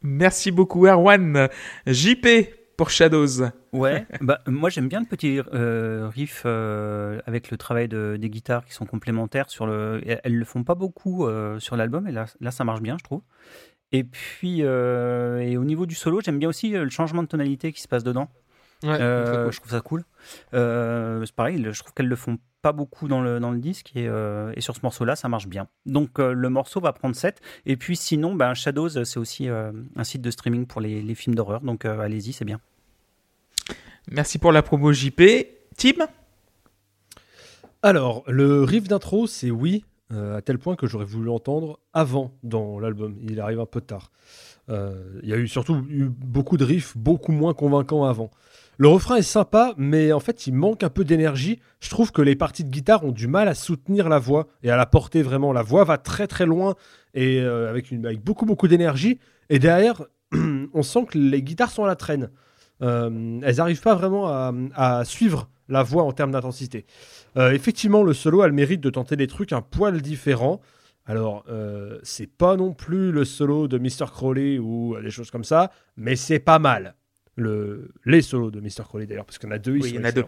Merci beaucoup Erwan. JP pour Shadows. Ouais, bah, moi j'aime bien le petit euh, riff euh, avec le travail de, des guitares qui sont complémentaires sur le. et Elles le font pas beaucoup euh, sur l'album et là, là ça marche bien, je trouve. Et puis, euh, et au niveau du solo, j'aime bien aussi euh, le changement de tonalité qui se passe dedans. Ouais, Euh, cool. Je trouve ça cool. Euh, c'est pareil, je trouve qu'elles le font pas beaucoup dans le, dans le disque et, euh, et sur ce morceau-là, ça marche bien. Donc euh, le morceau va prendre 7. Et puis sinon, ben, Shadows, c'est aussi euh, un site de streaming pour les, les films d'horreur. Donc euh, allez-y, c'est bien. Merci pour la promo JP. Tim? Alors, le riff d'intro, c'est oui, euh, à tel point que j'aurais voulu l'entendre avant dans l'album. Il arrive un peu tard. Euh, Il y a eu surtout eu beaucoup de riffs beaucoup moins convaincants avant. Le refrain est sympa, mais en fait, il manque un peu d'énergie. Je trouve que les parties de guitare ont du mal à soutenir la voix et à la porter vraiment. La voix va très très loin et euh, avec, une, beaucoup beaucoup d'énergie. Et derrière, on sent que les guitares sont à la traîne. Elles n'arrivent pas vraiment à suivre la voix en termes d'intensité. Euh, effectivement, le solo a le mérite de tenter des trucs un poil différents. Alors, euh, c'est pas non plus le solo de Mr. Crowley ou euh, des choses comme ça, mais c'est pas mal. Le, les solos de Mr. Crowley d'ailleurs, parce qu'il y en a deux. ils Oui, il y en a deux.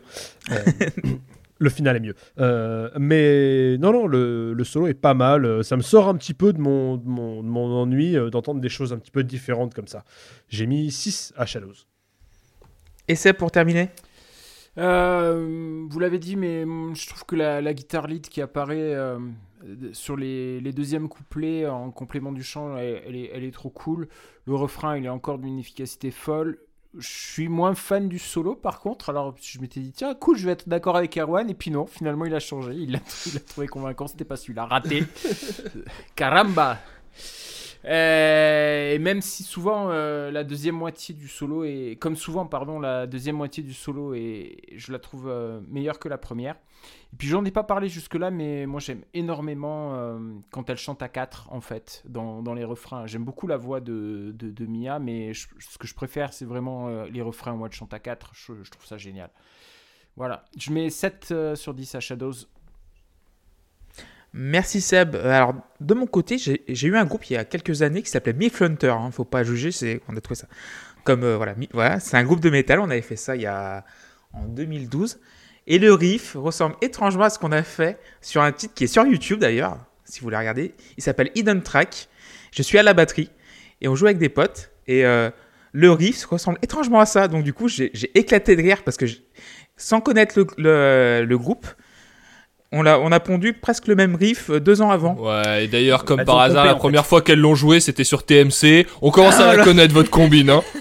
Euh, le final est mieux. Euh, mais non, non, le, le solo est pas mal. Ça me sort un petit peu de mon, de mon, de mon ennui d'entendre des choses un petit peu différentes comme ça. J'ai mis 6 à Shadows. Et c'est pour terminer? Euh, vous l'avez dit, mais je trouve que la, la guitare lead qui apparaît euh, sur les, les deuxièmes couplets en complément du chant, elle, elle est, elle est trop cool. Le refrain, il est encore d'une efficacité folle. Je suis moins fan du solo par contre. Alors je m'étais dit, tiens, cool, je vais être d'accord avec Erwan. Et puis non, finalement, il a changé. Il l'a il l'a trouvé convaincant. C'était pas celui-là. Raté. Caramba! Euh, et même si souvent euh, la deuxième moitié du solo est comme souvent pardon la deuxième moitié du solo est je la trouve euh, meilleure que la première. Et puis j'en ai pas parlé jusque là mais moi j'aime énormément quand elle chante à quatre en fait dans, les refrains. J'aime beaucoup la voix de, de, de Mia mais ce que je préfère c'est vraiment les refrains où elle chante à quatre. Je, je trouve ça génial. Voilà. Je mets 7 euh, sur 10 à Shadows Merci Seb. Euh, Alors, de mon côté, j'ai eu un groupe il y a quelques années qui s'appelait Myth Hunter. Hein, faut pas juger, c'est on a trouvé ça. Comme euh, voilà, voilà, c'est un groupe de métal. On avait fait ça il y a en 2012. Et le riff ressemble étrangement à ce qu'on a fait sur un titre qui est sur YouTube d'ailleurs, si vous voulez regarder. Il s'appelle Hidden Track. Je suis à la batterie et on joue avec des potes et euh, le riff ressemble étrangement à ça. Donc du coup, j'ai éclaté de rire parce que sans connaître le groupe, on a, on a pondu presque le même riff euh, deux ans avant. Ouais, et d'ailleurs, comme Elles par hasard, pompé, la première fois qu'elles l'ont joué, c'était sur TMC. On commence Ah, à la voilà. connaître, votre combine, hein.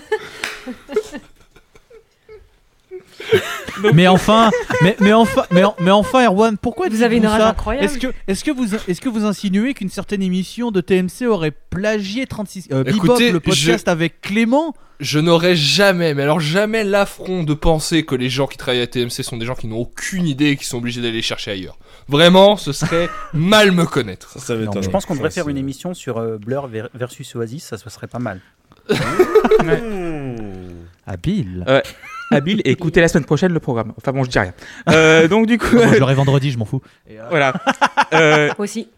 mais enfin, mais, mais enfin, mais, en- mais enfin, Erwan, pourquoi Vous avez une rage incroyable. Est-ce que, est-ce que vous, est-ce que vous insinuez qu'une certaine émission de TMC aurait plagié 36 euh, Bebop, Écoutez, le podcast avec Clément Je n'aurais jamais, mais alors jamais l'affront de penser que les gens qui travaillent à TMC sont des gens qui n'ont aucune idée et qui sont obligés d'aller chercher ailleurs. Vraiment, ce serait mal me connaître. Ça, ça Non. Je pense qu'on devrait faire une émission sur euh, Blur ver- versus Oasis, ça, ça serait pas mal. Habile. Habile et écoutez la semaine prochaine le programme. Enfin bon, je dis rien. Euh, donc du coup, Moi, je l'aurai vendredi, je m'en fous. voilà. Euh, Aussi.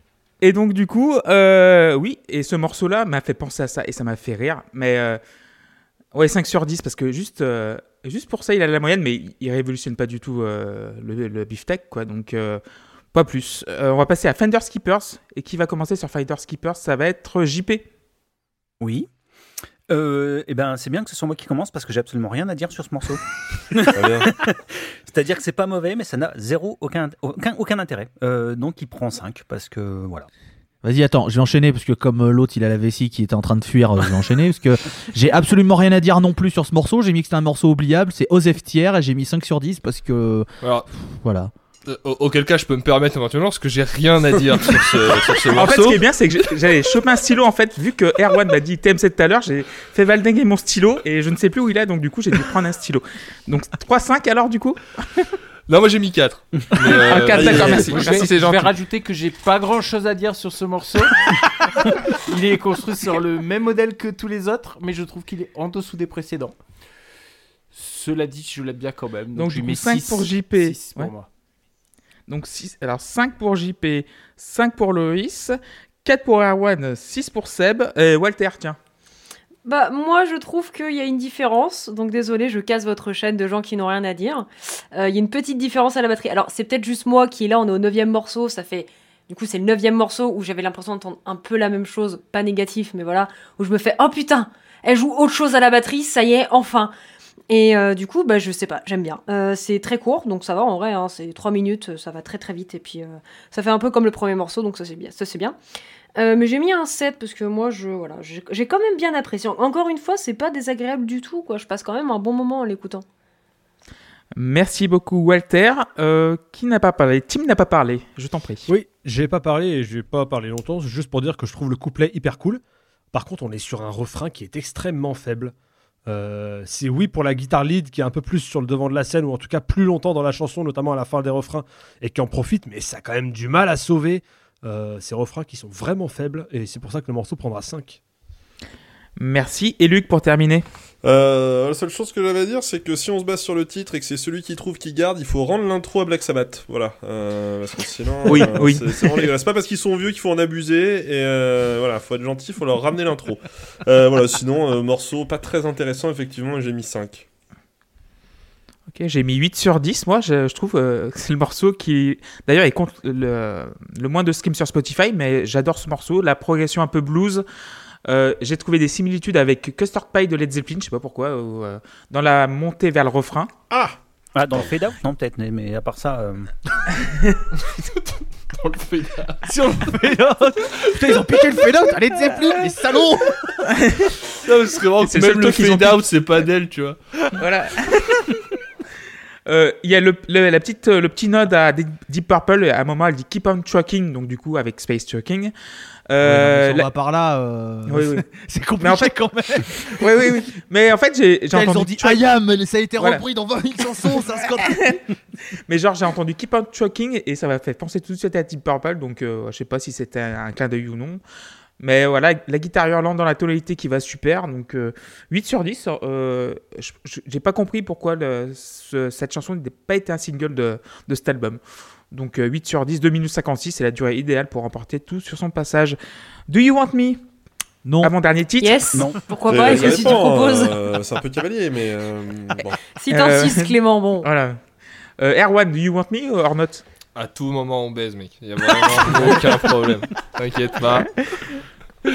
et donc du coup, euh, oui, et ce morceau-là m'a fait penser à ça et ça m'a fait rire. Mais euh, ouais, 5 sur 10 parce que juste, euh, juste pour ça, il a la moyenne, mais il- il révolutionne pas du tout euh, le, le beefsteak, quoi. Donc euh, pas plus. Euh, on va passer à Fender Skippers et qui va commencer sur Fender Skippers? Ça va être JP. Oui. Euh, eh ben, c'est bien que ce soit moi qui commence parce que j'ai absolument rien à dire sur ce morceau. C'est-à-dire que c'est pas mauvais, mais ça n'a zéro aucun, aucun, aucun intérêt. Euh, donc il prend 5 parce que voilà. Vas-y, attends, je vais enchaîner parce que comme euh, l'autre il a la vessie qui était en train de fuir, je vais enchaîner parce que j'ai absolument rien à dire non plus sur ce morceau. J'ai mis que c'était un morceau oubliable, c'est Osef Thiers et j'ai mis 5 sur 10 parce que Alors, voilà. Euh, au- auquel cas, je peux me permettre éventuellement parce que j'ai rien à dire sur ce, sur ce En fait, ce morceau. qui est bien, c'est que j'ai- j'avais chopé un stylo. En fait, vu que Erwan m'a dit TMC tout à l'heure, j'ai fait valdinguer mon stylo et je ne sais plus où il est. Donc, du coup, j'ai dû prendre un stylo. Donc, 3-5 alors, du coup? Non, moi j'ai mis 4. Mais, euh, Ah, quatre, d'accord, merci. Moi, je, Merci, vais, je rajouter que j'ai pas grand chose à dire sur ce morceau. il est construit sur le même modèle que tous les autres, mais je trouve qu'il est en dessous des précédents. Cela dit, je l'aime bien quand même. Donc, Donc, je mets 5 six. pour JP. Six pour Ouais. moi. Donc, six- alors 5 pour JP, 5 pour Loïs, 4 pour Erwan, 6 pour Seb. Et Walter, tiens. Bah, moi, je trouve qu'il y a une différence. Donc, désolé, je casse votre chaîne de gens qui n'ont rien à dire. Euh, Il y a une petite différence à la batterie. Alors, c'est peut-être juste moi qui est là, on est au neuvième morceau. Ça fait. Du coup, c'est le neuvième morceau où j'avais l'impression d'entendre un peu la même chose. Pas négatif, mais voilà. Où je me fais Oh putain, elle joue autre chose à la batterie, ça y est, enfin. Et euh, du coup, bah, je sais pas, j'aime bien. Euh, c'est très court, donc ça va en vrai. hein, c'est 3 minutes, ça va très très vite. Et puis, euh, ça fait un peu comme le premier morceau, donc ça c'est bien. Ça, c'est bien. Euh, mais j'ai mis un 7 parce que moi, je, voilà, j'ai j'ai quand même bien apprécié. Encore une fois, c'est pas désagréable du tout, quoi. Je passe quand même un bon moment en l'écoutant. Merci beaucoup, Walter. Euh, qui n'a pas parlé? Tim n'a pas parlé, je t'en prie. Oui, j'ai pas parlé et je vais pas parler longtemps, c'est juste pour dire que je trouve le couplet hyper cool. Par contre, on est sur un refrain qui est extrêmement faible. Euh, c'est oui pour la guitare lead qui est un peu plus sur le devant de la scène ou en tout cas plus longtemps dans la chanson, notamment à la fin des refrains et qui en profite, mais ça a quand même du mal à sauver euh, ces refrains qui sont vraiment faibles et c'est pour ça que le morceau prendra 5. Merci. Et Luc, pour terminer Euh, la seule chose que j'avais à dire, c'est que si on se base sur le titre et que c'est celui qui trouve qui garde, il faut rendre l'intro à Black Sabbath. Voilà. Euh, parce que sinon, Oui, euh, oui. c'est vraiment dégueulasse. Pas parce qu'ils sont vieux qu'il faut en abuser. Et euh, voilà, faut être gentil, faut leur ramener l'intro. Voilà, sinon, morceau pas très intéressant, effectivement, et j'ai mis 5. Ok, j'ai mis 8 sur 10. Moi, je, je trouve que c'est le morceau qui, d'ailleurs, il compte le, le moins de streams sur Spotify, mais j'adore ce morceau. La progression un peu blues. Euh, j'ai trouvé des similitudes avec Custard Pie de Led Zeppelin, je sais pas pourquoi, ou, euh, dans la montée vers le refrain. Ah Ah, dans le fade out Non, peut-être, mais, mais à part ça. euh, Dans le fait- Sur le fade-out. Putain, ils ont piqué le fade-out à Led Zeppelin, les salauds Non, ce serait vraiment C'est que le même le fade out, c'est pas d'elle, tu vois. Voilà. Euh, Il y a le, le- la petite, le petit nod à Deep Deep Purple. À un moment, elle dit Keep on trucking, donc du coup, avec Space Trucking. Euh, Ouais, la- par là, euh, Oui, oui. c'est compliqué Mais en fait- quand même. oui, oui, oui. Mais en fait, j'ai j'ai Ils entendu. ont dit I am, ça a été Voilà. repris dans 20 000 chansons, ça se compte. Mais genre, j'ai entendu Keep on Trucking et ça m'a fait penser tout de suite à Deep Purple. Donc, euh, je sais pas si c'était un, clin d'œil ou non. Mais voilà, la guitare hurlante dans la tonalité qui va super. Donc, euh, 8 sur 10. Euh, j'ai pas compris pourquoi le- ce- cette chanson n'était pas été un single de, de cet album. Donc, euh, 8 sur 10, 2 minutes 56, c'est la durée idéale pour remporter tout sur son passage. Do You Want Me? Non. Avant-dernier titre Yes Non. Pourquoi Euh, pas Si tu proposes. euh, c'est un peu cavalier, mais euh, bon. Si t'insistes, Euh, Clément, bon. Voilà. Euh, Erwan, Do You Want Me or not? À tout moment, on baise, mec. Y a vraiment aucun problème. T'inquiète pas.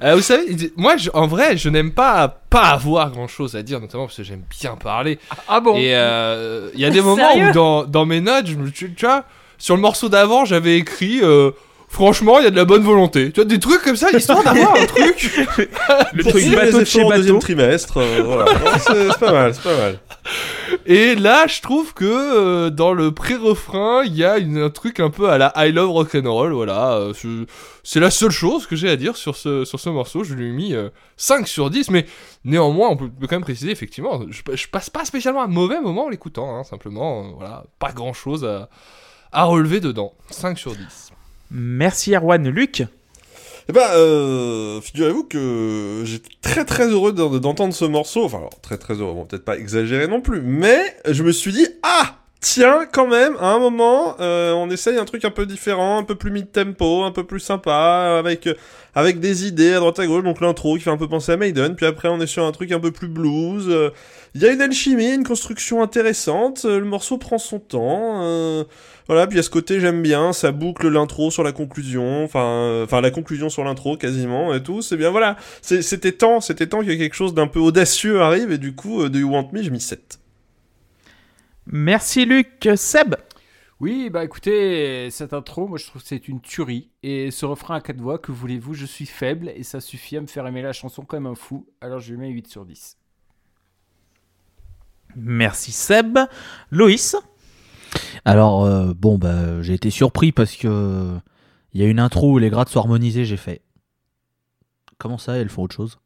Euh, vous savez, moi, je- en vrai, je n'aime pas pas avoir grand chose à dire, notamment parce que j'aime bien parler. Ah bon Et euh, il y a des moments où dans, dans mes notes, je me, tu, tu vois, sur le morceau d'avant, j'avais écrit. euh, Franchement, il y a de la bonne volonté. Tu vois, des trucs comme ça, histoire d'avoir un truc. Le Pour truc bateau de chez efforts au deuxième bateau. trimestre, euh, voilà. C'est pas mal, c'est pas mal. Et là, je trouve que euh, dans le pré-refrain, il y a une- un truc un peu à la I Love Rock'n'Roll. Voilà, euh, c'est- c'est la seule chose que j'ai à dire sur ce, sur ce morceau. Je lui ai mis euh, 5 sur 10, mais néanmoins, on peut peut quand même préciser, effectivement, je, je passe pas spécialement un mauvais moment en l'écoutant. hein, simplement, euh, voilà, pas grand chose à, à relever dedans. 5 sur 10. Merci Erwan. Luc Eh ben, euh, figurez-vous que j'étais très très heureux d'en- d'entendre ce morceau. Enfin, alors, très très heureux, bon, peut-être pas exagéré non plus, mais je me suis dit, ah Tiens, quand même, à un moment, euh, on essaye un truc un peu différent, un peu plus mid-tempo, un peu plus sympa, avec euh, avec des idées à droite à gauche. Donc l'intro qui fait un peu penser à Maiden, puis après on est sur un truc un peu plus blues. euh, Il y a une alchimie, une construction intéressante. euh, le morceau prend son temps. euh, voilà, puis à ce côté j'aime bien, ça boucle l'intro sur la conclusion, enfin, euh, enfin la conclusion sur l'intro quasiment et tout. C'est bien, voilà. C'était temps, c'était temps que quelque chose d'un peu audacieux arrive et du coup, euh, Do You Want Me, j'ai mis 7. Merci Luc. Seb Oui, bah écoutez, cette intro, moi je trouve que c'est une tuerie. Et ce refrain à quatre voix, que voulez-vous, je suis faible et ça suffit à me faire aimer la chanson comme un fou. Alors je lui mets 8 sur 10. Merci Seb. Loïs Alors, euh, bon, bah, j'ai été surpris parce que il y a une intro où les grades sont harmonisés, j'ai fait. Comment ça, elles font autre chose?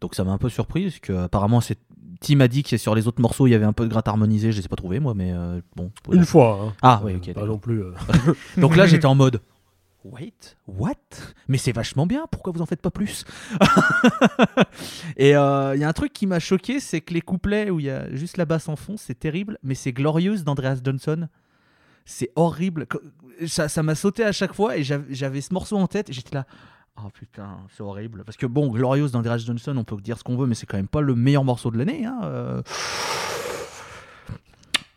Donc ça m'a un peu surpris parce que apparemment c'est Tim a dit que sur les autres morceaux il y avait un peu de gratte harmonisée, je les ai pas trouvé moi, mais euh, bon. Une fois. hein. Ah oui, ok. Pas d'accord. non plus. euh. Donc là j'étais en mode. Wait, what? Mais c'est vachement bien, pourquoi vous en faites pas plus? Et euh, il y a un truc qui m'a choqué, c'est que les couplets où il y a juste la basse en fond, c'est terrible, mais c'est Glorious d'Andreas Johnson. C'est horrible. Ça ça m'a sauté à chaque fois et j'avais j'avais ce morceau en tête et j'étais là. Oh putain, c'est horrible. Parce que bon, Glorious d'Andreas Johnson, on peut dire ce qu'on veut, mais c'est quand même pas le meilleur morceau de l'année. hein, euh.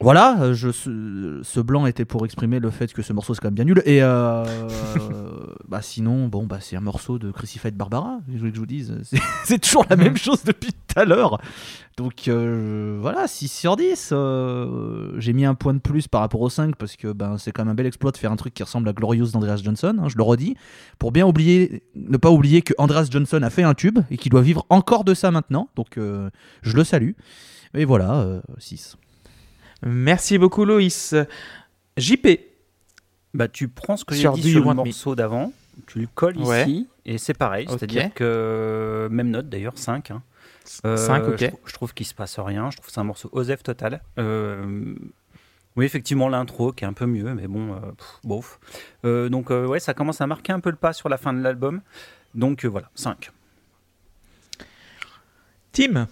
Voilà, euh, je, ce, blanc était pour exprimer le fait que ce morceau c'est quand même bien nul. Et euh, bah sinon, bon, bah c'est un morceau de Crucified Barbara. Je voulais que je vous dise, c'est- toujours la même chose depuis tout à l'heure. Donc euh, voilà, 6 sur 10. euh, J'ai mis un point de plus par rapport au 5 parce que ben, c'est quand même un bel exploit de faire un truc qui ressemble à Glorious d'Andreas Johnson. hein, je le redis. Pour bien oublier, ne pas oublier que Andreas Johnson a fait un tube et qu'il doit vivre encore de ça maintenant. Donc euh, je le salue. Et voilà, 6. Merci beaucoup Loïs. JP Bah, tu prends ce que j'ai dit sur le morceau d'avant, tu le colles Ouais. ici, et c'est pareil. C'est-à-dire que, même note d'ailleurs, 5. hein. Euh, 5, ok. Je, trou- je trouve qu'il se passe rien. Je trouve que c'est un morceau osef total. Euh, oui, effectivement, l'intro qui est un peu mieux, mais bon, euh, pff, bof. Euh, donc, euh, ouais, ça commence à marquer un peu le pas sur la fin de l'album. Donc, euh, voilà, 5. Tim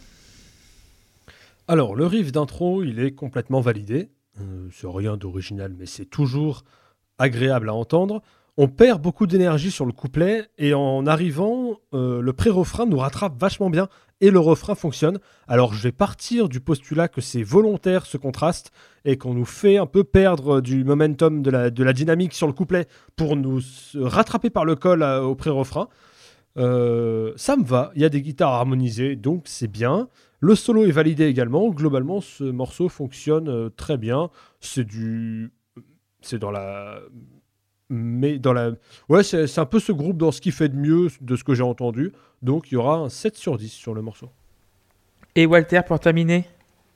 Alors, le riff d'intro, il est complètement validé. Euh, c'est rien d'original, mais c'est toujours agréable à entendre. On perd beaucoup d'énergie sur le couplet et en arrivant, euh, le pré-refrain nous rattrape vachement bien et le refrain fonctionne. Alors, je vais partir du postulat que c'est volontaire ce contraste et qu'on nous fait un peu perdre du momentum, de la, dynamique sur le couplet pour nous rattraper par le col à- au pré-refrain. Euh, ça me va, il y a des guitares harmonisées, donc c'est bien. Le solo est validé également. Globalement, ce morceau fonctionne euh, très bien. C'est du. C'est dans la. Mais dans la. Ouais, c'est un peu ce groupe dans ce qui fait de mieux de ce que j'ai entendu. Donc il y aura un 7 sur 10 sur le morceau. et Walter pour terminer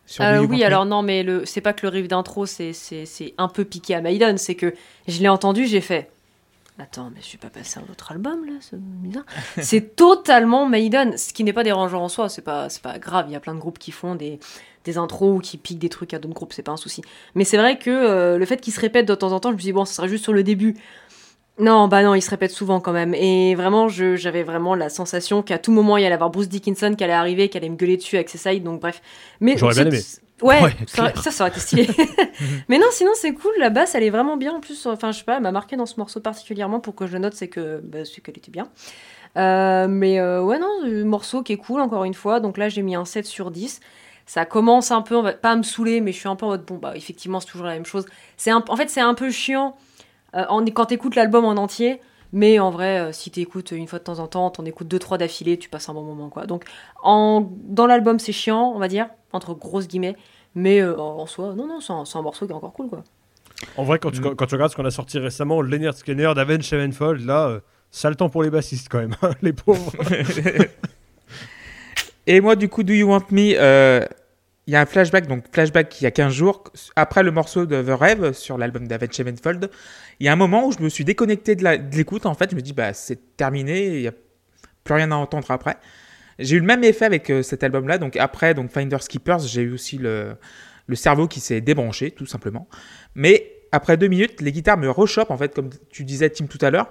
sur Euh, oui, alors non, mais le... c'est pas que le riff d'intro, c'est c'est- c'est un peu piqué à Maiden, c'est que je l'ai entendu, j'ai fait. Attends, mais je suis pas passé à un autre album là, c'est bizarre. c'est totalement Maiden, ce qui n'est pas dérangeant en soi, c'est pas, c'est pas grave. Il y a plein de groupes qui font des, des intros ou qui piquent des trucs à d'autres groupes, c'est pas un souci. Mais c'est vrai que euh, le fait qu'il se répète de temps en temps, je me suis dit, bon, ça sera juste sur le début. Non, bah non, il se répète souvent quand même. Et vraiment, je- j'avais vraiment la sensation qu'à tout moment, il y allait avoir Bruce Dickinson qui allait arriver, qui allait me gueuler dessus avec ses sides, donc bref. Mais J'aurais bien aimé. Ouais, Ouais, ça, ça, ça aurait été stylé. Mais non, sinon c'est cool. La basse, elle est vraiment bien. En plus, enfin, je sais pas, elle m'a marqué dans ce morceau particulièrement pour que je le note, c'est que, bah, c'est qu'elle était bien. Euh, mais euh, ouais, non, le morceau qui est cool, encore une fois. Donc là, j'ai mis un 7 sur 10. Ça commence un peu, on va pas à me saouler, mais je suis un peu en mode, bon, bah, effectivement, c'est toujours la même chose. C'est un- en fait, c'est un peu chiant euh, en- quand t'écoutes l'album en entier. Mais en vrai, euh, si t'écoutes une fois de temps en temps, t'en écoutes deux, trois d'affilée, tu passes un bon moment, quoi. Donc, en, dans l'album, c'est chiant, on va dire, entre grosses guillemets. Mais euh, en soi, non, non, c'est un, morceau qui est encore cool, quoi. En vrai, quand tu, Mm. quand tu regardes ce qu'on a sorti récemment, Leonard Skinner, D'Avenge Sevenfold, là, euh, sale temps pour les bassistes quand même, hein, les pauvres. Et moi, du coup, Do You Want Me euh, Il y a un flashback, donc flashback il y a 15 jours, après le morceau de The Rêve sur l'album d'Avenged Sevenfold. Il y a un moment où je me suis déconnecté de l'écoute, en fait. Je me dis, bah, c'est terminé, il n'y a plus rien à entendre après. J'ai eu le même effet avec euh, cet album-là. Donc, après donc Finders Keepers, j'ai eu aussi le, le cerveau qui s'est débranché, tout simplement. Mais après deux minutes, les guitares me rechopent, en fait, comme tu disais, Tim, tout à l'heure.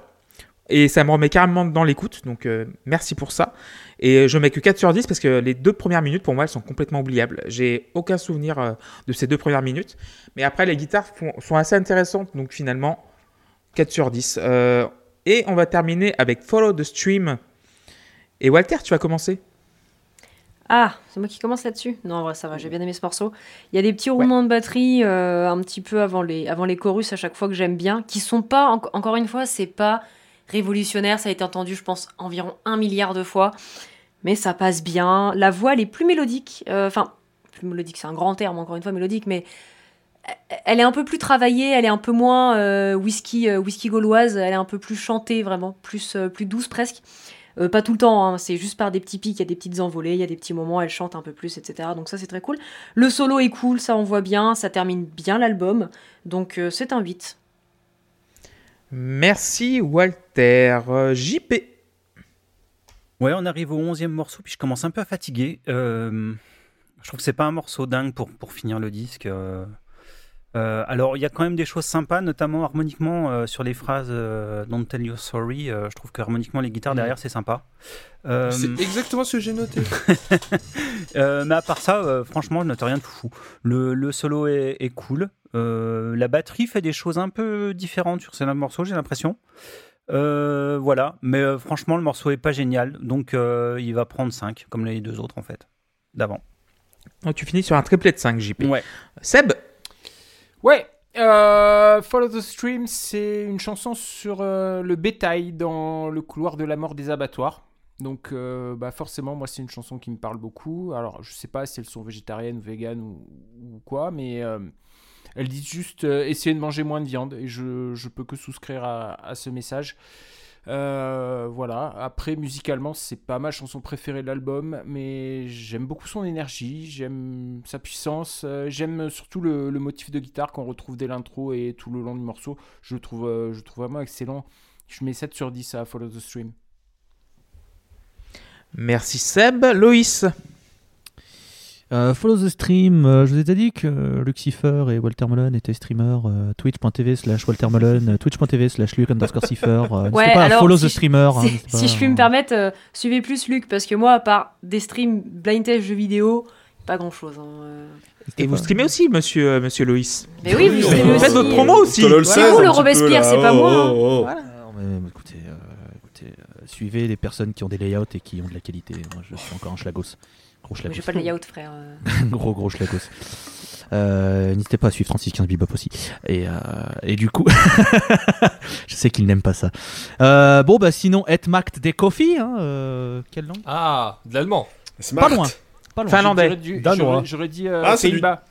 Et ça me remet carrément dans l'écoute. Donc, euh, merci pour ça. Et je mets que 4 sur 10 parce que les deux premières minutes, pour moi, elles sont complètement oubliables. J'ai aucun souvenir euh, de ces deux premières minutes. Mais après, les guitares font- sont assez intéressantes. Donc, finalement, 4 sur 10. Euh, et on va terminer avec Follow the Stream. Et Walter, tu vas commencer? Ah, c'est moi qui commence là-dessus? Non, en vrai, ça va, j'ai bien aimé ce morceau. Il y a des petits roulements de batterie euh, un petit peu avant les, avant les chorus à chaque fois que j'aime bien, qui sont pas, en- encore une fois, c'est pas révolutionnaire, ça a été entendu, je pense, environ un milliard de fois, mais ça passe bien. La voix, elle est plus mélodique, euh, enfin, plus mélodique, c'est un grand terme, encore une fois, mélodique, mais elle est un peu plus travaillée, elle est un peu moins euh, whisky, euh, whisky gauloise, elle est un peu plus chantée, vraiment, plus, plus douce presque. Pas tout le temps, hein, c'est juste par des petits pics, il y a des petites envolées, il y a des petits moments, elle chante un peu plus, etc. Donc ça c'est très cool. Le solo est cool, ça on voit bien, ça termine bien l'album, donc c'est un 8. Merci Walter. JP. Ouais, on arrive au 11e morceau, puis je commence un peu à fatiguer. Euh, je trouve que c'est pas un morceau dingue pour, pour finir le disque. euh. Euh, alors, il y a quand même des choses sympas, notamment harmoniquement euh, sur les phrases euh, Don't tell you sorry. euh, je trouve que harmoniquement, les guitares derrière, c'est sympa. Euh, C'est exactement ce que j'ai noté. euh, mais à part ça, euh, franchement, je note rien de fou. Le, le solo est, est cool. Euh, la batterie fait des choses un peu différentes sur ces morceaux, j'ai l'impression. Euh, voilà, mais euh, franchement, le morceau est pas génial, donc euh, il va prendre 5, comme les deux autres en fait, d'avant. Oh, tu finis sur un triplet de 5 JP. Ouais. Seb. Ouais, euh, Follow the Stream, c'est une chanson sur euh, le bétail dans le couloir de la mort des abattoirs. Donc, euh, bah forcément, moi, c'est une chanson qui me parle beaucoup. Alors, je sais pas si elles sont végétariennes ou véganes ou, ou quoi, mais elles disent juste essayer de manger moins de viande. Et je, je peux que souscrire à, à ce message. Euh, voilà. Après, musicalement, c'est pas ma chanson préférée de l'album, mais j'aime beaucoup son énergie, j'aime sa puissance, euh, j'aime surtout le, motif de guitare qu'on retrouve dès l'intro et tout le long du morceau. Je le trouve, euh, je le trouve vraiment excellent. Je mets 7 sur 10 à Follow the Stream. Merci Seb. Loïs. Euh, follow the stream. euh, je vous ai déjà dit que Lucifer et Walter Mullen étaient streamers. euh, Twitch.tv slash Walter Mullen, euh, Twitch.tv slash Luke underscore Cipher. euh, N'hésitez Ouais, pas à alors, follow si the je- streamer. hein, Si, n'hésitez si pas, je puis me euh, permettre, euh, suivez plus Luc, parce que moi, à part des streams blind test jeux vidéo, pas grand chose. Et vous streamez aussi, monsieur, euh, monsieur Loïs Mais oui, vous streamez faites votre promo aussi C'est 16, vous, le Robespierre, c'est pas Oh, moi, oh, hein. oh. Voilà. Non, mais, mais écoutez, euh, écoutez, euh, suivez les personnes qui ont des layouts et qui ont de la qualité. Moi, je suis encore un schlagos. Gros schlagos. J'ai pas de layout, frère. euh. gros gros schlagos. Euh, N'hésitez pas à suivre 3615 Bebop aussi. Et, euh, et du coup, je sais qu'il n'aime pas ça. Euh, bon, bah sinon, Et Macht des Coffee. Hein, euh, quelle langue? Ah, de l'allemand. Pas loin. Pas loin. Finlandais. J'aurais Danois. dit euh, Ah, Pays-Bas.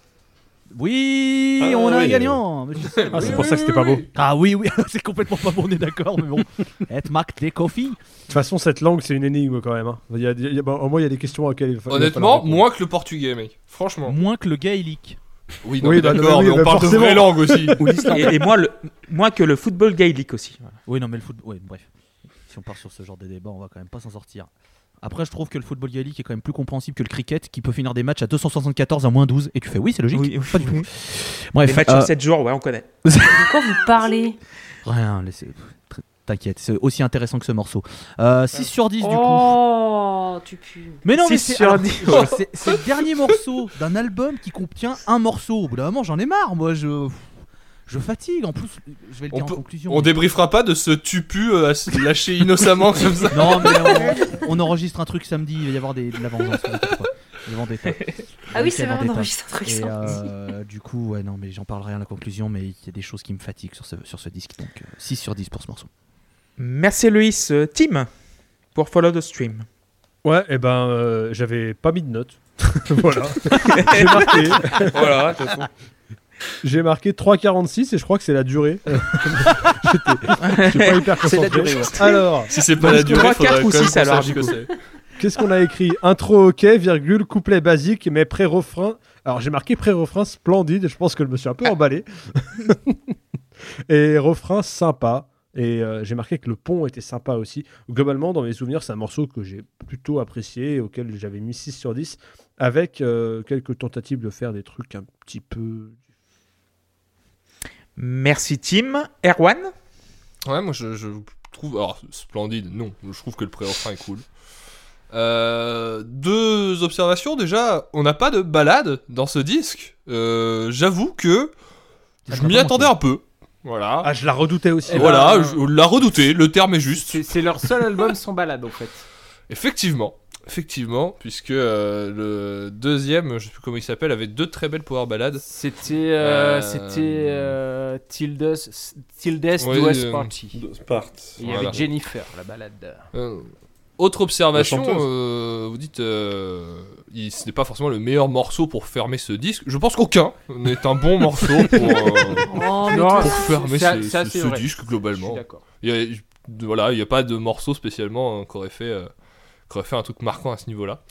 Oui, Ah, on a oui. un gagnant. monsieur. Ah, c'est pour ça que c'était pas beau. De Ah oui, oui, c'est complètement pas bon, on est d'accord, mais bon. Et Macht des Coffee. toute façon, cette langue, c'est une énigme quand même. hein. Il y a, il y a- au moins, il y a des questions auxquelles il faut. Honnêtement, moins que le portugais, mec. Franchement. Moins que le gaélique. Oui, non, Oui, mais bah, d'accord, oui, mais on bah, parle de forcément. vraie langue aussi. Et, et moi, le, moins que le football gaélique aussi. Voilà. Oui, non, mais le foot. Oui, bref. Si on part sur ce genre de débat, on va quand même pas s'en sortir. Après, je trouve que le football gaélique est quand même plus compréhensible que le cricket qui peut finir des matchs à 274 à moins 12. Et tu fais oui, c'est logique. Oui, Pas du tout. Bref, Les matchs euh, sur 7 jours, ouais, on connaît. De quoi vous parlez? Rien, laissez. T'inquiète, c'est aussi intéressant que ce morceau. Euh, 6 sur 10 du coup. Oh, tu pues. Mais non, mais Six c'est sur alors, 10. c'est- c'est le dernier morceau d'un album qui contient un morceau. Au bout d'un moment, j'en ai marre. Moi, je. Je fatigue. En plus, je vais le On dire peut- en conclusion. On mais- débriefera pas de ce tupu euh, à se lâcher innocemment comme ça. Non, mais on, on enregistre un truc samedi. Il va y avoir des, de la vengeance. Ah oui, c'est vrai, on enregistre un truc Et ça. euh, du coup, ouais, non, mais j'en parlerai à la conclusion, mais il y a des choses qui me fatiguent sur ce, sur ce disque, donc euh, 6 sur 10 pour ce morceau. Merci Loïs. Euh, Tim, pour Follow the Stream. Ouais, et ben, euh, j'avais pas mis de notes. voilà. J'ai marqué, voilà, de toute façon. J'ai marqué 3,46 et je crois que c'est la durée. J'étais j'étais pas hyper concentré. durée, ouais. Alors, Si c'est pas la durée, trois, faudrait quatre quand ou même six, qu'on alors, sache du coup. qu'est-ce qu'on a écrit Intro ok, virgule, couplet basique, mais pré-refrain. Alors, j'ai marqué pré-refrain splendide, je pense que je me suis un peu emballé. et refrain sympa. Et euh, j'ai marqué que le pont était sympa aussi. Globalement, dans mes souvenirs, c'est un morceau que j'ai plutôt apprécié, auquel j'avais mis 6 sur 10, avec euh, quelques tentatives de faire des trucs un petit peu. Merci Tim. Erwan Ouais, moi je, je trouve. Alors, splendide, non. Je trouve que le pré-refrain est cool. Euh, deux observations. Déjà, on n'a pas de balade dans ce disque. Euh, J'avoue que Ça je m'y attendais un peu. Voilà. Ah, je la redoutais aussi. Eh ben, voilà, je la redouté, le terme est juste. C'est leur seul album sans balade en fait. Effectivement, effectivement, puisque euh, le deuxième, je sais plus comment il s'appelle, avait deux très belles power ballades. C'était euh, Euh, c'était euh, Tildes Tildes Duos euh, Party. Il y voilà. avait Jennifer, la balade. Euh, autre observation, euh, vous dites, euh, il- ce n'est pas forcément le meilleur morceau pour fermer ce disque. Je pense qu'aucun n'est un bon morceau pour, euh, Oh, Non, pour fermer ce, disque Je suis globalement. d'accord. Il y a- voilà, il n'y a pas de morceau spécialement euh, qui aurait fait, euh, qui aurait fait un truc marquant à ce niveau-là.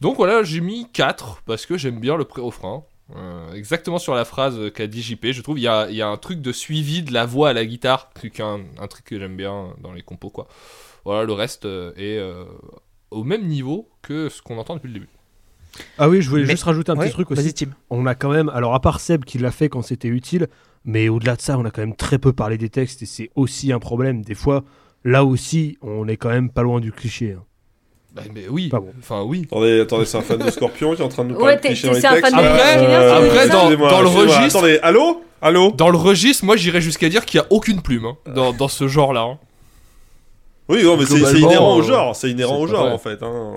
Donc voilà, j'ai mis 4 parce que j'aime bien le pré-refrain. Euh, exactement sur la phrase qu'a dit JP, je trouve il y a, il y a un truc de suivi de la voix à la guitare, truc, un, un truc que j'aime bien dans les compos quoi. Voilà, le reste euh, est euh, au même niveau que ce qu'on entend depuis le début. Ah oui, je voulais Mais- juste rajouter un Ouais, petit truc aussi. Vas-y Tim. on a quand même, alors à part Seb qui l'a fait quand c'était utile, mais au-delà de ça, on a quand même très peu parlé des textes et c'est aussi un problème. Des fois, là aussi, on est quand même pas loin du cliché. hein. Bah, mais oui, Pas bon. enfin oui. Attendez, attendez, c'est un fan de Scorpion qui est en train de nous parler Ouais, de clichés dans les c'est un textes. fan de Après- Euh, après, dans- excusez-moi, dans le registre- Attendez, allô? Allô? Dans le registre, moi j'irais jusqu'à dire qu'il n'y a aucune plume hein, dans, dans ce genre-là. hein. Oui, non, mais c'est inhérent au euh, genre, c'est inhérent au genre vrai. en fait. hein.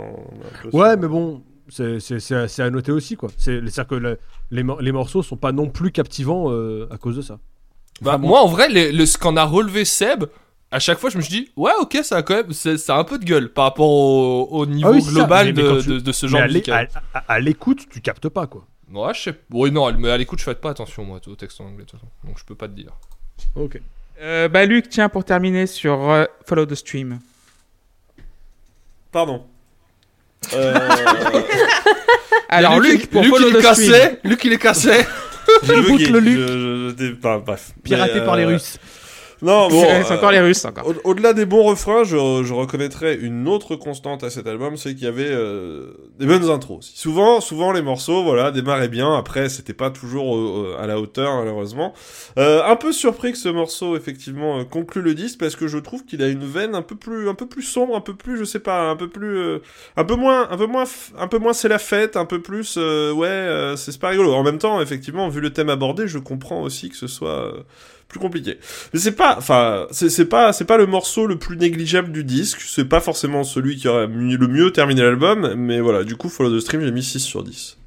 Ouais, mais bon, c'est- c'est c'est à, noter aussi, quoi. C'est- C'est-à-dire que le- les, les morceaux sont pas non plus captivants euh, à cause de ça. Bah, Enfin, bon. moi, en vrai, le, ce qu'en a relevé Seb, à chaque fois, je me suis dit, ouais, ok, ça a quand même, c'est- ça a un peu de gueule par rapport au, au niveau Ah oui, global Mais- de, tu- de- de ce Mais genre à l'é- musical. à- à- à l'écoute, tu captes pas, quoi. Ouais, je sais. Oui, non, mais à l'écoute, je fais pas attention, moi, au texte en anglais, de toute façon. Donc, je peux pas te dire. Ok. Euh, bah Luc, tiens, pour terminer sur euh, Follow the Stream. Pardon. Euh, Alors Et Luc, pour Luc, Follow il est the Stream. cassé. Luc, il est cassé. Le Luc. Je- je- enfin, bref. Piraté Mais, par les euh, Russes. Non, bon. c'est euh, encore les Russes, encore. Au- Au-delà des bons refrains, je, je reconnaîtrais une autre constante à cet album, c'est qu'il y avait euh, des bonnes intros. Souvent, souvent les morceaux, voilà, démarraient bien. Après, c'était pas toujours euh, à la hauteur, malheureusement. Euh, un peu surpris que ce morceau, effectivement, euh, conclue le disque parce que je trouve qu'il a une veine un peu plus, un peu plus sombre, un peu plus, je sais pas, un peu plus, euh, un peu moins, un peu moins, un peu moins c'est la fête, un peu plus, euh, ouais, euh, c'est c'est pas rigolo. En même temps, effectivement, vu le thème abordé, je comprends aussi que ce soit euh, plus compliqué. Mais c'est pas, enfin, c'est pas, c'est pas le morceau le plus négligeable du disque. C'est pas forcément celui qui aurait le mieux terminé l'album, mais voilà. Du coup, Follow the Stream, j'ai mis 6 sur 10.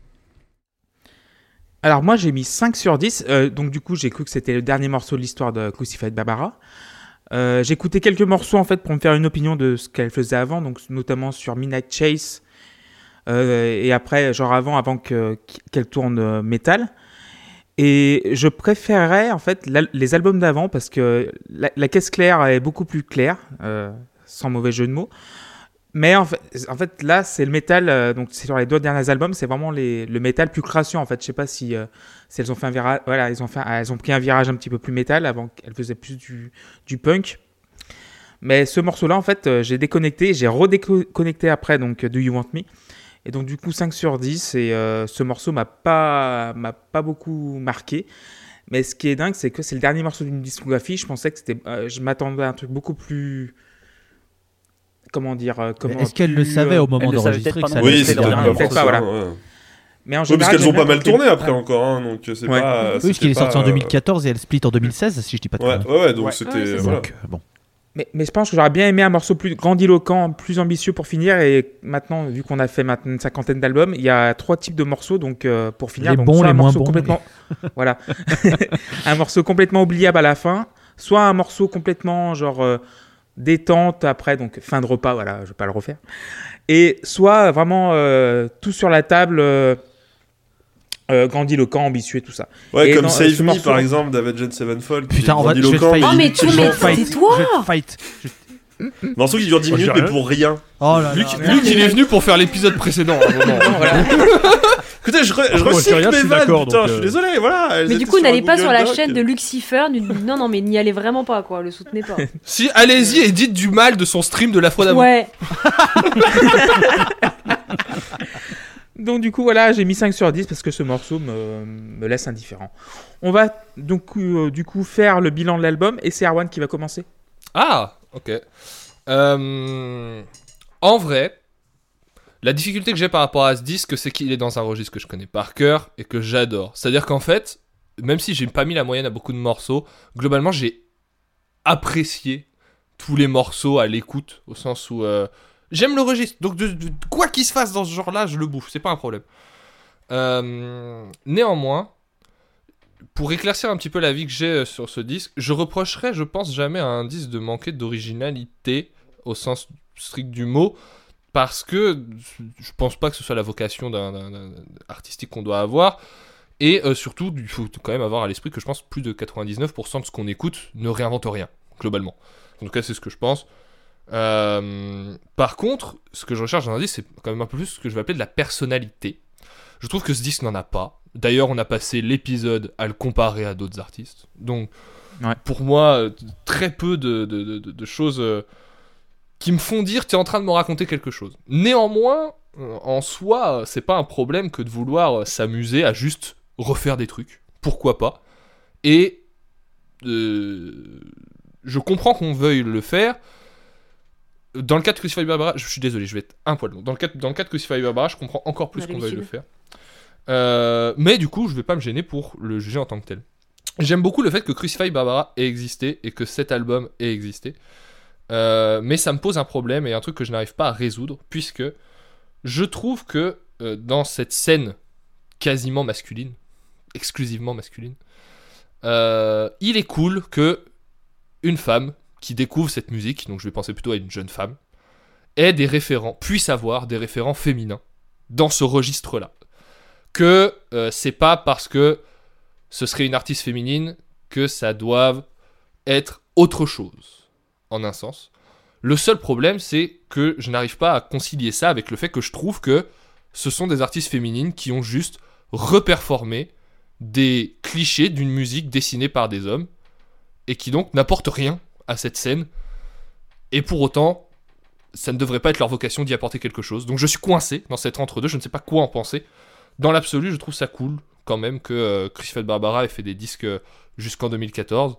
Alors moi j'ai mis 5 sur 10, euh, donc du coup j'ai cru que c'était le dernier morceau de l'histoire de Crucified Barbara. Euh, j'ai écouté quelques morceaux en fait pour me faire une opinion de ce qu'elle faisait avant, donc notamment sur Midnight Chase euh, et après genre avant avant que qu'elle tourne métal. Et je préférais en fait les albums d'avant parce que la, caisse claire est beaucoup plus claire, euh, sans mauvais jeu de mots. Mais en fait, là, c'est le métal. euh, donc, c'est sur les deux derniers albums, c'est vraiment le métal plus crasseux. En fait, je sais pas si, euh, elles ont fait un virage. Voilà, un- elles ont pris un virage un petit peu plus métal avant qu'elles faisaient plus du, du punk. Mais ce morceau-là, en fait, euh, j'ai déconnecté, j'ai redéconnecté après, donc Do You Want Me. Et donc, du coup, 5 sur 10. Et euh, ce morceau m'a pas, m'a pas beaucoup marqué. Mais ce qui est dingue, c'est que c'est le dernier morceau d'une discographie. Je pensais que c'était. euh, je m'attendais à un truc beaucoup plus. Comment dire euh, comment Est-ce qu'elle le savait euh, au moment le savait d'enregistrer que ça Oui, c'était peut-être morceau pas, voilà. ouais. Mais en Oui, parce général, qu'elles ont pas mal tourné après encore, hein, donc c'est Ouais. pas. Oui, parce qu'il est sorti en euh, 2014 et elle split en 2016, si je dis pas de Ouais, ouais, ouais, donc Ouais. c'était. Voilà. Euh, bon. Mais, mais je pense que j'aurais bien aimé un morceau plus grandiloquent, plus ambitieux pour finir. Et maintenant, vu qu'on a fait maintenant une cinquantaine d'albums, il y a trois types de morceaux. Donc euh, pour finir, Les donc bons, soit les un moins morceau bons, complètement, voilà, un morceau complètement oubliable à la fin, soit un morceau complètement genre euh, détente après, donc fin de repas. Voilà, je vais pas le refaire. Et soit vraiment euh, tout sur la table. Euh, grandiloquent, ambitieux, tout ça. Ouais, Et comme dans, euh, Save Me morceau- par exemple d'Avenged Sevenfold. Putain, on va. Je vais te grandiloquent, fight. Oh, mais tu- Je fight. c'est toi Je vais te fight. Morceau qui dure 10 Oh, minutes, mais pour rien. Oh là Luc, là. Luc, il est venu pour faire l'épisode précédent. Écoutez, je, re- je je recycle rien, je mes vannes, d'accord, putain, donc, je suis euh, désolé, voilà. Mais du coup, n'allez pas sur la Doc. chaîne de Lucifer. Non, non, mais n'y allez vraiment pas, quoi. Le soutenez pas. Si, allez-y et dites du mal de son stream de la fois d'avant. Ouais. Donc du coup voilà, j'ai mis 5 sur 10 parce que ce morceau me, laisse indifférent. On va donc euh, du coup faire le bilan de l'album et c'est Erwan qui va commencer. Ah, ok. Euh, en vrai, la difficulté que j'ai par rapport à ce disque, c'est qu'il est dans un registre que je connais par cœur et que j'adore. C'est-à-dire qu'en fait, même si j'ai pas mis la moyenne à beaucoup de morceaux, globalement, j'ai apprécié tous les morceaux à l'écoute, au sens où euh, j'aime le registre. Donc, de, quoi qu'il se fasse dans ce genre-là, je le bouffe, c'est pas un problème. Euh, néanmoins, pour éclaircir un petit peu la vie que j'ai euh, sur ce disque, je reprocherais, je pense, jamais à un disque de manquer d'originalité au sens strict du mot, parce que je pense pas que ce soit la vocation d'un- artistique qu'on doit avoir. Et euh, surtout, il faut quand même avoir à l'esprit que je pense plus de 99% de ce qu'on écoute ne réinvente rien, globalement. En tout cas, c'est ce que je pense. Euh, par contre, ce que je recherche dans un disque, c'est quand même un peu plus ce que je vais appeler de la personnalité. Je trouve que ce disque n'en a pas. D'ailleurs, on a passé l'épisode à le comparer à d'autres artistes. Donc, Ouais. pour moi, euh, très peu de, de- de- de- de choses euh, qui me font dire tu es en train de me raconter quelque chose. Néanmoins, en soi, c'est pas un problème que de vouloir s'amuser à juste refaire des trucs. Pourquoi pas? Et euh, je comprends qu'on veuille le faire. Dans le cas de Crucify Barbara, je suis désolé, je vais être un poil long. Dans le cas, dans le cas de Crucify Barbara, je comprends encore plus qu'on veuille le faire. Euh, mais du coup, je vais pas me gêner pour le juger en tant que tel. J'aime beaucoup le fait que Crucify Barbara ait existé et que cet album ait existé. Euh, mais ça me pose un problème et un truc que je n'arrive pas à résoudre, puisque je trouve que euh, dans cette scène quasiment masculine, exclusivement masculine, il est cool que une femme qui découvre cette musique, donc je vais penser plutôt à une jeune femme, ait des référents, puisse avoir des référents féminins dans ce registre-là. Que euh, c'est pas parce que ce serait une artiste féminine que ça doive être autre chose, en un sens. Le seul problème, c'est que je n'arrive pas à concilier ça avec le fait que je trouve que ce sont des artistes féminines qui ont juste reperformé des clichés d'une musique dessinée par des hommes et qui donc n'apportent rien à cette scène. Et pour autant, ça ne devrait pas être leur vocation d'y apporter quelque chose. Donc je suis coincé dans cet entre-deux, je ne sais pas quoi en penser. Dans l'absolu, je trouve ça cool quand même que euh, Crucified Barbara ait fait des disques euh, jusqu'en 2014.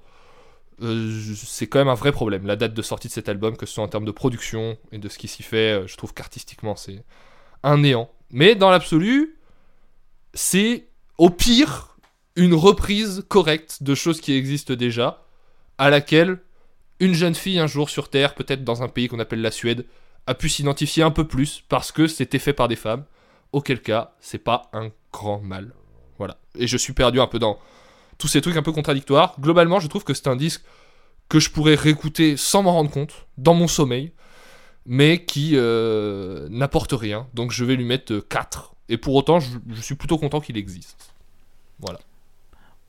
Euh, c'est quand même un vrai problème, la date de sortie de cet album, que ce soit en termes de production et de ce qui s'y fait. euh, je trouve qu'artistiquement, c'est un néant. Mais dans l'absolu, c'est au pire une reprise correcte de choses qui existent déjà, à laquelle une jeune fille un jour sur Terre, peut-être dans un pays qu'on appelle la Suède, a pu s'identifier un peu plus parce que c'était fait par des femmes. Auquel cas, c'est pas un grand mal. Voilà. Et je suis perdu un peu dans tous ces trucs un peu contradictoires. Globalement, je trouve que c'est un disque que je pourrais réécouter sans m'en rendre compte, dans mon sommeil, mais qui euh, n'apporte rien. Donc je vais lui mettre 4. Et pour autant, je suis plutôt content qu'il existe. Voilà.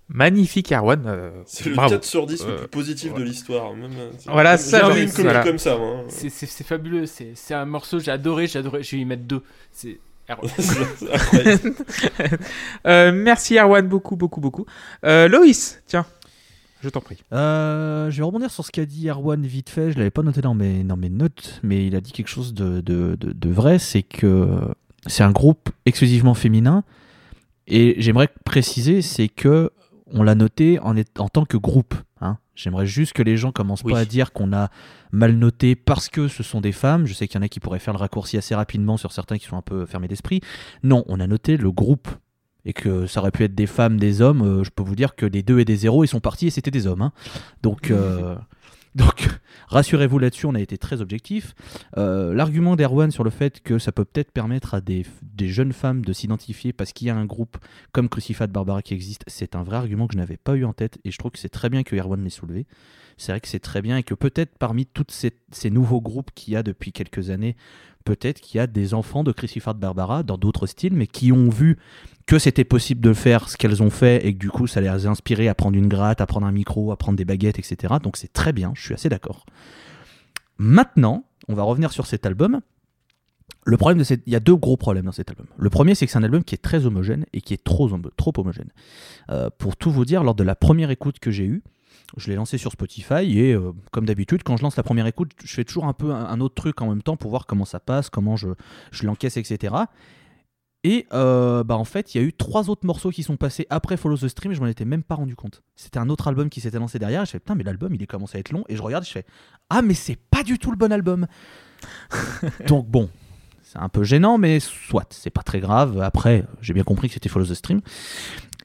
Magnifique, Erwan. euh, C'est le bravo. 4 sur 10 le Euh, plus positif de l'histoire. C'est- Voilà, ça, une comédie voilà. comme ça, hein. C'est- fabuleux, c'est un morceau, j'ai adoré, j'ai adoré, je vais y mettre deux. C'est. Euh, merci, Erwan, beaucoup, beaucoup, beaucoup. Euh, Loïs, tiens, je t'en prie. Euh, je vais rebondir sur ce qu'a dit Erwan vite fait. Je l'avais pas noté dans mes, dans mes notes, mais il a dit quelque chose de, de, de- de vrai. C'est que c'est un groupe exclusivement féminin. Et j'aimerais préciser, c'est que on l'a noté en, est- en tant que groupe. hein. J'aimerais juste que les gens commencent Oui. pas à dire qu'on a mal noté parce que ce sont des femmes. Je sais qu'il y en a qui pourraient faire le raccourci assez rapidement sur certains qui sont un peu fermés d'esprit. Non, on a noté le groupe et que ça aurait pu être des femmes, des hommes, euh, je peux vous dire que des 2 et des 0, ils sont partis et c'était des hommes. hein. Donc, euh, donc rassurez-vous là-dessus, on a été très objectif. Euh, L'argument d'Erwan sur le fait que ça peut peut-être permettre à des, jeunes femmes de s'identifier parce qu'il y a un groupe comme Crucified Barbara qui existe, c'est un vrai argument que je n'avais pas eu en tête et je trouve que c'est très bien que Erwan l'ait soulevé. C'est vrai que c'est très bien et que peut-être parmi tous ces nouveaux groupes qu'il y a depuis quelques années, peut-être qu'il y a des enfants de Crucified Barbara dans d'autres styles, mais qui ont vu que c'était possible de faire ce qu'elles ont fait et que du coup ça les a inspirés à prendre une gratte, à prendre un micro, à prendre des baguettes, etc. Donc c'est très bien, je suis assez d'accord. Maintenant, on va revenir sur cet album. Le problème de. Il y a deux gros problèmes dans cet album. Le premier, c'est que c'est un album qui est très homogène et qui est trop, trop homogène. Euh, pour tout vous dire, lors de la première écoute que j'ai eue, je l'ai lancé sur Spotify et euh, comme d'habitude, quand je lance la première écoute, je fais toujours un peu un, un autre truc en même temps pour voir comment ça passe, comment je, je l'encaisse, etc. Et euh, bah en fait, il y a eu trois autres morceaux qui sont passés après Follow the Stream et je m'en étais même pas rendu compte. C'était un autre album qui s'était lancé derrière et je fais putain, mais l'album il est commencé à être long et je regarde et je fais ah, mais c'est pas du tout le bon album. Donc bon, c'est un peu gênant, mais soit, c'est pas très grave. Après, j'ai bien compris que c'était Follow the Stream.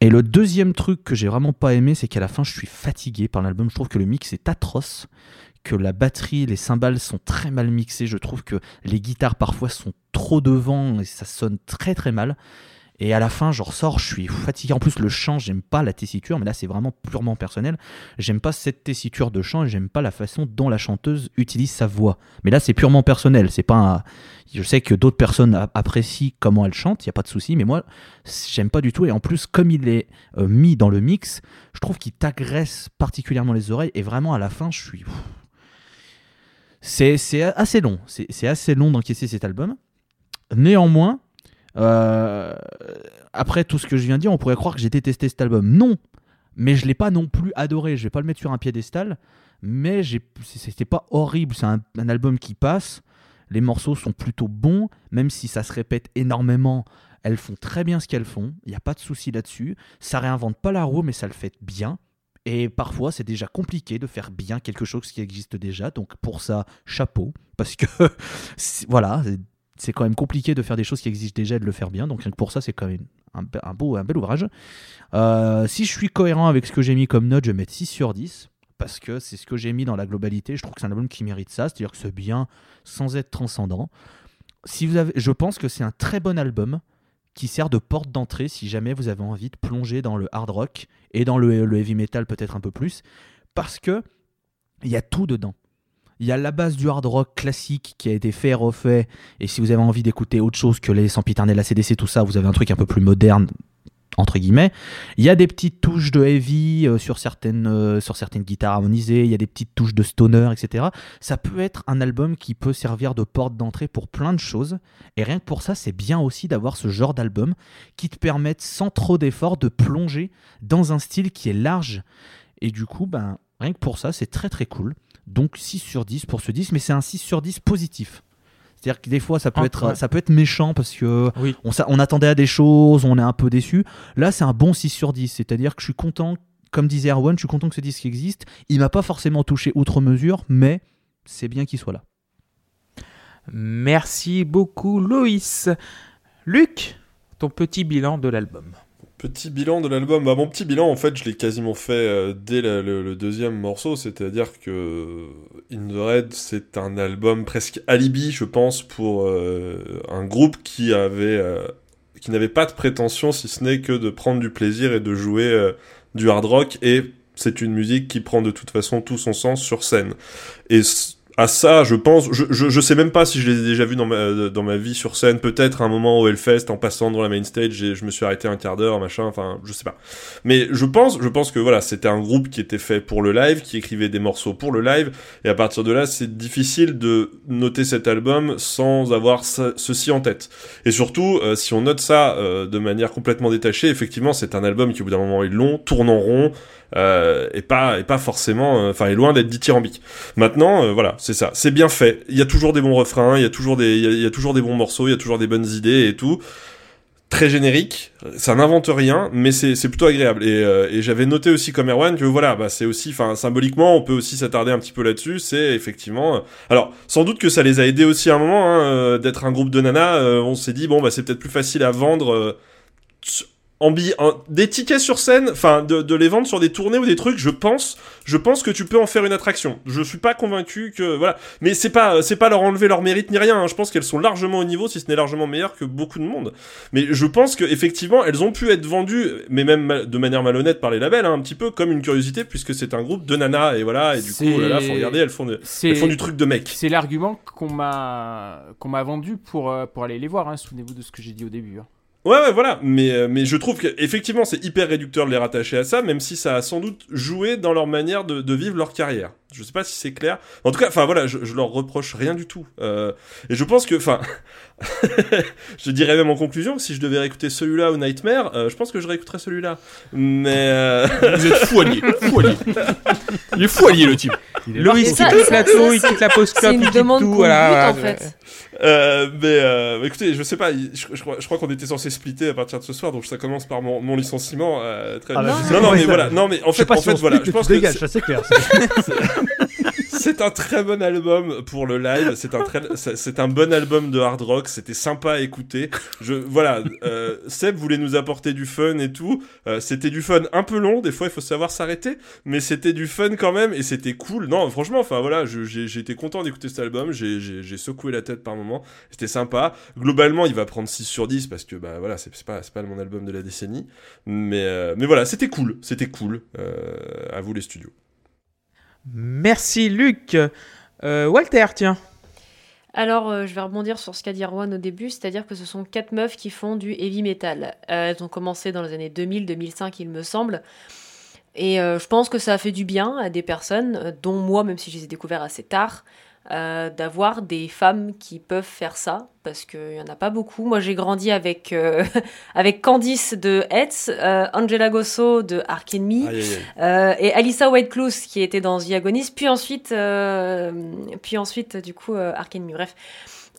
Et le deuxième truc que j'ai vraiment pas aimé, c'est qu'à la fin, je suis fatigué par l'album. Je trouve que le mix est atroce, que la batterie, les cymbales sont très mal mixées. Je trouve que les guitares parfois sont trop devant et ça sonne très très mal. Et à la fin, je ressors, je suis fatigué. En plus, le chant, j'aime pas la tessiture, mais là, c'est vraiment purement personnel. J'aime pas cette tessiture de chant et j'aime pas la façon dont la chanteuse utilise sa voix. Mais là, c'est purement personnel. C'est pas Je sais que d'autres personnes apprécient comment elle chante, il y a pas de souci, mais moi, j'aime pas du tout. Et en plus, comme il est euh, mis dans le mix, je trouve qu'il t'agresse particulièrement les oreilles. Et vraiment, à la fin, je suis. C'est assez long. C'est assez long d'encaisser cet album. Néanmoins, euh, après tout ce que je viens de dire, on pourrait croire que j'ai détesté cet album. Non, mais je l'ai pas non plus adoré. Je vais pas le mettre sur un piédestal, mais c'était pas horrible. C'est un, un album qui passe. Les morceaux sont plutôt bons, même si ça se répète énormément. Elles font très bien ce qu'elles font. Il n'y a pas de souci là-dessus. Ça réinvente pas la roue, mais ça le fait bien. Et parfois, c'est déjà compliqué de faire bien quelque chose qui existe déjà. Donc pour ça, chapeau. Parce que, voilà, c'est- quand même compliqué de faire des choses qui existent déjà de le faire bien. Donc rien que pour ça, c'est quand même un beau, un bel ouvrage. Euh, si je suis cohérent avec ce que j'ai mis comme note, je vais mettre 6 sur 10. Parce que c'est ce que j'ai mis dans la globalité. Je trouve que c'est un album qui mérite ça. C'est-à-dire que c'est bien sans être transcendant. Si vous avez, je pense que c'est un très bon album qui sert de porte d'entrée si jamais vous avez envie de plonger dans le hard rock et dans le, le heavy metal peut-être un peu plus. Parce que il y a tout dedans. Il y a la base du hard rock classique qui a été fait et refait. Et si vous avez envie d'écouter autre chose que les sempiternels ACDC, tout ça, vous avez un truc un peu plus moderne, entre guillemets. Il y a des petites touches de heavy euh, sur, certaines, euh, sur certaines guitares harmonisées. Il y a des petites touches de stoner, etc. Ça peut être un album qui peut servir de porte d'entrée pour plein de choses. Et rien que pour ça, c'est bien aussi d'avoir ce genre d'album qui te permettent sans trop d'efforts de plonger dans un style qui est large. Et du coup, ben, Rien que pour ça, c'est très très cool. Donc 6 sur 10 pour ce 10, mais c'est un 6 sur 10 positif. C'est-à-dire que des fois, ça peut, Ah, être, ouais. ça peut être méchant parce que Oui. on, on attendait à des choses, on est un peu déçu. Là, c'est un bon 6 sur 10. C'est-à-dire que je suis content, comme disait Erwan, je suis content que ce disque existe. Il m'a pas forcément touché outre mesure, mais c'est bien qu'il soit là. Merci beaucoup, Loïs. Luc, ton petit bilan de l'album. Petit bilan de l'album. Bah, mon petit bilan, en fait, je l'ai quasiment fait euh, dès le, deuxième morceau. C'est-à-dire que In the Red, c'est un album presque alibi, je pense, pour euh, un groupe qui avait, euh, qui n'avait pas de prétention, si ce n'est que de prendre du plaisir et de jouer euh, du hard rock. Et c'est une musique qui prend de toute façon tout son sens sur scène. À ça, je pense, je, je, je sais même pas si je les ai déjà vus dans ma, dans ma vie sur scène, peut-être un moment au Hellfest, en passant dans la main stage, j'ai- je me suis arrêté un quart d'heure, machin, enfin, je sais pas. Mais je pense, je pense que voilà, c'était un groupe qui était fait pour le live, qui écrivait des morceaux pour le live, et à partir de là, c'est difficile de noter cet album sans avoir ce- ceci en tête. Et surtout, euh, si on note ça euh, de manière complètement détachée, effectivement, c'est un album qui au bout d'un moment est long, tourne en rond, euh, et pas et pas forcément, euh, enfin, est loin d'être dithyrambique. Maintenant, euh, voilà, c'est ça, c'est bien fait. Il y a toujours des bons refrains, il y a toujours des, il y a, toujours des bons morceaux, il y a toujours des bonnes idées et tout. Très générique, ça n'invente rien, mais c'est c'est plutôt agréable. Et, euh, et j'avais noté aussi comme Erwan que voilà, bah c'est aussi, enfin symboliquement, on peut aussi s'attarder un petit peu là-dessus. C'est effectivement, euh, alors sans doute que ça les a aidés aussi à un moment hein, euh, d'être un groupe de nanas. euh, on s'est dit bon bah c'est peut-être plus facile à vendre. Euh, en billet- en- des tickets sur scène, enfin de, de les vendre sur des tournées ou des trucs, je pense, je pense que tu peux en faire une attraction. Je suis pas convaincu que voilà, mais c'est pas c'est pas leur enlever leur mérite ni rien. hein. Je pense qu'elles sont largement au niveau, si ce n'est largement meilleures que beaucoup de monde. Mais je pense que effectivement, elles ont pu être vendues, mais même de manière malhonnête par les labels, hein, un petit peu comme une curiosité, puisque c'est un groupe de nanas et voilà. Et du coup, oh là là, faut regarder, elles font, de- elles font du truc de mec. c'est l'argument qu'on m'a qu'on m'a vendu pour, euh, pour aller les voir. hein. Souvenez-vous de ce que j'ai dit au début. hein. Ouais, ouais, voilà. Mais, euh, je trouve qu'effectivement, c'est hyper réducteur de les rattacher à ça, même si ça a sans doute joué dans leur manière de vivre leur carrière. Je sais pas si c'est clair. En tout cas, enfin voilà, je, je leur reproche rien du tout. Euh, et je pense que, enfin, je dirais même en conclusion que si je devais réécouter celui-là ou Nightmare, euh, je pense que je réécouterais celui-là. Mais euh, Vous êtes fou allié, fou allié. Il est fou allié le type. Loïs, Et il quitte le plateau, il quitte la club, il quitte demande tout. voilà, en fait. Euh, mais euh, bah, écoutez, je sais pas, il- je, je crois, je crois qu'on était censé splitter à partir de ce soir, donc ça commence par mon, mon licenciement. euh, très Ah, là, Non, non, mais voilà, non, mais en fait, pas en fait, voilà, je pense que c'est clair. c'est un très bon album pour le live. C'est un très, c'est un bon album de hard rock. C'était sympa à écouter. Je, voilà, euh, Seb voulait nous apporter du fun et tout. Euh, c'était du fun un peu long. Des fois, il faut savoir s'arrêter, mais c'était du fun quand même et c'était cool. Non, franchement, enfin voilà, j'ai content d'écouter cet album. J'ai- secoué la tête par moment. C'était sympa. Globalement, il va prendre 6 sur 10 parce que bah voilà, c'est c'est pas, c'est pas mon album de la décennie. Mais, euh, mais voilà, c'était cool. C'était cool. Euh, à vous les studios. Merci Luc. Euh, Walter, tiens. Alors, euh, je vais rebondir sur ce qu'a dit Erwan au début, c'est-à-dire que ce sont quatre meufs qui font du heavy metal. Euh, elles ont commencé dans les années 2000-2005, il me semble. Et je pense que ça a fait du bien à des personnes, dont moi, même si je les ai découvertes assez tard, euh, d'avoir des femmes qui peuvent faire ça, parce qu'il n'y en a pas beaucoup. Moi, j'ai grandi avec, euh, avec Candice de Hetz, euh, Angela Gosso de Ark Enemy, et Alyssa Whiteclouse qui était dans The Agonist, puis ensuite, puis ensuite du coup, Ark Enemy. Bref.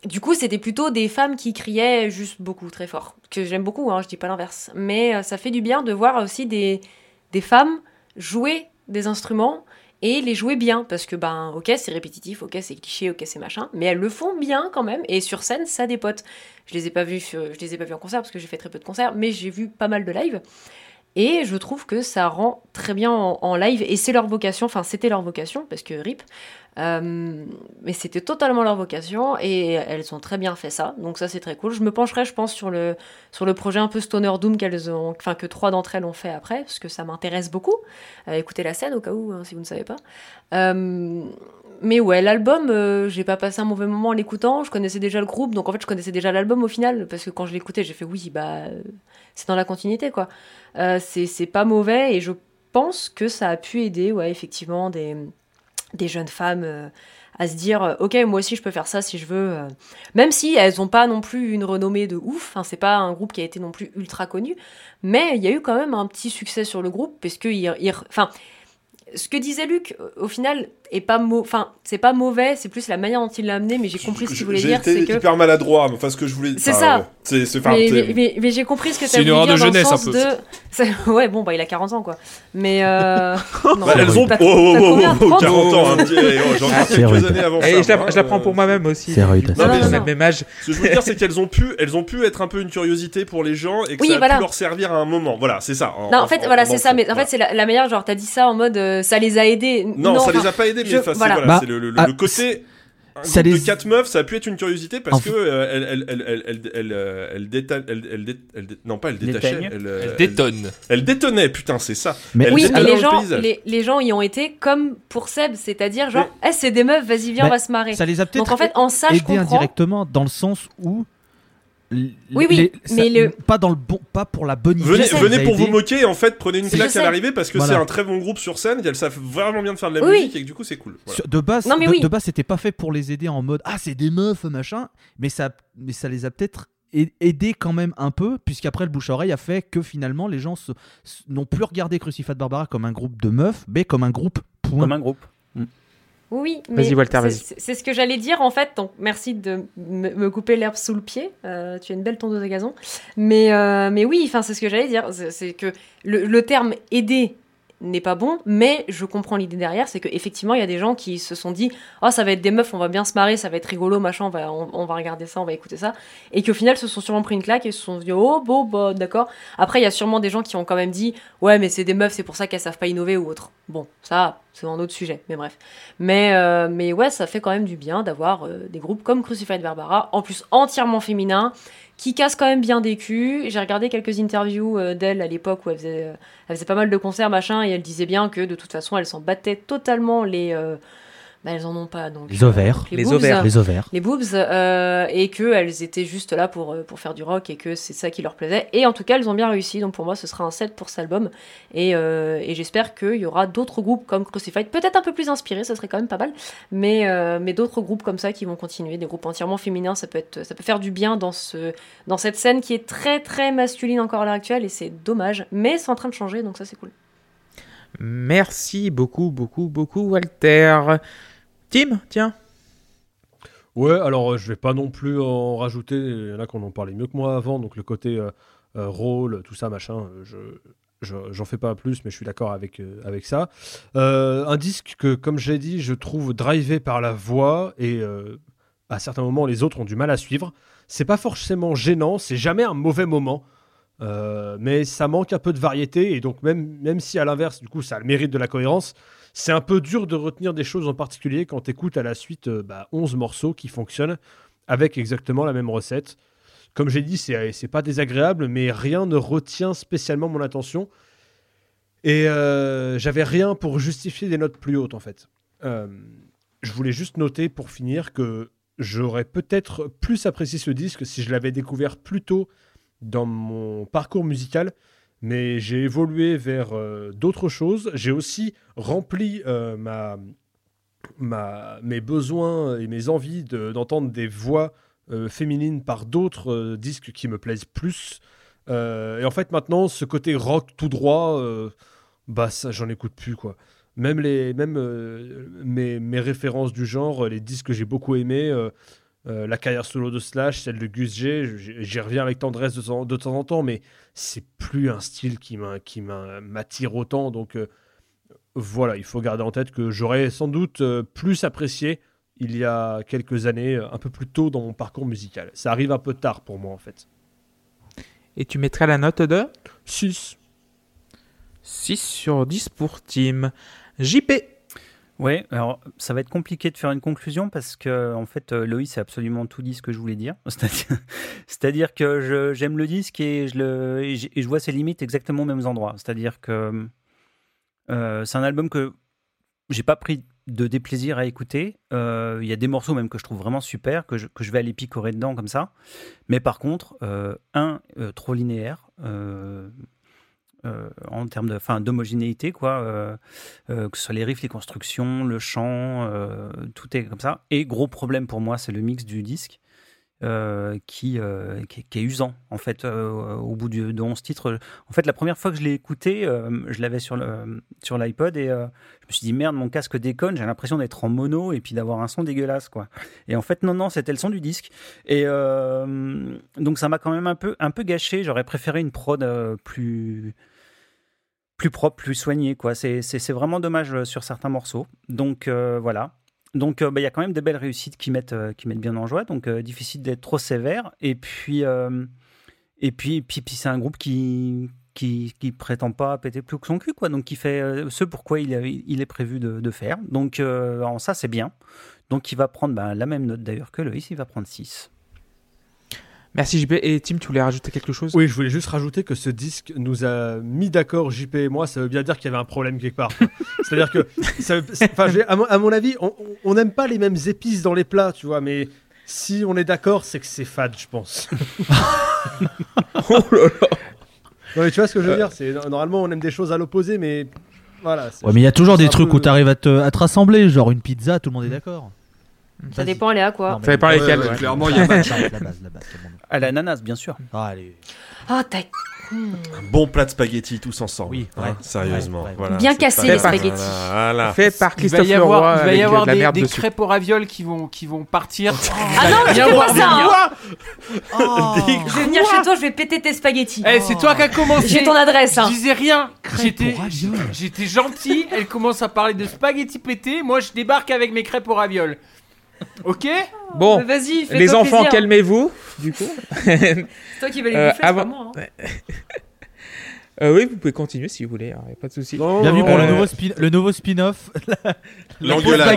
Du coup, c'était plutôt des femmes qui criaient juste beaucoup, très fort. Que j'aime beaucoup, hein, je dis pas l'inverse. Mais ça fait du bien de voir aussi des, des femmes jouer des instruments et les jouer bien. Parce que, ben, ok, c'est répétitif, ok, c'est cliché, ok, c'est machin. Mais elles le font bien quand même. Et sur scène, ça dépote. Je les ai pas vus, sur- je les ai pas vus en concert parce que j'ai fait très peu de concerts, mais j'ai vu pas mal de live. Et je trouve que ça rend très bien en, live. Et c'est leur vocation, enfin c'était leur vocation, parce que RIP. Euh, mais c'était totalement leur vocation et elles ont très bien fait ça. Donc ça c'est très cool. Je me pencherai, je pense, sur le, sur le projet un peu Stoner Doom qu'elles ont, enfin que trois d'entre elles ont fait après, parce que ça m'intéresse beaucoup. Euh, écoutez la scène au cas où, hein, si vous ne savez pas. Euh, mais ouais, l'album, j'ai pas passé un mauvais moment en l'écoutant. Je connaissais déjà le groupe, donc en fait je connaissais déjà l'album au final, parce que quand je l'écoutais, j'ai fait oui, bah c'est dans la continuité quoi. Euh, c'est pas mauvais et je pense que ça a pu aider, ouais, effectivement, des, des jeunes femmes euh, à se dire euh, ok moi aussi je peux faire ça si je veux même si elles n'ont pas non plus une renommée de ouf enfin c'est pas un groupe qui a été non plus ultra connu mais il y a eu quand même un petit succès sur le groupe parce que enfin ce que disait Luc, au final, est pas enfin, c'est pas mauvais, c'est plus la manière dont il l'a amené, mais j'ai compris ce qu'il voulait dire, c'est que. hyper maladroit, mais enfin ce que je voulais. C'est ça. ouais. C'est, Mais, mais, mais- mais j'ai compris ce que C'est une erreur de jeunesse, un peu. de. Ouais, bon, bah il a 40 ans quoi. Mais. Euh... non, Bah, elles ont. Oh, oh, oh, combien, oh, 30? 40 ans, un petit. oh, J'en ai quelques années avant ça. Et je la, moi, je la prends euh, pour moi-même aussi. C'est le même âge. Ce que je veux dire, c'est qu'elles ont pu, elles ont pu être un peu une curiosité pour les gens et que ça a pu leur servir à un moment. Voilà, c'est ça. Non, en fait, voilà, c'est ça. Mais en fait, c'est la, meilleure. Genre, t'as dit ça en mode, euh, ça les a aidés. Non, ça les a pas aidés, mais je- enfin, c'est voilà. Bah, c'est le, le- ah, le côté. Un ça les- de quatre meufs, ça a pu être une curiosité parce En que euh, elle, elle, elle, elle, elle, elle, euh, elle déta- elle- elle dé- elle dé- non pas elle détachait, Déteigne. elle, euh, Elle détonne. elle détonnait, putain, c'est ça. Mais Elle Oui, mais les le gens, paysage. les, les gens y ont été comme pour Seb, c'est-à-dire genre, eh, c'est des meufs, vas-y, viens, Mais on va se marrer. ça les a peut-être Donc en fait, en ça, je comprends. indirectement dans le sens où. Oui, oui, les- mais le- pas dans le bon, pas pour la bonne idée. Venez, venez pour aidé. vous moquer en fait prenez une claque à l'arrivée parce que Voilà. c'est un très bon groupe sur scène, elles savent vraiment bien de faire de la Oui. musique et que du coup c'est cool. Voilà. Sur- De base, Non, mais de, oui. de base, c'était pas fait pour les aider en mode ah c'est des meufs machin, mais ça, mais ça les a peut-être a- aidés quand même un peu, puisqu'après le bouche à oreille a fait que finalement les gens n'ont plus regardé Crucified Barbara comme un groupe de meufs, mais comme un groupe. Point. Comme un groupe. Oui, mais Vas-y, Walter, c'est- ce que j'allais dire en fait. Donc merci de me couper l'herbe sous le pied. Euh, tu es une belle tondeuse à gazon. Mais euh, mais oui, enfin c'est ce que j'allais dire. C'est c'est que le, le terme aider n'est pas bon, mais je comprends l'idée derrière, c'est qu'effectivement, il y a des gens qui se sont dit Oh, ça va être des meufs, on va bien se marrer, ça va être rigolo, machin, on va, on, va regarder ça, on va écouter ça. Et qu'au final, se sont sûrement pris une claque et se sont dit Oh, bon, bah, d'accord. Après, il y a sûrement des gens qui ont quand même dit Ouais, mais c'est des meufs, c'est pour ça qu'elles savent pas innover ou autre. Bon, ça, c'est un autre sujet, mais bref. Mais, euh, mais ouais, ça fait quand même du bien d'avoir euh, des groupes comme Crucified Barbara, en plus entièrement féminins, qui cassent quand même bien des culs. J'ai regardé quelques interviews euh, d'elle à l'époque où euh, elle faisait pas mal de concerts, machin, et elle disait bien que de toute façon, elle s'en battait totalement les. Bah, elles en ont pas, donc. Les ovaires. euh, Les boobs, ovaires. Les ovaires. les boobs euh, et que elles étaient juste là pour, euh, pour faire du rock et que c'est ça qui leur plaisait et en tout cas elles ont bien réussi donc pour moi ce sera un 7 pour cet album et, euh, et j'espère qu'il y aura d'autres groupes comme Crucified peut-être un peu plus inspirés ça serait quand même pas mal mais, euh, mais d'autres groupes comme ça qui vont continuer des groupes entièrement féminins ça peut, être, ça peut faire du bien dans, ce, dans cette scène qui est très très masculine encore à l'heure actuelle et c'est dommage mais c'est en train de changer donc ça c'est cool Merci beaucoup, beaucoup, beaucoup, Walter. Tim, tiens. Ouais, alors euh, je vais pas non plus en rajouter. Il y en a qui en parlé mieux que moi avant, donc le côté euh, euh, rôle, tout ça, machin, je. je- J'en fais pas plus, mais je suis d'accord avec, avec ça. Un disque que, comme j'ai dit, je trouve drivé par la voix et à certains moments, les autres ont du mal à suivre. C'est pas forcément gênant, c'est jamais un mauvais moment, mais ça manque un peu de variété et donc même, même si à l'inverse, du coup, ça a le mérite de la cohérence, c'est un peu dur de retenir des choses en particulier quand tu à la suite euh, bah, 11 morceaux qui fonctionnent avec exactement la même recette. Comme j'ai dit, c'est c'est pas désagréable, mais rien ne retient spécialement mon attention. Et euh, j'avais rien pour justifier des notes plus hautes en fait. Euh, je voulais juste noter pour finir que j'aurais peut-être plus apprécié ce disque si je l'avais découvert plus tôt dans mon parcours musical, mais j'ai évolué vers euh, d'autres choses. J'ai aussi rempli euh, ma, ma, mes besoins et mes envies de- d'entendre des voix euh, féminines par d'autres disques qui me plaisent plus. Et en fait, maintenant, ce côté rock tout droit, bah, ça, j'en écoute plus, quoi. Même, les, même mes, mes références du genre, les disques que j'ai beaucoup aimés, euh, la carrière solo de Slash, celle de Gus G, j'y reviens avec tendresse de, temps- de temps en temps, mais c'est plus un style qui m'attire autant. Donc euh, voilà, il faut garder en tête que j'aurais sans doute euh, plus apprécié il y a quelques années, un peu plus tôt dans mon parcours musical. Ça arrive un peu tard pour moi en fait. Et tu mettrais la note de? 6. 6 sur 10 pour Tim. JP. Ouais, alors ça va être compliqué de faire une conclusion parce que en fait euh, Loïs a absolument tout dit ce que je voulais dire. C'est-à-dire, que j'aime le disque et je, vois ses limites exactement aux mêmes endroits. C'est-à-dire que euh, c'est un album que j'ai pas pris de déplaisir à écouter. Euh, Il y a des morceaux même que je trouve vraiment super, que je, vais aller picorer dedans comme ça. Mais par contre, un, trop linéaire. Euh, en termes de, d'homogénéité, quoi. euh, euh, que ce soit les riffs, les constructions, le chant, tout est comme ça. Et gros problème pour moi, c'est le mix du disque. qui, qui, est usant en fait au bout du- de 11 titres. En fait, la première fois que je l'ai écouté, je l'avais sur le sur l'iPod et je me suis dit merde, mon casque déconne, j'ai l'impression d'être en mono et puis d'avoir un son dégueulasse quoi. Et en fait non non, c'était le son du disque et donc ça m'a quand même un peu un peu gâché. J'aurais préféré une prod plus plus propre, plus soignée quoi. C'est vraiment dommage euh, sur certains morceaux. Donc euh, voilà. Donc euh, bah, il y a quand même des belles réussites qui mettent qui mettent bien en joie. Donc difficile d'être trop sévère. Et puis et puis puis, puis c'est un groupe qui qui, qui prétend pas péter plus que son cul, quoi. Donc, qui fait ce pourquoi il, il est prévu de, faire. Donc, ça, c'est bien. Donc, il va prendre bah, la même note d'ailleurs que Loïs, il va prendre 6. Merci JP. Et Tim, tu voulais rajouter quelque chose? Oui, je voulais juste rajouter que ce disque nous a mis d'accord, JP et moi. Ça veut bien dire qu'il y avait un problème quelque part. C'est-à-dire que, ça à, mon, à mon avis, on- n'aime pas les mêmes épices dans les plats, tu vois, mais si on est d'accord, c'est que c'est fade, je pense. Oh là là. Non, mais tu vois ce que je veux dire C'est Normalement, on aime des choses à l'opposé, mais voilà. Ouais, mais il y a toujours des trucs peu- où t'arrives à te, à te rassembler, genre une pizza, tout le monde est d'accord. Ça Vas-y. dépend, elle est à quoi Non, Ça dépend lesquels, ouais, ouais. Clairement, il y a match. La base, la base, la base, calmons-nous. À l'ananas, bien sûr. Ah, allez. Ah, t'as. Hmm. Un bon plat de spaghettis tous ensemble. Oui, Hein, sérieusement. Ouais, ouais. Voilà, Bien cassé, les voilà, spaghettis. Voilà. Fait par Il va Christophe y avoir, Leroy il va y avoir de la des, crêpes aux ravioles qui vont, qui vont partir. Ah non, je pas ça hein. Oh. Je vais venir chez toi, je vais péter tes spaghettis. Eh, c'est toi qui as commencé. J'ai ton adresse. Je Hein. disais rien. J'étais gentil. Elle commence à parler de spaghettis pétés. Moi, je débarque avec mes crêpes aux ravioles. Ok Bon, Mais Vas-y, les enfants, calmez-vous, du coup. C'est toi qui vas les Euh, bouffer, c'est avant- pas moi. hein. Euh, oui, vous pouvez continuer si vous voulez, hein, y a pas de souci. Non, Bienvenue non, pour le Euh, nouveau, spin- le nouveau spin-off. Bagarre.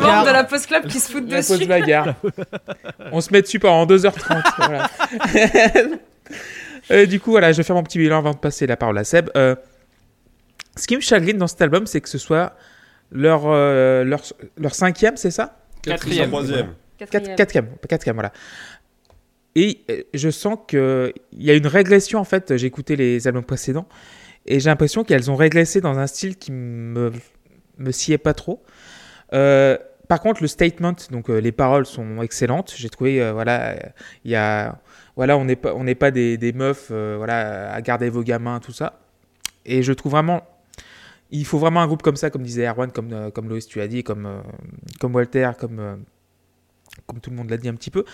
membres de la post club qui se foutent La dessus. pause bagarre. On se met dessus pendant 2h30. voilà. Euh, du coup, voilà, je vais faire mon petit bilan avant de passer la parole à Seb. Euh, ce qui me chagrine dans cet album, c'est que ce soit leur, euh, leur, leur cinquième, c'est ça? Quatrième. Troisième. Quatrième. Quatrième, voilà. Et euh, je sens qu'il y a une régression, en fait. J'ai écouté les albums précédents et j'ai l'impression qu'elles ont régressé dans un style qui me, me sied pas trop. Euh, par contre, le statement, donc euh, les paroles sont excellentes. J'ai trouvé, euh, voilà, il y a, voilà, on n'est pas, on n'est pas des, des meufs, euh, voilà, à garder vos gamins, tout ça. Et je trouve vraiment, il faut vraiment un groupe comme ça, comme disait Erwan, comme, euh, comme Loïs, tu as dit, comme, euh, comme Walter, comme, euh, comme tout le monde l'a dit un petit peu.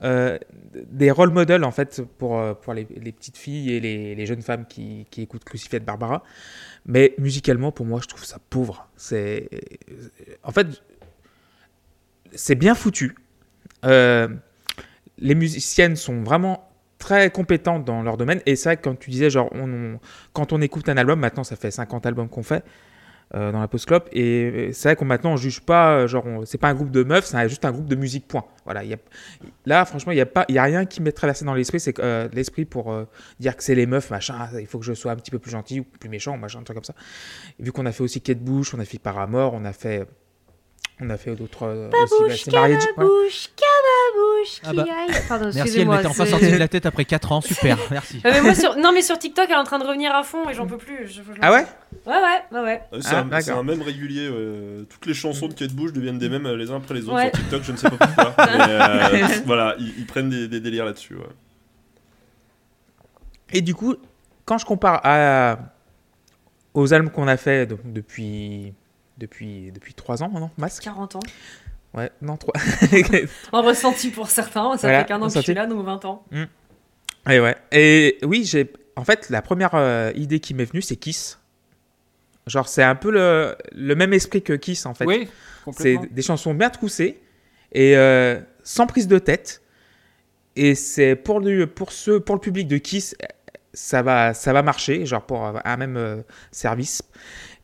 Des role models en fait pour, pour les, petites filles et les, les jeunes femmes qui, qui écoutent Crucifix de Barbara. Mais musicalement, pour moi, je trouve ça pauvre. C'est en fait, c'est bien foutu. Les musiciennes sont vraiment très compétentes dans leur domaine. Et c'est vrai que quand tu disais, genre, on, on- quand on écoute un album, maintenant ça fait 50 albums qu'on fait euh, dans la post club et c'est vrai qu'on maintenant on juge pas euh, genre c'est pas un groupe de meufs c'est juste un groupe de musique point. Voilà il y a, là franchement il y a pas il y a rien qui m'est traversé dans l'esprit c'est euh, l'esprit pour euh, dire que c'est les meufs machin il faut que je sois un petit peu plus gentil ou plus méchant machin un truc comme ça. Et vu qu'on a fait aussi Kate Bush on a fait Paramore on a fait on a fait d'autres aussi bah, c'est Cababouche, Ah bah. qui aille. Pardon, Merci, elle m'était enfin sortie de la tête après 4 ans. Super, merci. Mais moi, sur... Non, mais sur TikTok, elle est en train de revenir à fond et j'en peux plus. Je- ah ouais? Ouais, ouais, ouais, ouais. Ah, C'est Ah, un, même régulier. ouais. Toutes les chansons de Kate Bush deviennent des mêmes euh, les uns après les autres Ouais. sur TikTok. Je ne sais pas pourquoi. mais, euh, voilà, ils, ils prennent des, des délires là-dessus. ouais. Et du coup, quand je compare à, aux albums qu'on a fait donc, depuis, depuis, depuis 3 ans maintenant, Masque 40 ans. Ouais, non, 3. En ressenti pour certains, ça Voilà, fait qu'un an que je suis là, donc 20 ans. Et ouais. Et oui, j'ai. En fait, la première euh, idée qui m'est venue, c'est Kiss. Genre, c'est un peu le, le même esprit que Kiss, en fait. Oui, c'est des chansons bien troussées et euh, sans prise de tête. Et c'est pour le, pour ceux, pour le public de Kiss, ça va, ça va marcher, genre pour un même euh, service.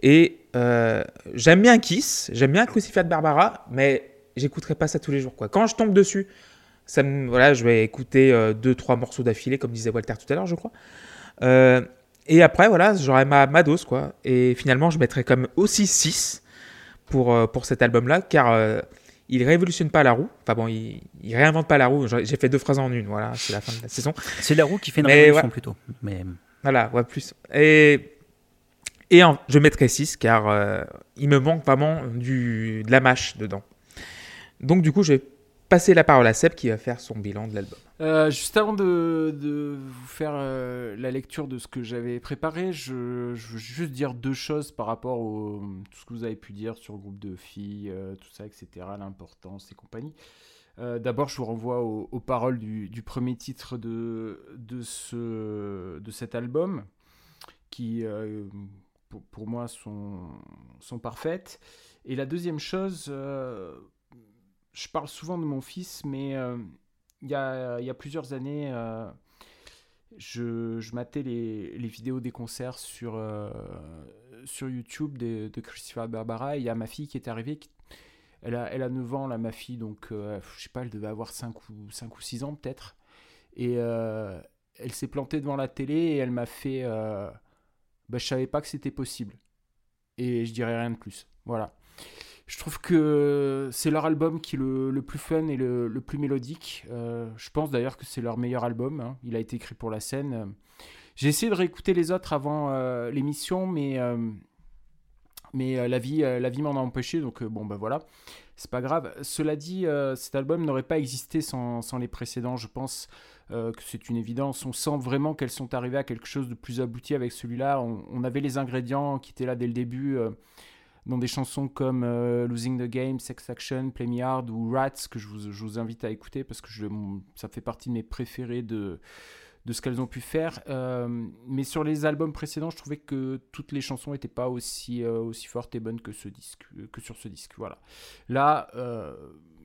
Et euh, j'aime bien Kiss, j'aime bien Crucified Barbara, mais j'écouterai pas ça tous les jours. Quoi. Quand je tombe dessus, ça me, voilà, je vais écouter euh, deux, trois morceaux d'affilée, comme disait Walter tout à l'heure, je crois. Euh, et après, voilà, j'aurai ma, ma dose, quoi. Et finalement, je mettrai comme aussi 6 pour, euh, pour cet album-là, car euh, il révolutionne pas la roue. Enfin bon, il, il réinvente pas la roue. J'ai j'ai fait deux phrases en une, voilà, c'est la fin de la saison. C'est la roue qui fait une Mais révolution ouais. plutôt. Mais Voilà, ouais, plus. Et, et en- je mettrai 6 car euh, il me manque vraiment du, de la mâche dedans. Donc du coup, je vais passer la parole à Seb qui va faire son bilan de l'album. Euh, juste avant de, vous faire euh, la lecture de ce que j'avais préparé, je, veux juste dire deux choses par rapport au tout ce que vous avez pu dire sur le groupe de filles, euh, tout ça, etc., l'importance et compagnie. D'abord, je vous renvoie aux, paroles du, premier titre de, de, ce, de cet album, qui, pour, pour moi, sont, sont parfaites. Et la deuxième chose, je parle souvent de mon fils, mais euh, il y, a, plusieurs années, euh, je, je matais les, vidéos des concerts sur, euh, sur YouTube de, Christopher Barbara. Il y a ma fille qui est arrivée. qui- elle, a, elle a 9 ans, là, ma fille, donc euh, je sais pas, elle devait avoir 5 ou, 5 ou 6 ans peut-être. Et elle s'est plantée devant la télé et elle m'a fait. Bah, je savais pas que c'était possible. Et je dirais rien de plus. Voilà. Je trouve que c'est leur album qui est le, plus fun et le, plus mélodique. Euh, je pense d'ailleurs que c'est leur meilleur album. hein. Il a été écrit pour la scène. J'ai essayé de réécouter les autres avant euh, l'émission, mais, euh, mais la vie, vie m'en a empêché. Donc bon, bah voilà, c'est pas grave. Cela dit, cet album n'aurait pas existé sans, sans les précédents. Je pense que c'est une évidence. On sent vraiment qu'elles sont arrivées à quelque chose de plus abouti avec celui-là. On avait les ingrédients qui étaient là dès le début. Dans des chansons comme euh, Losing the Game, Sex Action, Play Me Hard ou Rats, que je vous, invite à écouter parce que ça fait partie de mes préférés de, ce qu'elles ont pu faire. Euh, mais sur les albums précédents, je trouvais que toutes les chansons n'étaient pas aussi, euh, aussi fortes et bonnes que, sur ce disque. Voilà. Là,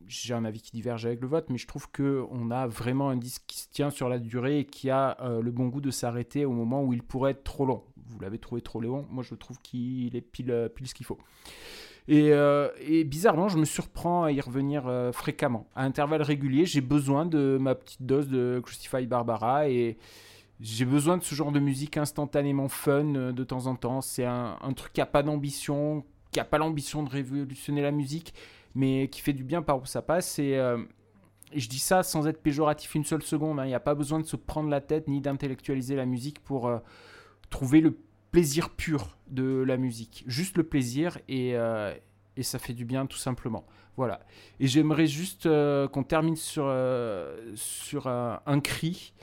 j'ai un avis qui diverge avec le vote, mais je trouve qu'on a vraiment un disque qui se tient sur la durée et qui a le bon goût de s'arrêter au moment où il pourrait être trop long. Vous l'avez trouvé trop long, moi je trouve qu'il est pile, euh, pile ce qu'il faut. Et, euh, et bizarrement, je me surprends à y revenir euh, fréquemment. À intervalles réguliers, j'ai besoin de ma petite dose de Crucify Barbara et j'ai besoin de ce genre de musique instantanément fun de temps en temps. C'est un, truc qui n'a pas d'ambition, qui n'a pas l'ambition de révolutionner la musique, mais qui fait du bien par où ça passe. Et, je dis ça sans être péjoratif une seule seconde. hein. Il n'y a pas besoin de se prendre la tête ni d'intellectualiser la musique pour trouver le plaisir pur de la musique. Juste le plaisir et, euh, et ça fait du bien tout simplement. Voilà. Et j'aimerais juste euh, qu'on termine sur, euh, sur un, cri.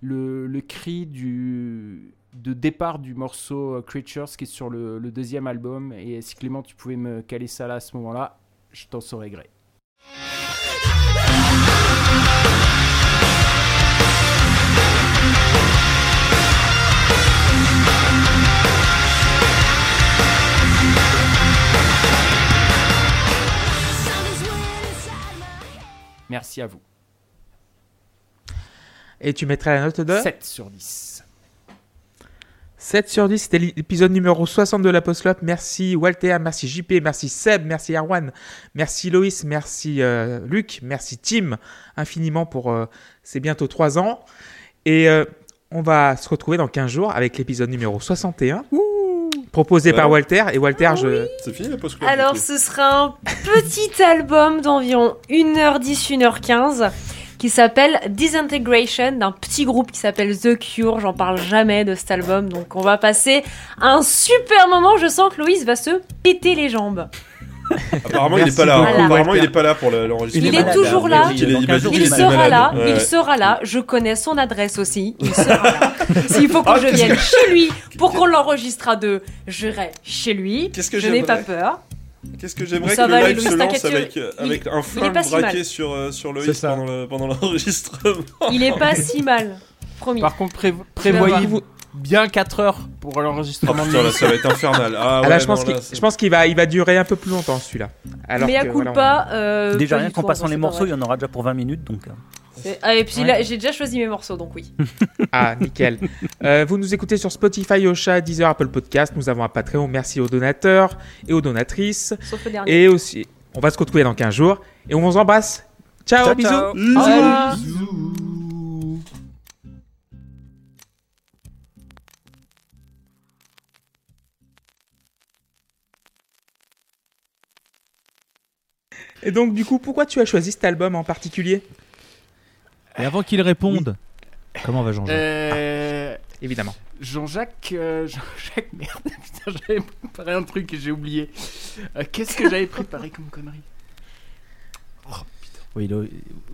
Le, le cri du, de départ du morceau Creatures qui est sur le, le deuxième album. Et si Clément, tu pouvais me caler ça là à ce moment-là, je t'en saurais gré. Merci à vous. Et tu mettrais la note de? 7 sur 10. 7 sur 10, c'était l'épisode numéro 60 de la Post Club. Merci Walter, merci JP, merci Seb, merci Erwan, merci Loïs, merci euh, Luc, merci Tim infiniment pour euh, ces bientôt 3 ans. Et euh, on va se retrouver dans 15 jours avec l'épisode numéro 61, proposé par. Walter. Et Walter, je... C'est fini la Alors, ce sera un petit album d'environ 1h10, 1h15 qui s'appelle Disintegration d'un petit groupe qui s'appelle The Cure. J'en parle jamais de cet album, donc on va passer un super moment. Je sens que Loïs va se péter les jambes. Apparemment, il est pas là. hein. beaucoup, Apparemment, il est pas là pour le- l'enregistrement. Il est toujours là. Il, est- il Il sera malade. là, Ouais. il sera là. Je connais son adresse aussi. Il sera là. S'il faut que Ah, je qu'est-ce vienne que- chez lui pour qu'on l'enregistre à deux, j'irai chez lui. Qu'est-ce que Je n'ai pas j'aimerais peur. Qu'est-ce que j'aimerais Ça que va le aller, live se lance avec, il- avec un flingue pas si braqué mal. sur, euh, sur le- pendant l'enregistrement. Il est pas si mal. Promis. Par contre, prévoyez-vous bien 4 heures pour Oh l'enregistrement de putain, là, ça va être infernal. Ah, Ah ouais, là, je pense qu'il là, c'est- je pense qu'il va, il va durer un peu plus longtemps celui-là. Mais à coup voilà, pas. euh, Déjà pas rien qu'en passant hein, les morceaux, il y en aura déjà pour 20 minutes. Donc, euh, Ah, et puis Ouais. là, j'ai déjà choisi mes morceaux, donc oui. Ah, nickel. Euh, vous nous écoutez sur Spotify, Ocha, Deezer, Apple Podcast. Nous avons un Patreon. Merci aux donateurs et aux donatrices. Sauf le dernier. Et aussi, on va se retrouver dans 15 jours. Et on vous embrasse. Ciao, Ciao, bisous. ciao. Au Et donc, du coup, pourquoi tu as choisi cet album en particulier Et avant qu'il réponde, comment va Jean-Jacques Euh, Évidemment. Jean-Jacques, euh, Jean-Jacques, merde, putain, j'avais préparé un truc et j'ai oublié. Euh, Qu'est-ce que j'avais préparé comme connerie? Oui, le-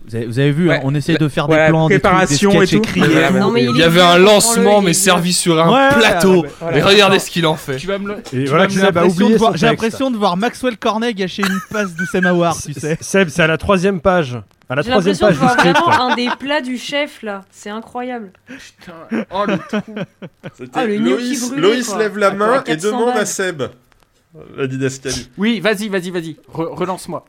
vous, avez, vous avez vu, Ouais. hein, on essaie de faire Voilà, des plans, des, trucs, des préparation et tout. écrits. Voilà. Non, il Il y avait un lancement, mais servi sur un Ouais, plateau. ouais, voilà. Mais regardez ce qu'il en fait. Tu vas me voilà l'impression de son J'ai l'impression de voir Maxwell Cornet gâcher une passe d'Oussem Aouar, tu sais. Seb, c'est à la troisième page. À la J'ai troisième l'impression de page du voir script. vraiment un des plats du chef là. C'est incroyable. Putain. Oh le trou. Ah, le Loïs, lève la main et 400 demande à. Seb. La didascalie. Oui, vas-y, vas-y, vas-y. Re- Relance-moi.